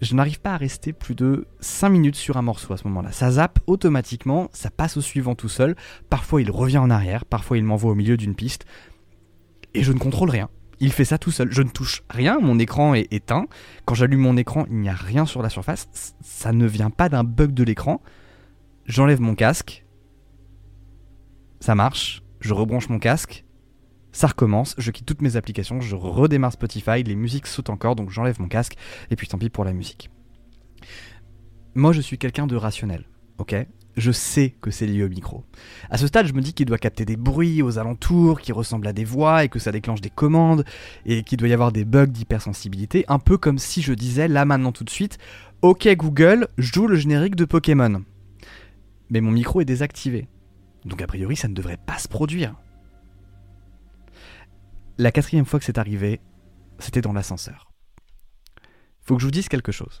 A: je n'arrive pas à rester plus de 5 minutes sur un morceau à ce moment-là. Ça zappe automatiquement, ça passe au suivant tout seul. Parfois il revient en arrière, parfois il m'envoie au milieu d'une piste. Et je ne contrôle rien. Il fait ça tout seul. Je ne touche rien, mon écran est éteint. Quand j'allume mon écran, il n'y a rien sur la surface. Ça ne vient pas d'un bug de l'écran. J'enlève mon casque. Ça marche. Je rebranche mon casque. Ça recommence, je quitte toutes mes applications, je redémarre Spotify, les musiques sautent encore, donc j'enlève mon casque, et puis tant pis pour la musique. Moi, je suis quelqu'un de rationnel, ok? Je sais que c'est lié au micro. À ce stade, je me dis qu'il doit capter des bruits aux alentours, qui ressemblent à des voix, et que ça déclenche des commandes, et qu'il doit y avoir des bugs d'hypersensibilité, un peu comme si je disais là maintenant tout de suite, ok Google, joue le générique de Pokémon. Mais mon micro est désactivé. Donc a priori, ça ne devrait pas se produire. La quatrième fois que c'est arrivé, c'était dans l'ascenseur. Faut que je vous dise quelque chose.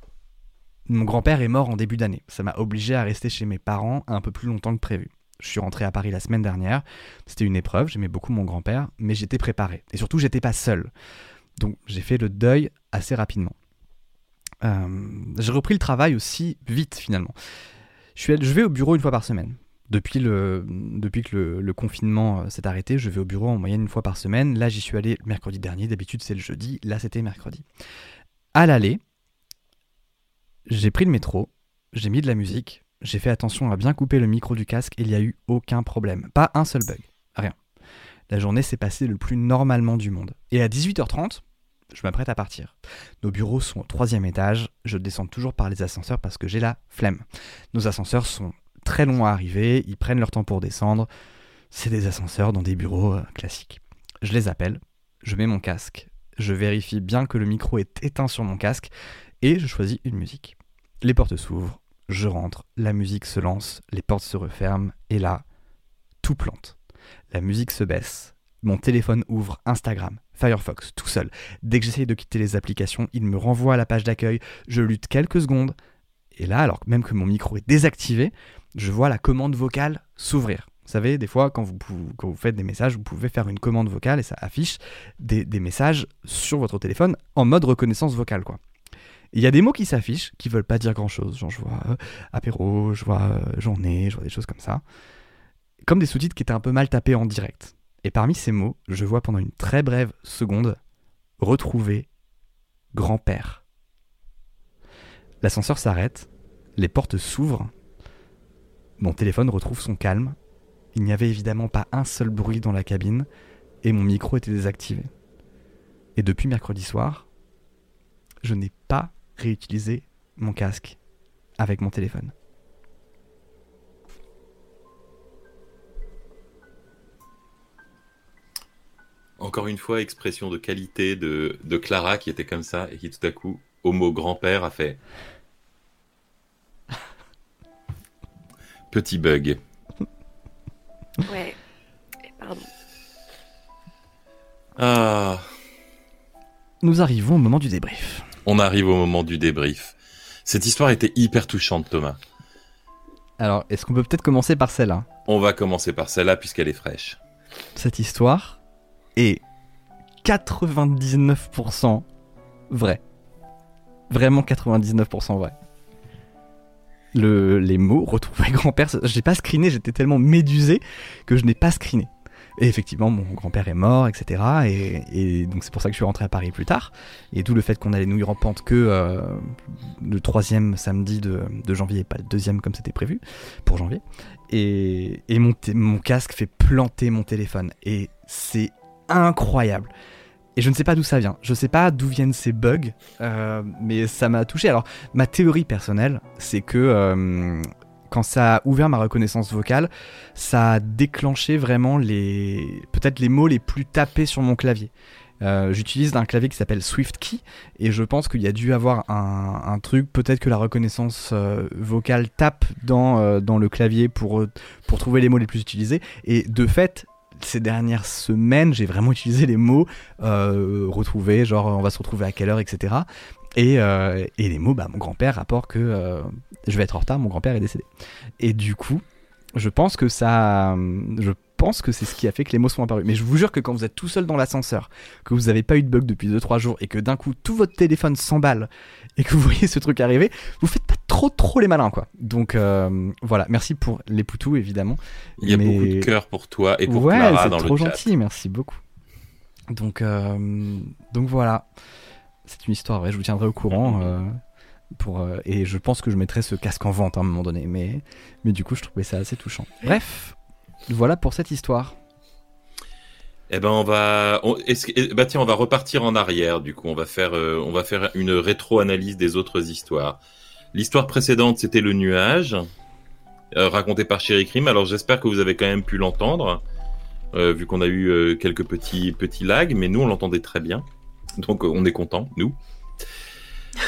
A: Mon grand-père est mort en début d'année. Ça m'a obligé à rester chez mes parents un peu plus longtemps que prévu. Je suis rentré à Paris la semaine dernière. C'était une épreuve, j'aimais beaucoup mon grand-père, mais j'étais préparé. Et surtout, j'étais pas seul. Donc j'ai fait le deuil assez rapidement. Euh, j'ai repris le travail aussi vite finalement. Je, vais au bureau une fois par semaine. Depuis, que le, le confinement euh, s'est arrêté, je vais au bureau en moyenne une fois par semaine. Là, j'y suis allé mercredi dernier. D'habitude, c'est le jeudi. Là, c'était mercredi. À l'aller, j'ai pris le métro, j'ai mis de la musique, j'ai fait attention à bien couper le micro du casque et il n'y a eu aucun problème. Pas un seul bug. Rien. La journée s'est passée le plus normalement du monde. Et à 18h30, je m'apprête à partir. Nos bureaux sont au troisième étage. Je descends toujours par les ascenseurs parce que j'ai la flemme. Nos ascenseurs sont très longs à arriver. Ils prennent leur temps pour descendre. C'est des ascenseurs dans des bureaux euh, classiques. Je les appelle. Je mets mon casque. Je vérifie bien que le micro est éteint sur mon casque. Et je choisis une musique. Les portes s'ouvrent. Je rentre. La musique se lance. Les portes se referment. Et là, tout plante. La musique se baisse. Mon téléphone ouvre Instagram, Firefox, tout seul. Dès que j'essaye de quitter les applications, il me renvoie à la page d'accueil. Je lutte quelques secondes. Et là, alors même que mon micro est désactivé, je vois la commande vocale s'ouvrir. Vous savez, des fois, quand vous, faites des messages, vous pouvez faire une commande vocale et ça affiche des, messages sur votre téléphone en mode reconnaissance vocale. Il y a des mots qui s'affichent qui veulent pas dire grand chose. Genre, je vois euh, apéro, je vois euh, journée, je vois des choses comme ça. Comme des sous-titres qui étaient un peu mal tapés en direct. Et parmi ces mots, je vois pendant une très brève seconde retrouver grand-père. L'ascenseur s'arrête, les portes s'ouvrent, mon téléphone retrouve son calme, il n'y avait évidemment pas un seul bruit dans la cabine, et mon micro était désactivé. Et depuis mercredi soir, je n'ai pas réutilisé mon casque avec mon téléphone.
B: Encore une fois, expression de qualité de, Clara qui était comme ça et qui tout à coup, au mot grand-père, a fait Petit bug.
C: Ouais. Pardon.
B: Ah.
A: Nous arrivons au moment du débrief.
B: On arrive au moment du débrief. Cette histoire était hyper touchante, Thomas.
A: Alors, est-ce qu'on peut peut-être commencer par celle-là?
B: On va commencer par celle-là puisqu'elle est fraîche.
A: Cette histoire est 99% vrai. Vraiment 99% vrai. Le, les mots retrouver grand-père, j'ai pas screené, j'étais tellement médusé que je n'ai pas screené. Et effectivement, mon grand-père est mort, etc. Et, donc c'est pour ça que je suis rentré à Paris plus tard. Et d'où le fait qu'on a les nouilles rampantes que euh, le troisième samedi de, janvier et pas le deuxième comme c'était prévu pour janvier. Et, mon casque fait planter mon téléphone. Et c'est incroyable. Et je ne sais pas d'où ça vient. Je ne sais pas d'où viennent ces bugs, euh, mais ça m'a touché. Alors, ma théorie personnelle, c'est que euh, quand ça a ouvert ma reconnaissance vocale, ça a déclenché vraiment les peut-être les mots les plus tapés sur mon clavier. Euh, J'utilise un clavier qui s'appelle SwiftKey et je pense qu'il y a dû avoir un, truc, peut-être que la reconnaissance vocale tape dans, dans le clavier pour, pour trouver les mots les plus utilisés. Et de fait, ces dernières semaines, j'ai vraiment utilisé les mots euh, retrouvés, genre on va se retrouver à quelle heure, etc. Et, euh, et les mots, bah, mon grand-père rapporte que euh, je vais être en retard, mon grand-père est décédé. Et du coup, je pense que ça, je pense que c'est ce qui a fait que les mots sont apparus. Mais je vous jure que quand vous êtes tout seul dans l'ascenseur, que vous n'avez pas eu de bug depuis 2-3 jours et que d'un coup tout votre téléphone s'emballe et que vous voyez ce truc arriver, vous faites pas trop trop les malins quoi. Donc euh, voilà, merci pour les poutous évidemment.
B: Il y a Mais... beaucoup de cœur pour toi et pour
A: ouais,
B: Clara dans le chat.
A: c'est trop gentil, merci beaucoup. Donc euh, donc voilà, c'est une histoire. Ouais, je vous tiendrai au courant. Euh, pour, euh, et je pense que je mettrai ce casque en vente à un moment donné. Mais, mais du coup, je trouvais ça assez touchant. Bref, voilà pour cette histoire.
B: Eh ben on va, on, que, bah tiens, on va repartir en arrière. Du coup, on va faire, euh, on va faire une rétro-analyse des autres histoires. L'histoire précédente, c'était le nuage, euh, raconté par Chéri Crime. Alors j'espère que vous avez quand même pu l'entendre, euh, vu qu'on a eu quelques petits petits lags, mais nous on l'entendait très bien. Donc on est content, nous.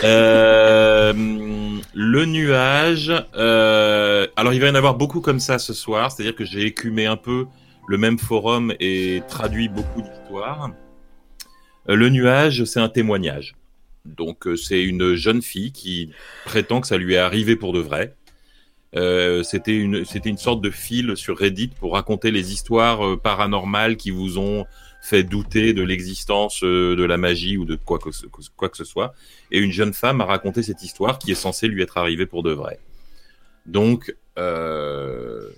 B: Euh, le nuage. Euh, alors il va y en avoir beaucoup comme ça ce soir, c'est-à-dire que j'ai écumé un peu le même forum et traduit beaucoup d'histoires. Euh, le nuage, c'est un témoignage. Donc c'est une jeune fille qui prétend que ça lui est arrivé pour de vrai. C'était une c'était une sorte de fil sur Reddit pour raconter les histoires paranormales qui vous ont fait douter de l'existence euh, de la magie ou de quoi que, ce- quoi que ce soit. Et une jeune femme a raconté cette histoire qui est censée lui être arrivée pour de vrai. Donc euh,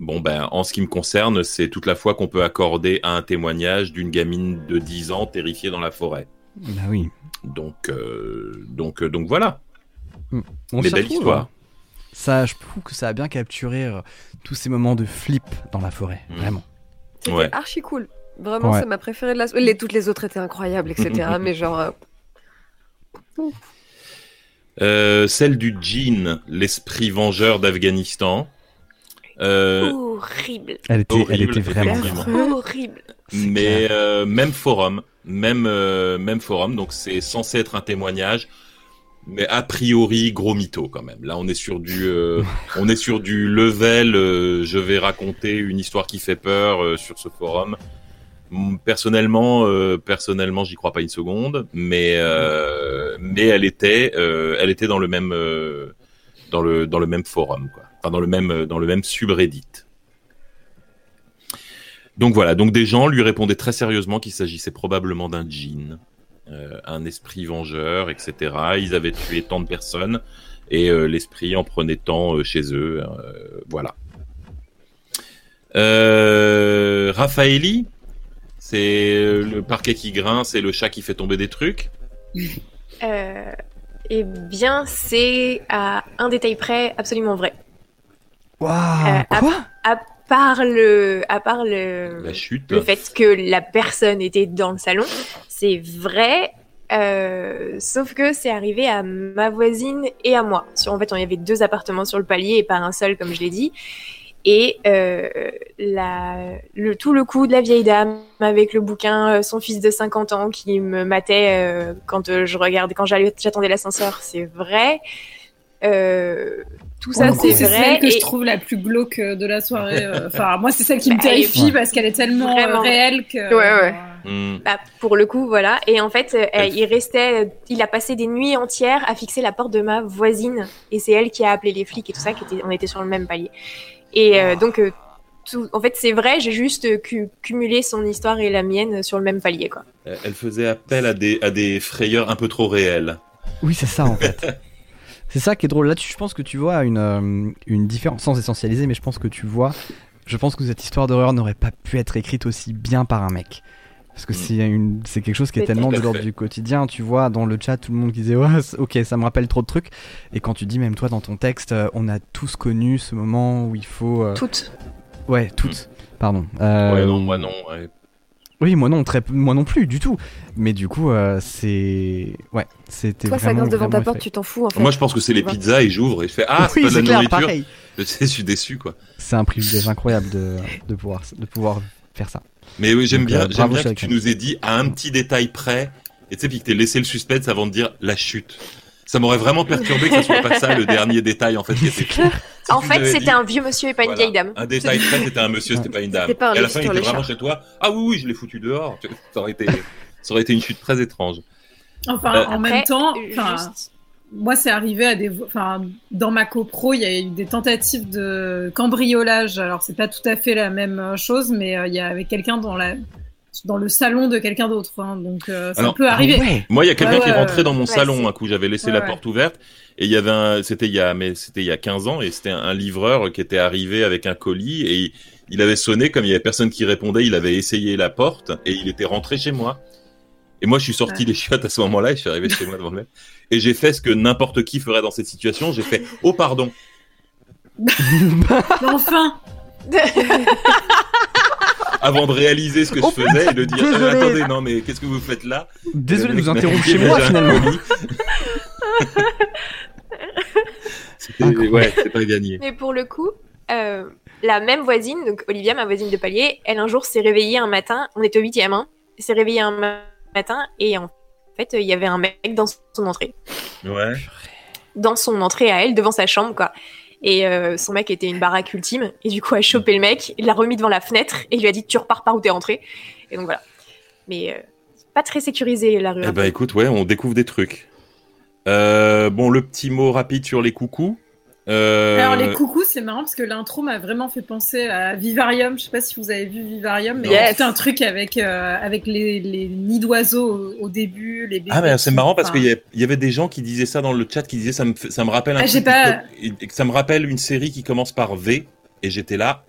B: Bon ben, en ce qui me concerne, c'est toute la fois qu'on peut accorder à un témoignage d'une gamine de 10 ans terrifiée dans la forêt.
A: Bah oui.
B: Donc, euh, donc, donc voilà.
A: On
B: Mais belle histoire.
A: hein. Ça, je trouve que ça a bien capturé euh, tous ces moments de flip dans la forêt.
B: Mm.
A: Vraiment.
F: C'était
B: Ouais.
F: archi cool. Vraiment,
A: Ouais.
F: c'est ma préférée de la. Les, toutes les autres étaient incroyables, etc. mais genre. euh,
B: Euh, celle du djinn, l'esprit vengeur d'Afghanistan. Euh,
D: Horrible.
A: Elle était, elle était vraiment.
D: Horrible.
B: Mais euh, même forum, même euh, même forum. Donc c'est censé être un témoignage, mais a priori gros mytho quand même. Là on est sur du euh, on est sur du level. euh, je vais raconter une histoire qui fait peur euh, sur ce forum. Personnellement, euh, personnellement, j'y crois pas une seconde, mais euh, mais elle était euh, elle était dans le même euh, dans le dans le même forum quoi. Enfin dans le même dans le même subreddit. Donc voilà, donc des gens lui répondaient très sérieusement qu'il s'agissait probablement d'un djinn, un esprit vengeur, etc. Ils avaient tué tant de personnes et l'esprit en prenait tant chez eux. voilà. Euh, Raffaelli, c'est euh, le parquet qui grince et le chat qui fait tomber des trucs.
D: Euh, eh bien, c'est à un détail près absolument vrai.
A: Waouh,
D: Euh, à-
A: quoi
D: À part le, à part le,
B: La chute.
D: le fait que la personne était dans le salon, c'est vrai. euh, sauf que c'est arrivé à ma voisine et à moi. Sur, en fait, il y avait deux appartements sur le palier et pas un seul, comme je l'ai dit. Et euh, la, le, tout le coup de la vieille dame avec le bouquin, euh, son fils de 50 ans qui me matait euh, quand euh, je regardais, quand j'allais- j'attendais l'ascenseur, c'est vrai. Euh, tout ça, c'est
E: c'est
D: vrai.
E: celle que
D: et-
E: je trouve la plus glauque de la soirée. euh, Enfin, moi, c'est celle qui me
D: Bah,
E: terrifie
A: Ouais.
E: parce qu'elle est tellement
D: Vraiment.
E: réelle que.
D: Ouais, ouais.
B: Hmm.
D: Bah, pour le coup, voilà. Et en fait, euh, il restait, il a passé des nuits entières à fixer la porte de ma voisine. Et c'est elle qui a appelé les flics et tout ça, qui était, on était sur le même palier. Et euh, donc, euh, tout, en fait, c'est vrai, j'ai juste euh, cu- cumulé son histoire et la mienne sur le même palier, quoi.
B: Elle faisait appel à des, à des frayeurs un peu trop réelles.
A: Oui, c'est ça en fait. c'est ça qui est drôle. Là, tu- je pense que tu vois une, euh, une différence, sans essentialiser, mais je pense que tu vois. Je pense que cette histoire d'horreur n'aurait pas pu être écrite aussi bien par un mec. Parce que
B: Mm.
A: c'est une- c'est quelque chose qui est tellement de l'ordre du quotidien. Tu vois, dans le chat, tout le monde qui disait Ouais, c'est- ok, ça me rappelle trop de trucs. Et quand tu dis, même toi, dans ton texte, euh, on a tous connu ce moment où il faut. euh,
D: Toutes.
A: Ouais, toutes. Pardon. Euh,
B: Ouais, non, moi non. ouais.
A: Oui, moi non, très, moi non plus, du tout. Mais du coup, euh, c'est. Ouais, c'était.
F: Toi, ça grince devant ta porte,
A: effrayant.
F: tu t'en fous en fait.
B: Moi, je pense que c'est les pizzas et j'ouvre et je fais Ah, c'est
A: oui,
B: pas de la
A: c'est clair,
B: nourriture.
A: pareil.
B: Je sais, je suis déçu, quoi.
A: C'est un privilège incroyable de, de, pouvoir, de pouvoir faire ça.
B: Mais oui, j'aime bien,
A: euh,
B: j'aime bien que tu nous aies dit à un petit détail près, et tu sais, puis que t'aies laissé le suspense avant de dire la chute. Ça m'aurait vraiment perturbé que ce soit pas ça le dernier détail en fait qui était. Si
D: en fait, c'était
B: dit,
D: un vieux monsieur et pas une
B: voilà,
D: vieille dame.
B: Un détail près, c'était un monsieur, c'était pas une dame.
F: C'était pas un
B: et à la fin, il était vraiment chez toi. Ah oui, oui, je l'ai foutu dehors. Ça aurait été, ça aurait été une chute très étrange.
E: Enfin,
B: Euh,
E: en
D: Après,
E: même temps,
D: euh, juste-
E: moi, c'est arrivé à des, enfin, dans ma copro, il y a eu des tentatives de cambriolage. Alors, c'est pas tout à fait la même euh, chose, mais euh, il y avait quelqu'un dans la, dans le salon de quelqu'un d'autre. hein. donc, euh, ça
B: Alors,
E: peut arriver.
A: Ah ouais.
B: Moi, il y a quelqu'un
E: Ouais,
B: qui est rentré dans mon
D: ouais,
B: salon un coup. J'avais laissé
E: Ouais,
B: la
E: ouais.
B: porte ouverte et il y avait un, c'était il y a, mais c'était il y a 15 ans et c'était un, un livreur qui était arrivé avec un colis et il, il avait sonné comme il y avait personne qui répondait. Il avait essayé la porte et il était rentré chez moi. Et moi, je suis sorti
E: Ouais.
B: les chiottes à ce moment-là et je suis arrivé chez moi devant le mec. Et j'ai fait ce que n'importe qui ferait dans cette situation. J'ai fait, oh pardon.
E: Mais enfin,
B: Avant de réaliser ce que
A: Oh,
B: je faisais et de dire,
A: désolé.
B: attendez, non, mais qu'est-ce que vous faites là?
A: Désolé de vous interrompre chez
B: mais
A: moi finalement.
B: C'était, ouais, c'est pas gagné.
D: Mais pour le coup, euh, la même voisine, donc Olivia, ma voisine de palier, elle un jour s'est réveillée un matin, on était au huitième, hein, elle s'est réveillée un ma- matin et en fait, il y avait un mec dans son entrée.
B: Ouais.
D: Dans son entrée à elle, devant sa chambre, quoi. Et euh, son mec était une baraque ultime. Et du coup, elle a chopé le mec, il l'a remis devant la fenêtre et il lui a dit Tu repars par où t'es rentré? Et donc voilà. Mais euh, pas très sécurisé la rue.
B: Eh ben écoute, ouais, on découvre des trucs. Euh, bon, le petit mot rapide sur les coucous. Euh,
E: Alors les coucous, c'est marrant parce que l'intro m'a vraiment fait penser à Vivarium. Je sais pas si vous avez vu Vivarium, mais
F: Yes.
E: c'est un truc avec euh, avec les, les nids d'oiseaux au, au début, les.
B: Ah mais c'est marrant parce
E: enfin,
B: qu'il y, y avait des gens qui disaient ça dans le chat, qui disaient ça me, ça me rappelle un
E: Ah, pas-
B: qui- ça me rappelle une série qui commence par V et j'étais là.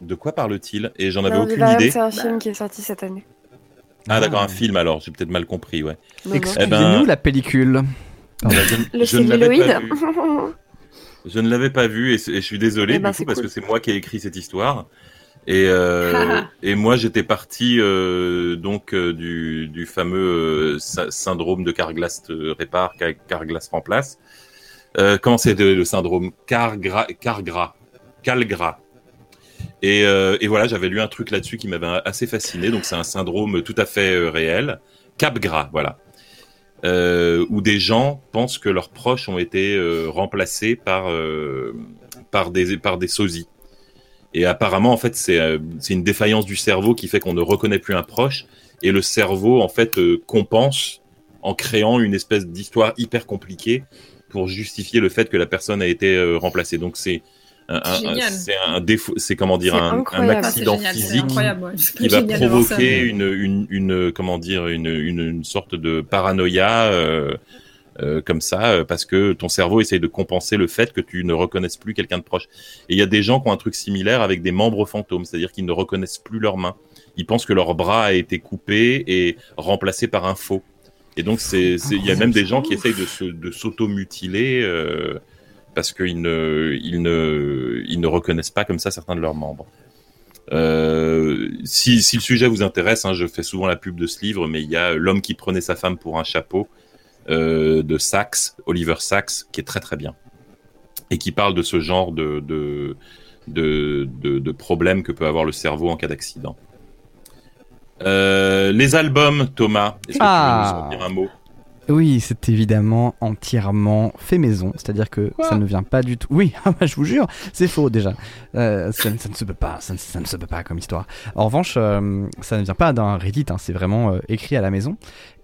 B: De quoi parle-t-il? Et j'en avais aucune idée.
C: C'est un film qui est sorti cette année.
B: Ah d'accord, un film alors, j'ai peut-être mal compris, ouais.
A: Excusez-nous
B: ben-
A: la pellicule.
B: Bah, je,
C: Le
B: je ne Je ne l'avais pas vu et, je suis désolé
C: Eh ben,
B: du
C: c'est
B: coup parce que c'est moi qui ai écrit cette histoire. Et, euh, et moi j'étais parti euh, donc euh, du, du fameux sy- syndrome de Carglass répare, Car- Carglass remplace. Euh, comment c'est le syndrome? Cargra, Cargras, Calgras. Et, et voilà, j'avais lu un truc là-dessus qui m'avait assez fasciné. Donc c'est un syndrome tout à fait réel. Capgras, voilà euh, où des gens pensent que leurs proches ont été euh, remplacés par euh, par des par des sosies. Et apparemment, en fait, c'est euh, une défaillance du cerveau qui fait qu'on ne reconnaît plus un proche, et le cerveau, en fait, euh, compense en créant une espèce d'histoire hyper compliquée pour justifier le fait que la personne a été euh, remplacée. Donc c'est. C'est un défaut, c'est comment dire un.
E: Ah,
B: accident
E: génial, c'est
B: physique
E: ouais.
B: qui va provoquer une, une, une comment dire une, une, une sorte de paranoïa euh, euh, comme ça euh, parce que ton cerveau essaye de compenser le fait que tu ne reconnaisses plus quelqu'un de proche. Et il y a des gens qui ont un truc similaire avec des membres fantômes, c'est-à-dire qu'ils ne reconnaissent plus leurs mains. Ils pensent que leur bras a été coupé et remplacé par un faux. Et donc c'est- il y a même des gens qui essayent de se de s'auto-mutiler euh, parce qu'ils ne ils ne ils ne reconnaissent pas comme ça certains de leurs membres. Euh, si, si le sujet vous intéresse, hein, je fais souvent la pub de ce livre, mais il y a L'homme qui prenait sa femme pour un chapeau euh, de Sachs, Oliver Sachs, qui est très très bien et qui parle de ce genre de de de, de, de problèmes que peut avoir le cerveau en cas d'accident. Euh, les albums, Thomas, est-ce que
A: Ah.
B: tu nous en dire un mot?
A: Oui, c'est évidemment entièrement fait maison, c'est-à-dire que
B: Quoi
A: ça ne vient pas du tout. Oui, ah bah, je vous jure, c'est faux déjà. Euh, ça, ça ne se peut pas, ça ne, ça ne se peut pas comme histoire. En revanche, euh, ça ne vient pas d'un Reddit, hein, c'est vraiment euh, écrit à la maison.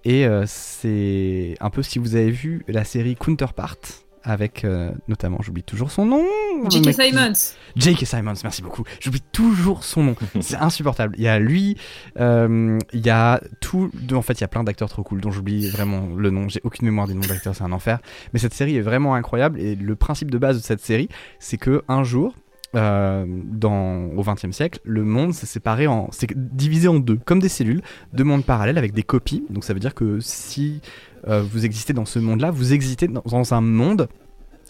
A: Et c'est un peu si vous avez vu la série Counterpart avec euh, notamment, j'oublie toujours son nom.
E: J.K. Simons.
A: J.K. Simons, merci beaucoup. J'oublie toujours son nom. C'est insupportable. Il y a lui, euh, il y a tout. En fait, il y a plein d'acteurs trop cool dont j'oublie vraiment le nom. J'ai aucune mémoire des noms d'acteurs, c'est un enfer. Mais cette série est vraiment incroyable. Et le principe de base de cette série, c'est que un jour. euh, dans, au XXe siècle, le monde s'est séparé en, c'est divisé en deux, comme des cellules, deux mondes parallèles avec des copies. Donc ça veut dire que si euh, vous existez dans ce monde-là, vous existez dans, un monde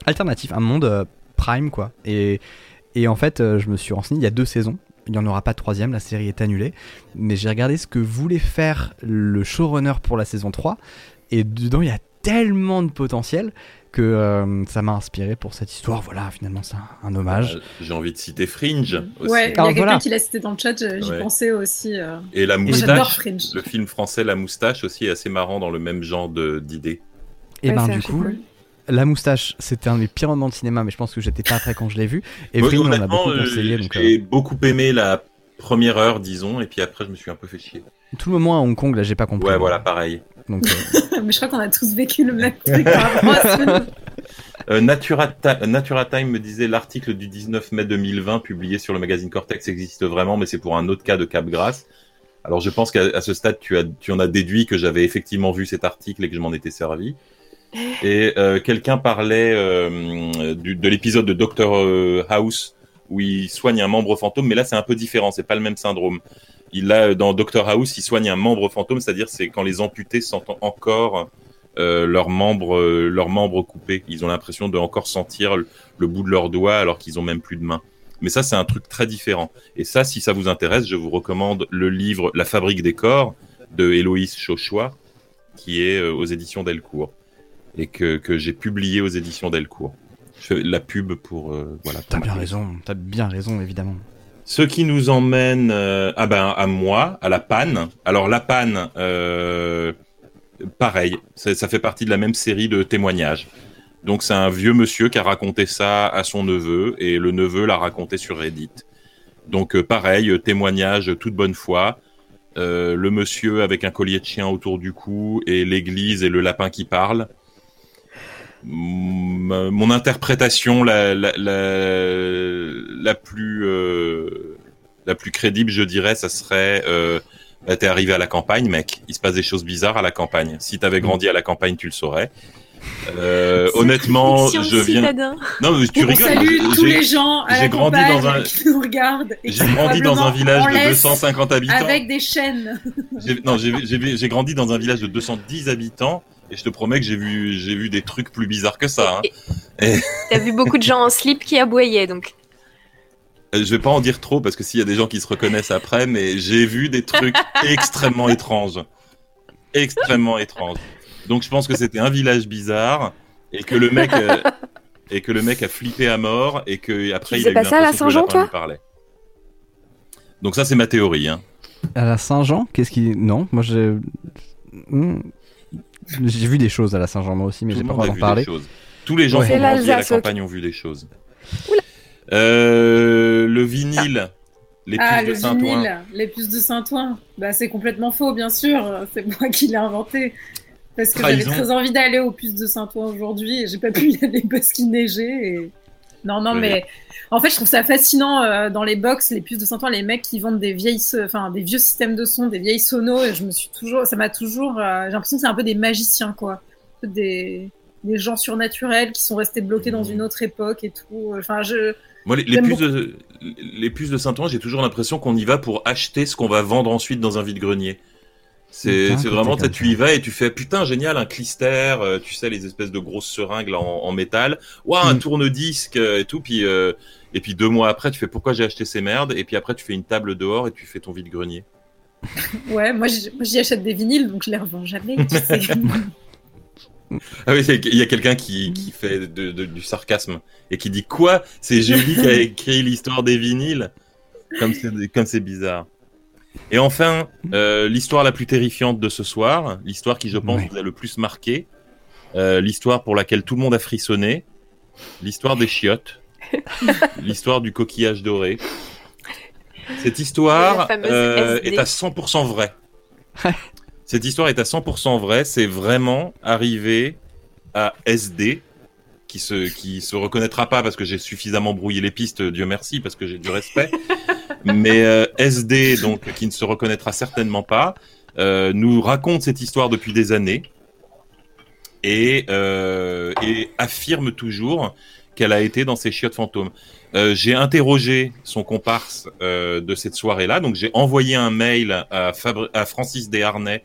A: alternatif, un monde euh, prime quoi. Et, et en fait, euh, je me suis renseigné, il y a deux saisons. Il n'y en aura pas de troisième, la série est annulée. Mais j'ai regardé ce que voulait faire le showrunner pour la saison 3. Et dedans, il y a tellement de potentiel que euh, ça m'a inspiré pour cette histoire. Voilà, finalement, c'est un, un hommage.
B: Euh, J'ai envie de citer Fringe aussi.
E: Ouais, il y a quelqu'un
A: voilà.
E: qui l'a cité dans le chat, j'y
B: Ouais.
E: pensais aussi. euh.
B: Et la moustache,
E: Fringe.
B: le film français La Moustache aussi est assez marrant dans le même genre d'idée.
A: Et
C: Ouais,
A: ben, du coup,
C: cool.
A: la moustache, c'était un de mes pires moments de cinéma, mais je pense que j'étais pas prêt quand je l'ai vu. Et
B: Moi,
A: Fringe, on a beaucoup conseillé. Donc,
B: j'ai
A: euh,
B: beaucoup aimé la première heure, disons, et puis après, je me suis un peu fait chier.
A: Tout le moment à Hong Kong, là, j'ai pas compris.
B: Ouais, voilà, pareil.
A: Donc, euh,
E: Mais je crois qu'on a tous vécu le même truc par rapport à ce film.
B: Euh, Natura, Ta- Natura Time me disait l'article du 19 mai 2020 publié sur le magazine Cortex existe vraiment, mais c'est pour un autre cas de Capgras. Alors je pense qu'à ce stade, tu, as, tu en as déduit que j'avais effectivement vu cet article et que je m'en étais servi. Et euh, quelqu'un parlait euh, du- de l'épisode de Dr euh, House où il soigne un membre fantôme, mais là c'est un peu différent, c'est pas le même syndrome. Il a dans Dr House, il soigne un membre fantôme, c'est-à-dire c'est quand les amputés sentent encore euh, leurs membres, euh, leurs membres coupés. Ils ont l'impression de encore sentir le, le bout de leurs doigts alors qu'ils ont même plus de mains. Mais ça, c'est un truc très différent. Et ça, si ça vous intéresse, je vous recommande le livre La fabrique des corps de Héloïse Chauchois, qui est euh, aux éditions Delcourt et que, que j'ai publié aux éditions Delcourt. Je fais la pub pour euh, voilà.
A: t'as bien raison, t'as bien raison, évidemment.
B: Ce qui nous emmène euh, ah ben, à moi, à la panne. Alors la panne, euh, pareil, ça, fait partie de la même série de témoignages. Donc c'est un vieux monsieur qui a raconté ça à son neveu et le neveu l'a raconté sur Reddit. Donc euh, pareil, témoignage toute bonne foi. le monsieur avec un collier de chien autour du cou et l'église et le lapin qui parle. Mon interprétation la, la, la, la plus euh, la plus crédible, je dirais, ça serait euh, bah, t'es arrivé à la campagne, mec. Il se passe des choses bizarres à la campagne. Si t'avais grandi à la campagne, tu le saurais. Euh, honnêtement, je viens.
D: citadin.
B: Non, mais tu rigoles.
E: salue
B: j'ai-
E: tous les gens à
B: j'ai
E: la
B: grandi dans un-
E: qui nous regardent.
B: J'ai grandi dans un village de
E: laissent
B: 250 habitants.
E: Avec des chaînes.
B: Non, j'ai grandi dans un village de 210 habitants et je te promets que j'ai vu j'ai vu des trucs plus bizarres que ça. hein.
D: T'as vu beaucoup de gens en slip qui aboyaient, donc.
B: Euh, Je vais pas en dire trop parce que s'il y a des gens qui se reconnaissent après, mais j'ai vu des trucs extrêmement étranges, extrêmement étranges. Donc je pense que c'était un village bizarre et que le mec euh, et que le mec a flippé à mort et que après
C: Tu
B: il a eu
C: pas ça à la
B: l'impression
C: Saint-Jean, toi
B: parlait. Donc ça c'est ma théorie. Hein.
A: À la Saint-Jean, qu'est-ce qui. Non, moi j'ai. Hmm. J'ai vu des choses à la Saint-Jean moi aussi, mais j'ai pas droit d'en
B: vu
A: parler.
B: des choses. Tous les gens
A: Ouais.
B: qui ont grandi à la campagne ont vu des choses. Euh, le vinyle, les puces
E: Ah,
B: de
E: le vinyle, les puces de Saint-Ouen. Bah, c'est complètement faux, bien sûr. C'est moi qui l'ai inventé. Parce que j'avais très envie d'aller aux puces de Saint-Ouen aujourd'hui et j'ai pas pu y aller parce qu'il neigeait. Et... Non, non, mais en fait, je trouve ça fascinant euh, dans les box, les puces de Saint-Ouen, les mecs qui vendent des vieilles, enfin, des vieux systèmes de son, des vieilles sonos. Et je me suis toujours, ça m'a toujours, euh, j'ai l'impression que c'est un peu des magiciens, quoi. Des, des gens surnaturels qui sont restés bloqués dans une autre époque et tout. Enfin, je,
B: Moi, les, puces de, les puces de Saint-Ouen, j'ai toujours l'impression qu'on y va pour acheter ce qu'on va vendre ensuite dans un vide-grenier. C'est vraiment, tu y vas et tu fais putain génial un clister, euh, tu sais les espèces de grosses seringues là, en, en métal, ouah un
A: Mm.
B: tourne-disque euh, et tout, puis euh, et puis deux mois après tu fais pourquoi j'ai acheté ces merdes? Et puis après tu fais une table dehors et tu fais ton vide-grenier.
E: ouais, moi, j'y achète des vinyles, donc je les revends jamais. tu sais.
B: Ah oui, il y a quelqu'un qui, qui fait de- de- du sarcasme et qui dit quoi? C'est Julie qui a écrit l'histoire des vinyles? Comme c'est comme c'est bizarre. Et enfin, euh, l'histoire la plus terrifiante de ce soir, l'histoire qui je pense vous a le plus marqué, euh, l'histoire pour laquelle tout le monde a frissonné, l'histoire des chiottes, l'histoire du coquillage doré. Cette histoire euh, est à 100% vraie. Cette histoire est à 100% vraie. C'est vraiment arrivé à SD, qui se, qui se reconnaîtra pas parce que j'ai suffisamment brouillé les pistes, Dieu merci, parce que j'ai du respect. Mais euh, SD, donc, qui ne se reconnaîtra certainement pas, euh, nous raconte cette histoire depuis des années et, euh, affirme toujours qu'elle a été dans ces chiottes fantômes. J'ai interrogé son comparse de cette soirée-là, donc j'ai envoyé un mail à, Francis Desharnais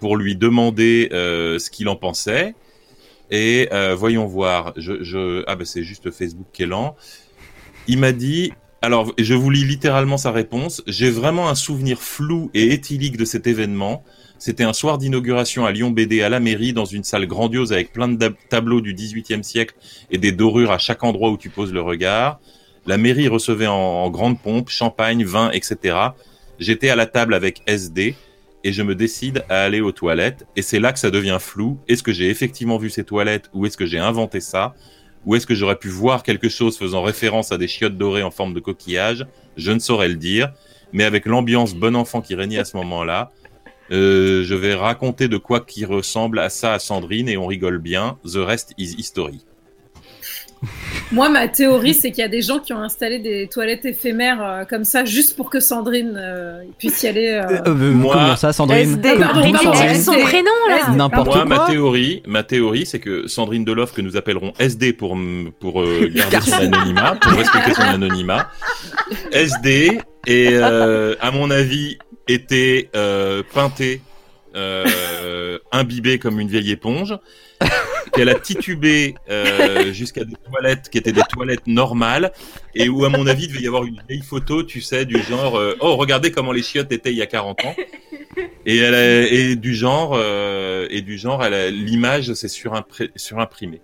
B: pour lui demander ce qu'il en pensait. Et voyons voir, ah ben c'est juste Facebook qui est lent. Il m'a dit, alors je vous lis littéralement sa réponse. J'ai vraiment un souvenir flou et éthylique de cet événement. C'était un soir d'inauguration à Lyon BD à la mairie, dans une salle grandiose avec plein de tableaux du XVIIIe siècle et des dorures à chaque endroit où tu poses le regard. La mairie recevait en, en grande pompe champagne, vin, etc. J'étais à la table avec SD et je me décide à aller aux toilettes. Et c'est là que ça devient flou. Est-ce que j'ai effectivement vu ces toilettes ou est-ce que j'ai inventé ça? Ou est-ce que j'aurais pu voir quelque chose faisant référence à des chiottes dorées en forme de coquillage Je ne saurais le dire. Mais avec l'ambiance bon enfant qui régnait à ce moment-là, euh, je vais raconter de quoi qui ressemble à ça à Sandrine et on rigole bien. The rest is history.
E: Moi, ma théorie, c'est qu'il y a des gens qui ont installé des toilettes éphémères euh, comme ça, juste pour que Sandrine euh, puisse y aller. euh.
B: Moi-
A: comment ça, Sandrine
E: Pardon, pardon,
D: son
E: SD.
D: prénom là
A: N'importe
B: Moi, ma
A: quoi.
B: théorie, ma théorie, c'est que Sandrine Deloff, que nous appellerons SD pour pour euh, garder son anonymat, pour respecter son anonymat, SD et euh, à mon avis était euh, peintée, euh, imbibée comme une vieille éponge, qu'elle a titubé euh, jusqu'à des toilettes qui étaient des toilettes normales et où à mon avis il devait y avoir une vieille photo, tu sais, du genre euh, oh regardez comment les chiottes étaient il y a 40 ans. Et, elle a- et du genre, euh, et du genre, a- l'image c'est surimpré- surimprimé.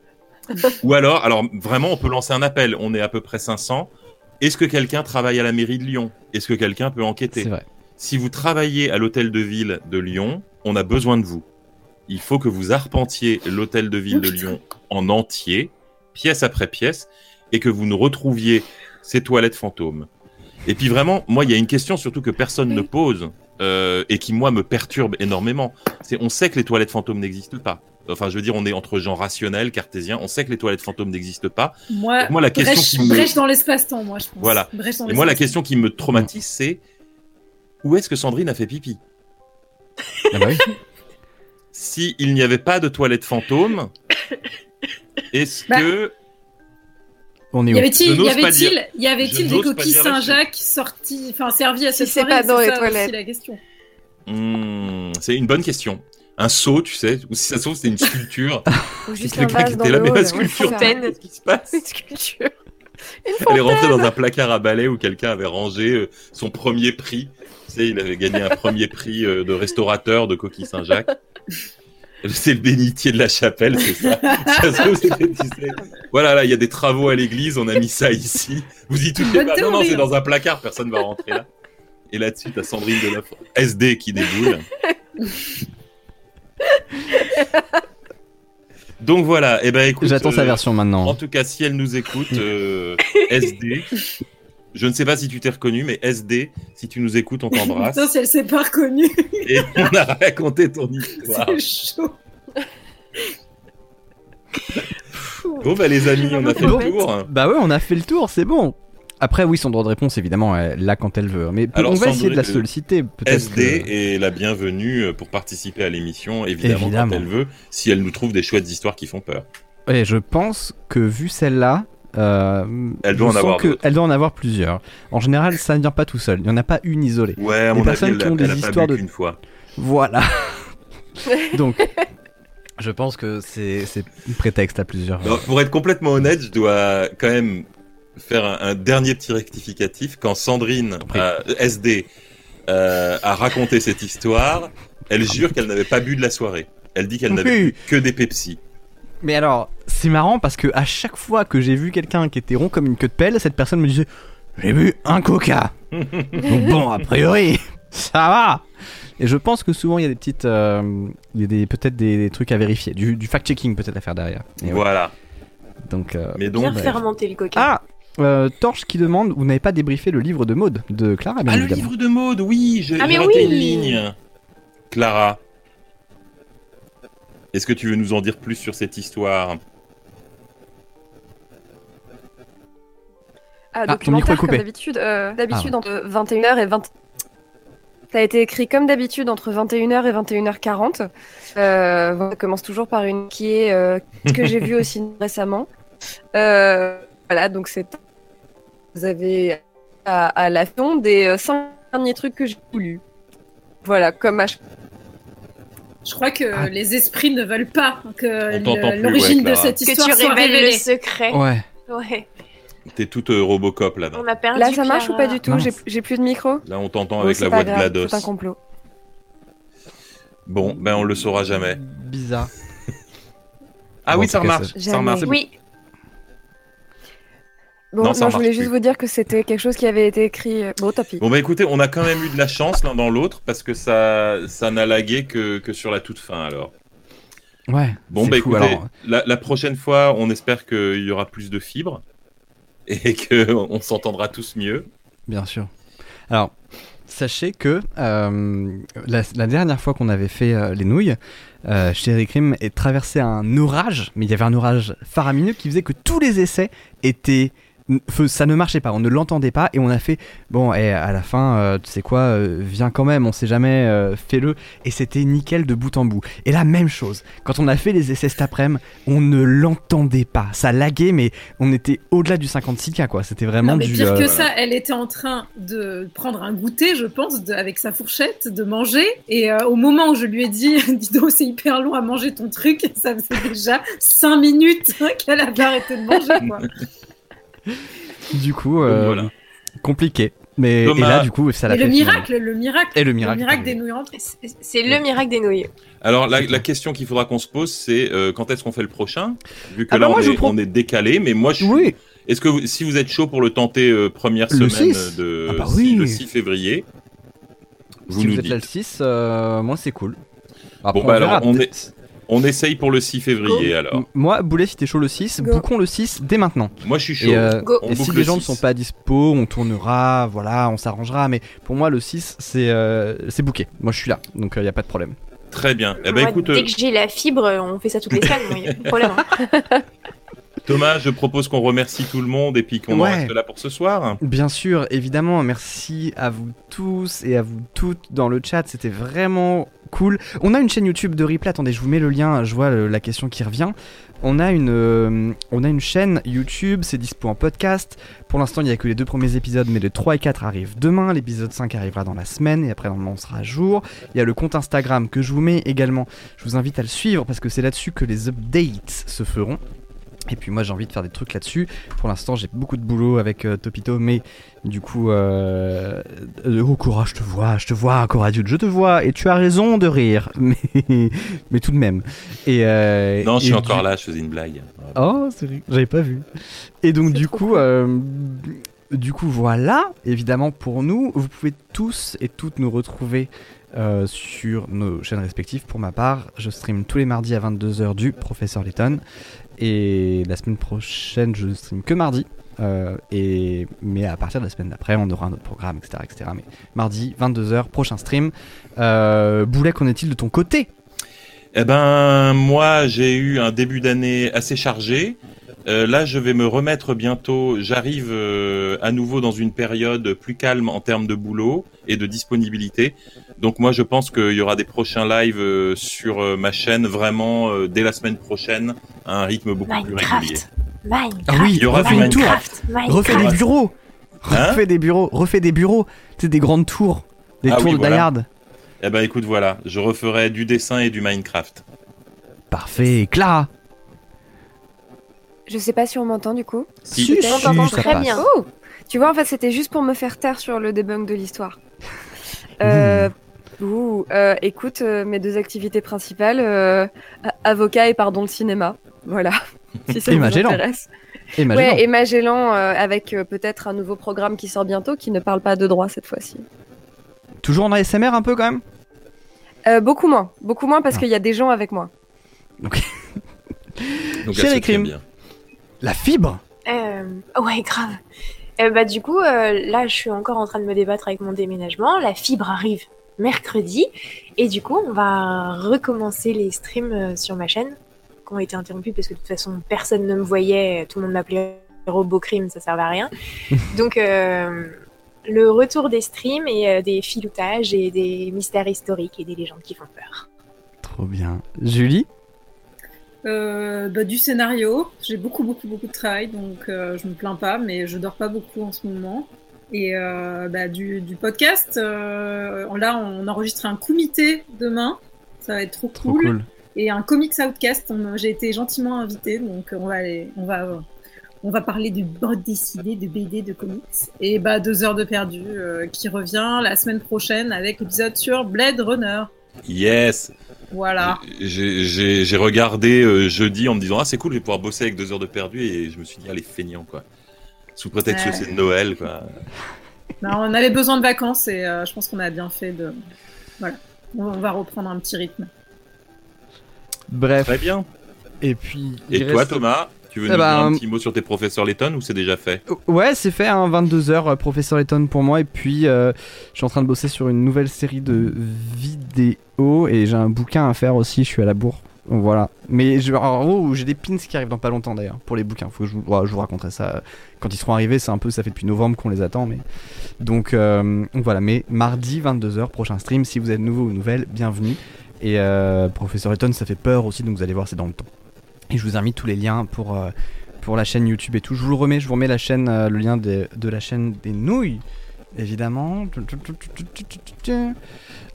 B: Ou alors, alors vraiment, on peut lancer un appel. On est à peu près 500. Est-ce que quelqu'un travaille à la mairie de Lyon? Est-ce que quelqu'un peut enquêter?
A: Vrai.
B: Si vous travaillez à l'hôtel de ville de Lyon, on a besoin de vous. Il faut que vous arpentiez l'hôtel de ville de Lyon en entier, pièce après pièce, et que vous nous retrouviez ces toilettes fantômes. Et puis vraiment, moi, il y a une question surtout que personne ne pose, euh, et qui moi me perturbe énormément. C'est on sait que les toilettes fantômes n'existent pas. Enfin, je veux dire, on est entre gens rationnels, cartésiens. On sait que les toilettes fantômes n'existent pas.
E: Moi,
B: Donc moi, la question qui me-
E: brèche dans l'espace-temps, moi, je pense.
B: Voilà. Et moi, la question qui me traumatise, c'est où est-ce que Sandrine a fait pipi?
A: Ah bah oui.
B: Si il n'y avait pas de toilettes fantômes, est-ce
E: Bah,
B: que
A: On est
E: Y
A: où
E: avait-il, y avait-il,
B: dire.
E: y avait-il
B: Je
E: des coquilles Saint-Jacques sorties, enfin servies à
F: Si
E: cette
F: c'est
E: soirée
F: pas dans les
E: ça
F: toilettes.
E: la question.
B: Hmm, c'est une bonne question Un seau, tu sais, ou si ça se trouve, c'est une sculpture.
C: Ou juste un
B: qui
C: vase dans
B: était là, mais la sculpture,
C: c'est
B: qu'est-ce qui se passe
F: Une sculpture.
B: Elle est rentrée dans un placard à balai où quelqu'un avait rangé euh, son premier prix. Tu sais, il avait gagné un premier prix euh, de restaurateur de coquille Saint-Jacques. C'est le bénitier de la chapelle, c'est ça. Se Voilà, là, il y a des travaux à l'église, on a mis ça ici. Vous y touchez pas. Non, non, c'est dans un placard, personne va rentrer là. Et là-dessus, t'as Sandrine de la SD qui déboule. Donc voilà, et ben écoute.
A: J'attends sa
B: euh,
A: version
B: En
A: maintenant.
B: tout cas, si elle nous écoute, euh, SD, je ne sais pas si tu t'es reconnu, mais SD, si tu nous écoutes, on t'embrasse.
E: Putain, si elle s'est pas reconnue,
B: Et on a raconté ton histoire.
E: c'est chaud.
B: Bon, bah les amis, on a fait le tour.
A: Bah ouais, on a fait le tour, c'est bon. Après, oui, son droit de réponse, évidemment, elle l'a quand elle veut. Mais
B: Alors,
A: on va essayer de la
B: Sandrine,
A: solliciter, peut-être.
B: SD
A: que-
B: est la bienvenue pour participer à l'émission, évidemment,
A: Évidemment.
B: quand elle veut, si elle nous trouve des chouettes histoires qui font peur.
A: Ouais, je pense que vu celle-là, euh,
B: Elle doit
A: je
B: en avoir
A: que
B: d'autres.
A: Elle doit en avoir plusieurs. En général, ça ne vient pas tout seul. Il n'y en a pas une isolée.
B: Ouais,
A: Les
B: avis,
A: personnes
B: elle,
A: qui ont des
B: elle a pas
A: histoires de-
B: qu'une fois.
A: Voilà. Donc, je pense que c'est c'est un prétexte à plusieurs.
B: Pour être complètement honnête, je dois quand même faire un, un dernier petit rectificatif. Quand Sandrine, euh, SD, euh, a raconté cette histoire, elle jure qu'elle n'avait pas bu de la soirée. Elle dit qu'elle n'avait bu que des Pepsi.
A: Mais alors, c'est marrant parce que à chaque fois que j'ai vu quelqu'un qui était rond comme une queue de pelle, cette personne me disait J'ai bu un coca. Donc bon, a priori, ça va. Et je pense que souvent il y a des petites, euh, il y a des peut-être des, des trucs à vérifier, du, du fact-checking peut-être à faire derrière. Et ouais.
B: Voilà.
A: Donc, euh,
B: Mais
D: Bien
B: donc,
A: bah,
D: fermenter le coca.
A: ah, euh, Torche qui demande, vous n'avez pas débriefé le livre de Maude de Clara, bien
B: ah, le livre de mode, oui, j'ai
D: Ah,
B: j'ai
D: mais
B: raté
D: oui.
B: une ligne. Clara, est-ce que tu veux nous en dire plus sur cette histoire?
C: Ah,
A: micro est
C: comme
A: coupé.
C: d'habitude. euh, d'habitude
A: Ah,
C: entre 21h et 20. Ça a été écrit comme d'habitude entre 21h et 21h40. Euh, ça commence toujours par une qui est euh, ce que j'ai vu aussi récemment. Euh, voilà, donc c'est. Vous avez à, à la fin des euh, cinq derniers trucs que j'ai voulu. Voilà, comme à chaque
E: Je crois que
A: Ah.
E: les esprits ne veulent pas que l'origine
B: ouais,
E: de cette
D: que
E: histoire
D: tu
E: soit
D: le
E: révélée.
D: secret.
A: Ouais.
D: Ouais.
B: T'es toute euh, Robocop là-bas.
D: On a perdu.
C: Là, ça marche ou pas du tout. J'ai plus de micro
B: Là, on t'entend avec la voix de
C: grave,
B: GLaDOS.
C: C'est un complot.
B: Bon, ben on le saura jamais.
A: Bizarre.
B: Ah
A: Bon,
B: oui, ça remarche. Ça remarche.
D: Oui.
C: Bon,
B: Non,
C: non,
B: ça
C: je voulais juste
B: plus.
C: vous dire que c'était quelque chose qui avait été écrit. euh, Bon, tant pis.
B: Bon bah écoutez, on a quand même eu de la chance l'un dans l'autre parce que ça, ça n'a lagué que, que sur la toute fin alors.
A: Ouais.
B: Bon bah
A: fou,
B: écoutez,
A: alors.
B: la, la prochaine fois, on espère qu'il y aura plus de fibres et que on s'entendra tous mieux.
A: Bien sûr. Alors, sachez que euh, la, la dernière fois qu'on avait fait euh, les nouilles, euh, Chéri Krim est traversé un orage, mais il y avait un orage faramineux qui faisait que tous les essais étaient. Ça ne marchait pas, on ne l'entendait pas et on a fait bon et à la fin euh, tu sais quoi euh, viens quand même on sait jamais euh, fais-le et c'était nickel de bout en bout et la même chose quand on a fait les essais cet après-midi on ne l'entendait pas ça laguait mais on était au-delà du 56k quoi c'était vraiment
E: Non, mais
A: du
E: pire
A: euh,
E: que ça, elle était en train de prendre un goûter, je pense, de- avec sa fourchette, de manger. Et euh, au moment où je lui ai dit, dis donc, c'est hyper long à manger ton truc, ça faisait déjà 5 minutes qu'elle avait arrêté de manger. Quoi.
A: Du coup, euh,
B: voilà.
A: compliqué. Mais
B: Thomas.
A: et là, du coup, ça l'a fait.
E: le miracle, le miracle,
A: Et le miracle,
E: le
A: pardon.
E: des nouilles rentrées.
D: C'est- le miracle des nouilles.
B: Alors la, la question qu'il faudra qu'on se pose, c'est euh, quand est-ce qu'on fait le prochain? Vu que
A: Ah
B: là
A: bah moi,
B: on, est, on est décalé, mais moi je.
A: Oui,
B: Est-ce que vous- si vous êtes chaud pour le tenter euh, première
A: Le
B: semaine
A: 6?
B: de
A: Ah bah
B: si-
A: oui.
B: le 6 février, vous
A: si
B: nous
A: vous êtes
B: dites.
A: là le 6, euh, moi c'est cool. Après,
B: Bon, bah
A: on verra.
B: alors, on
A: Peut-être-
B: On essaye pour le 6 février alors.
A: Moi, Boulet, si t'es chaud le 6,
C: Go.
A: bouquons le 6 dès maintenant.
B: Moi je suis chaud.
A: Et, euh.
B: On
A: et si les
B: le
A: gens ne
B: 6.
A: sont pas dispo, on tournera, voilà, on s'arrangera. Mais pour moi, le 6, c'est euh, c'est bouquet. Moi, je suis là, donc il n'y a pas de problème.
B: Très bien. Eh ben
D: Moi,
B: écoute,
D: dès
B: euh,
D: que j'ai la fibre, on fait ça toutes les semaines, il n'y a pas de problème. hein.
B: Thomas, je propose qu'on remercie tout le monde et puis qu'on en reste là pour ce soir.
A: Bien sûr, évidemment, merci à vous tous et à vous toutes dans le chat, c'était vraiment cool. On a une chaîne YouTube de replay, attendez, je vous mets le lien, je vois le- la question qui revient. On a une, euh, on a une chaîne YouTube, c'est dispo en podcast. Pour l'instant, il n'y a que les deux premiers épisodes, mais les 3 et 4 arrivent demain. L'épisode 5 arrivera dans la semaine et après, normalement, on sera à jour. Il y a le compte Instagram que je vous mets également. Je vous invite à le suivre parce que c'est là-dessus que les updates se feront. Et puis moi j'ai envie de faire des trucs là-dessus. Pour l'instant j'ai beaucoup de boulot avec euh, Topito, mais du coup, euh, oh Cora, je te vois, je te vois, Cora Dude, je te vois, et tu as raison de rire, mais, mais tout de même. Et, euh,
B: Non, je suis encore
A: du-
B: là, je faisais une blague.
A: Oh, c'est vrai, j'avais pas vu. Et donc du coup, euh, du coup voilà, évidemment pour nous, vous pouvez tous et toutes nous retrouver euh, sur nos chaînes respectives. Pour ma part, je stream tous les mardis à 22h du Professeur Letton. Et la semaine prochaine, je stream que mardi. Euh, et, mais à partir de la semaine d'après, on aura un autre programme, etc. etc. Mais mardi, 22h, prochain stream. Euh, Boulet, qu'en est-il de ton côté?
B: Eh ben, moi, j'ai eu un début d'année assez chargé. Euh, là, je vais me remettre bientôt. J'arrive euh, à nouveau dans une période plus calme en termes de boulot et de disponibilité. Donc moi, je pense qu'il y aura des prochains lives euh, sur euh, ma chaîne vraiment euh, dès la semaine prochaine à un rythme beaucoup plus régulier.
D: Minecraft. Minecraft.
A: Ah oui,
B: Il y aura
A: refais
B: du
A: une tour
D: Minecraft.
A: Refais des
D: Minecraft.
A: bureaux
B: Hein
A: Refais des bureaux Refais des bureaux C'est des grandes tours Des
B: Ah
A: tours
B: oui,
A: de
B: voilà.
A: Dayard
B: Eh ben, écoute, voilà, je referai du dessin et du Minecraft.
A: Parfait Clara
C: Je sais pas si on m'entend du coup.
B: Si.
D: On t'entend
A: ça
D: très
A: passe.
D: bien.
C: Oh Tu vois, en fait, c'était juste pour me faire taire sur le debunk de l'histoire. Euh, ouh, euh, écoute, euh, mes deux activités principales, euh, avocat et pardon le cinéma. Voilà. si ça
A: Et
C: vous
A: Magellan.
C: intéresse.
A: Et Magellan.
C: Ouais, et Magellan euh, avec euh, peut-être un nouveau programme qui sort bientôt qui ne parle pas de droit cette fois-ci.
A: Toujours en ASMR un peu quand même?
C: Euh, beaucoup moins, beaucoup moins parce
A: Ah.
C: qu'il y a des gens avec moi.
B: Donc, elle
A: Chérie Crime. La fibre
D: Euh, ouais, grave. Euh, bah, du coup, euh, là, je suis encore en train de me débattre avec mon déménagement. La fibre arrive mercredi. Et du coup, on va recommencer les streams sur ma chaîne qui ont été interrompus parce que de toute façon, personne ne me voyait. Tout le monde m'appelait Robot Crime, ça servait à rien. Donc, le retour des streams et des filoutages et des mystères historiques et des légendes qui font peur.
A: Trop bien. Julie
E: Euh, bah, du scénario, j'ai beaucoup beaucoup beaucoup de travail, donc euh, je me plains pas, mais je dors pas beaucoup en ce moment. Et euh, bah, du, du podcast, euh, là on enregistre un comité demain, ça va être trop,
A: Trop
E: cool.
A: cool.
E: Et un comics outcast, j'ai été gentiment invitée, donc on va aller, on va, on va parler de bande dessinée, de BD, de comics. Et bah deux heures de perdu euh, qui revient la semaine prochaine avec l'épisode sur Blade Runner.
B: Yes.
E: Voilà.
B: J'ai- regardé euh, jeudi en me disant ah c'est cool, je vais pouvoir bosser avec deux heures de perdu et je me suis dit ah les feignants quoi. Sous prétexte
E: Ouais.
B: que c'est Noël quoi.
E: Bah, on avait besoin de vacances et euh, je pense qu'on a bien fait de. Voilà. On va reprendre un petit rythme.
A: Bref,
B: Très bien.
A: et puis...
B: Et toi
A: reste-
B: Thomas, tu veux
A: Eh
B: nous dire
A: ben,
B: un petit mot sur tes professeurs Letton ou c'est déjà fait?
A: Ouais, c'est fait, hein, 22h, professeur Letton pour moi. Et puis, euh, je suis en train de bosser sur une nouvelle série de vidéos. Et j'ai un bouquin à faire aussi, je suis à la bourre. Donc voilà. Mais je, en gros, j'ai des pins qui arrivent dans pas longtemps d'ailleurs, pour les bouquins. Faut que je, vous- ouais, je vous raconterai ça euh, quand ils seront arrivés. C'est un peu, ça fait depuis novembre qu'on les attend. Mais... Donc, euh, donc voilà, mais mardi, 22h, prochain stream. Si vous êtes nouveau ou nouvelle, bienvenue. Et euh, professeur Letton, ça fait peur aussi, donc vous allez voir, c'est dans le temps. Et je vous invite tous les liens pour, euh, pour la chaîne YouTube et tout. Je vous le remets, je vous remets la chaîne, euh, le lien de, de la chaîne des nouilles, évidemment.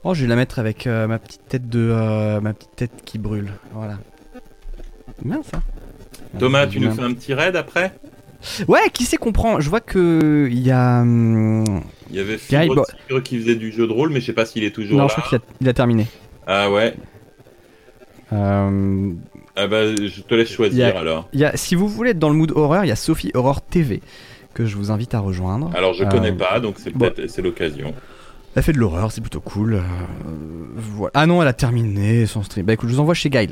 A: Oh, je vais la mettre avec euh, ma petite tête de euh, ma petite tête qui brûle. Voilà. Bien ça.
B: Thomas, tu nous fais un petit raid après?
A: Ouais, qui sait comprend Je vois que il y a. hum,
B: Il y avait Fibre Tigre qui faisait du jeu de rôle, mais je sais pas s'il est toujours
A: Non,
B: là.
A: je crois qu'il a, a terminé.
B: Ah ouais.
A: Euh,
B: Ah bah je te laisse choisir
A: a-
B: alors.
A: y a, si vous voulez être dans le mood horreur, il y a Sophie Horror TV que je vous invite à rejoindre.
B: Alors je
A: Euh,
B: connais pas, donc c'est
A: bon.
B: peut-être c'est l'occasion.
A: Elle fait de l'horreur, c'est plutôt cool. euh, voilà. Ah non, elle a terminé son stream. Bah écoute, je vous envoie chez Gail.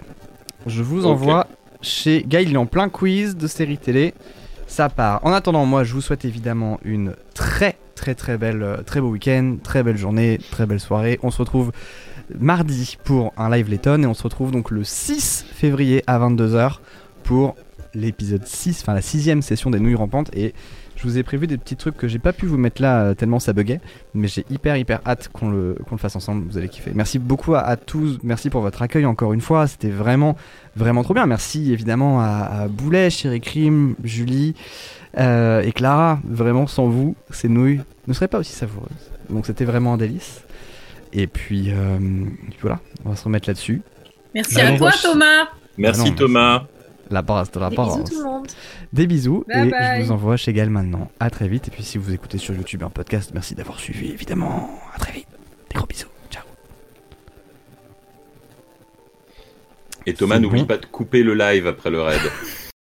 A: je vous envoie chez Gaël, il est en plein quiz de série télé. Ça part. En attendant, moi, je vous souhaite évidemment une très, très, très belle, euh, très beau week-end, très belle journée, très belle soirée. On se retrouve mardi pour un live Letton et on se retrouve donc le 6 février à 22h pour l'épisode 6, enfin la sixième session des nouilles rampantes. Et je vous ai prévu des petits trucs que j'ai pas pu vous mettre là euh, tellement ça buguait, mais j'ai hyper hyper hâte qu'on le, qu'on le fasse ensemble. Vous allez kiffer. Merci beaucoup à, tous, merci pour votre accueil encore une fois. C'était vraiment vraiment trop bien. Merci évidemment à, à Boulet, Chéri Crime, Julie euh, et Clara. Vraiment sans vous, ces nouilles ne seraient pas aussi savoureuses. Donc c'était vraiment un délice. Et puis, euh, et puis voilà, on va se remettre là-dessus.
E: Merci
A: Bah,
E: à toi,
A: va-
E: Thomas.
B: Merci
A: Ah non,
B: Thomas.
A: La base de la
D: Des bisous tout le monde.
A: Des bisous
E: Bye
A: et
E: bye.
A: je vous envoie chez Gal maintenant. À très vite. Et puis si vous écoutez sur YouTube un podcast, merci d'avoir suivi évidemment. À très vite. Des gros bisous. Ciao.
B: Et Thomas, n'oublie
A: bon.
B: pas de couper le live après le raid.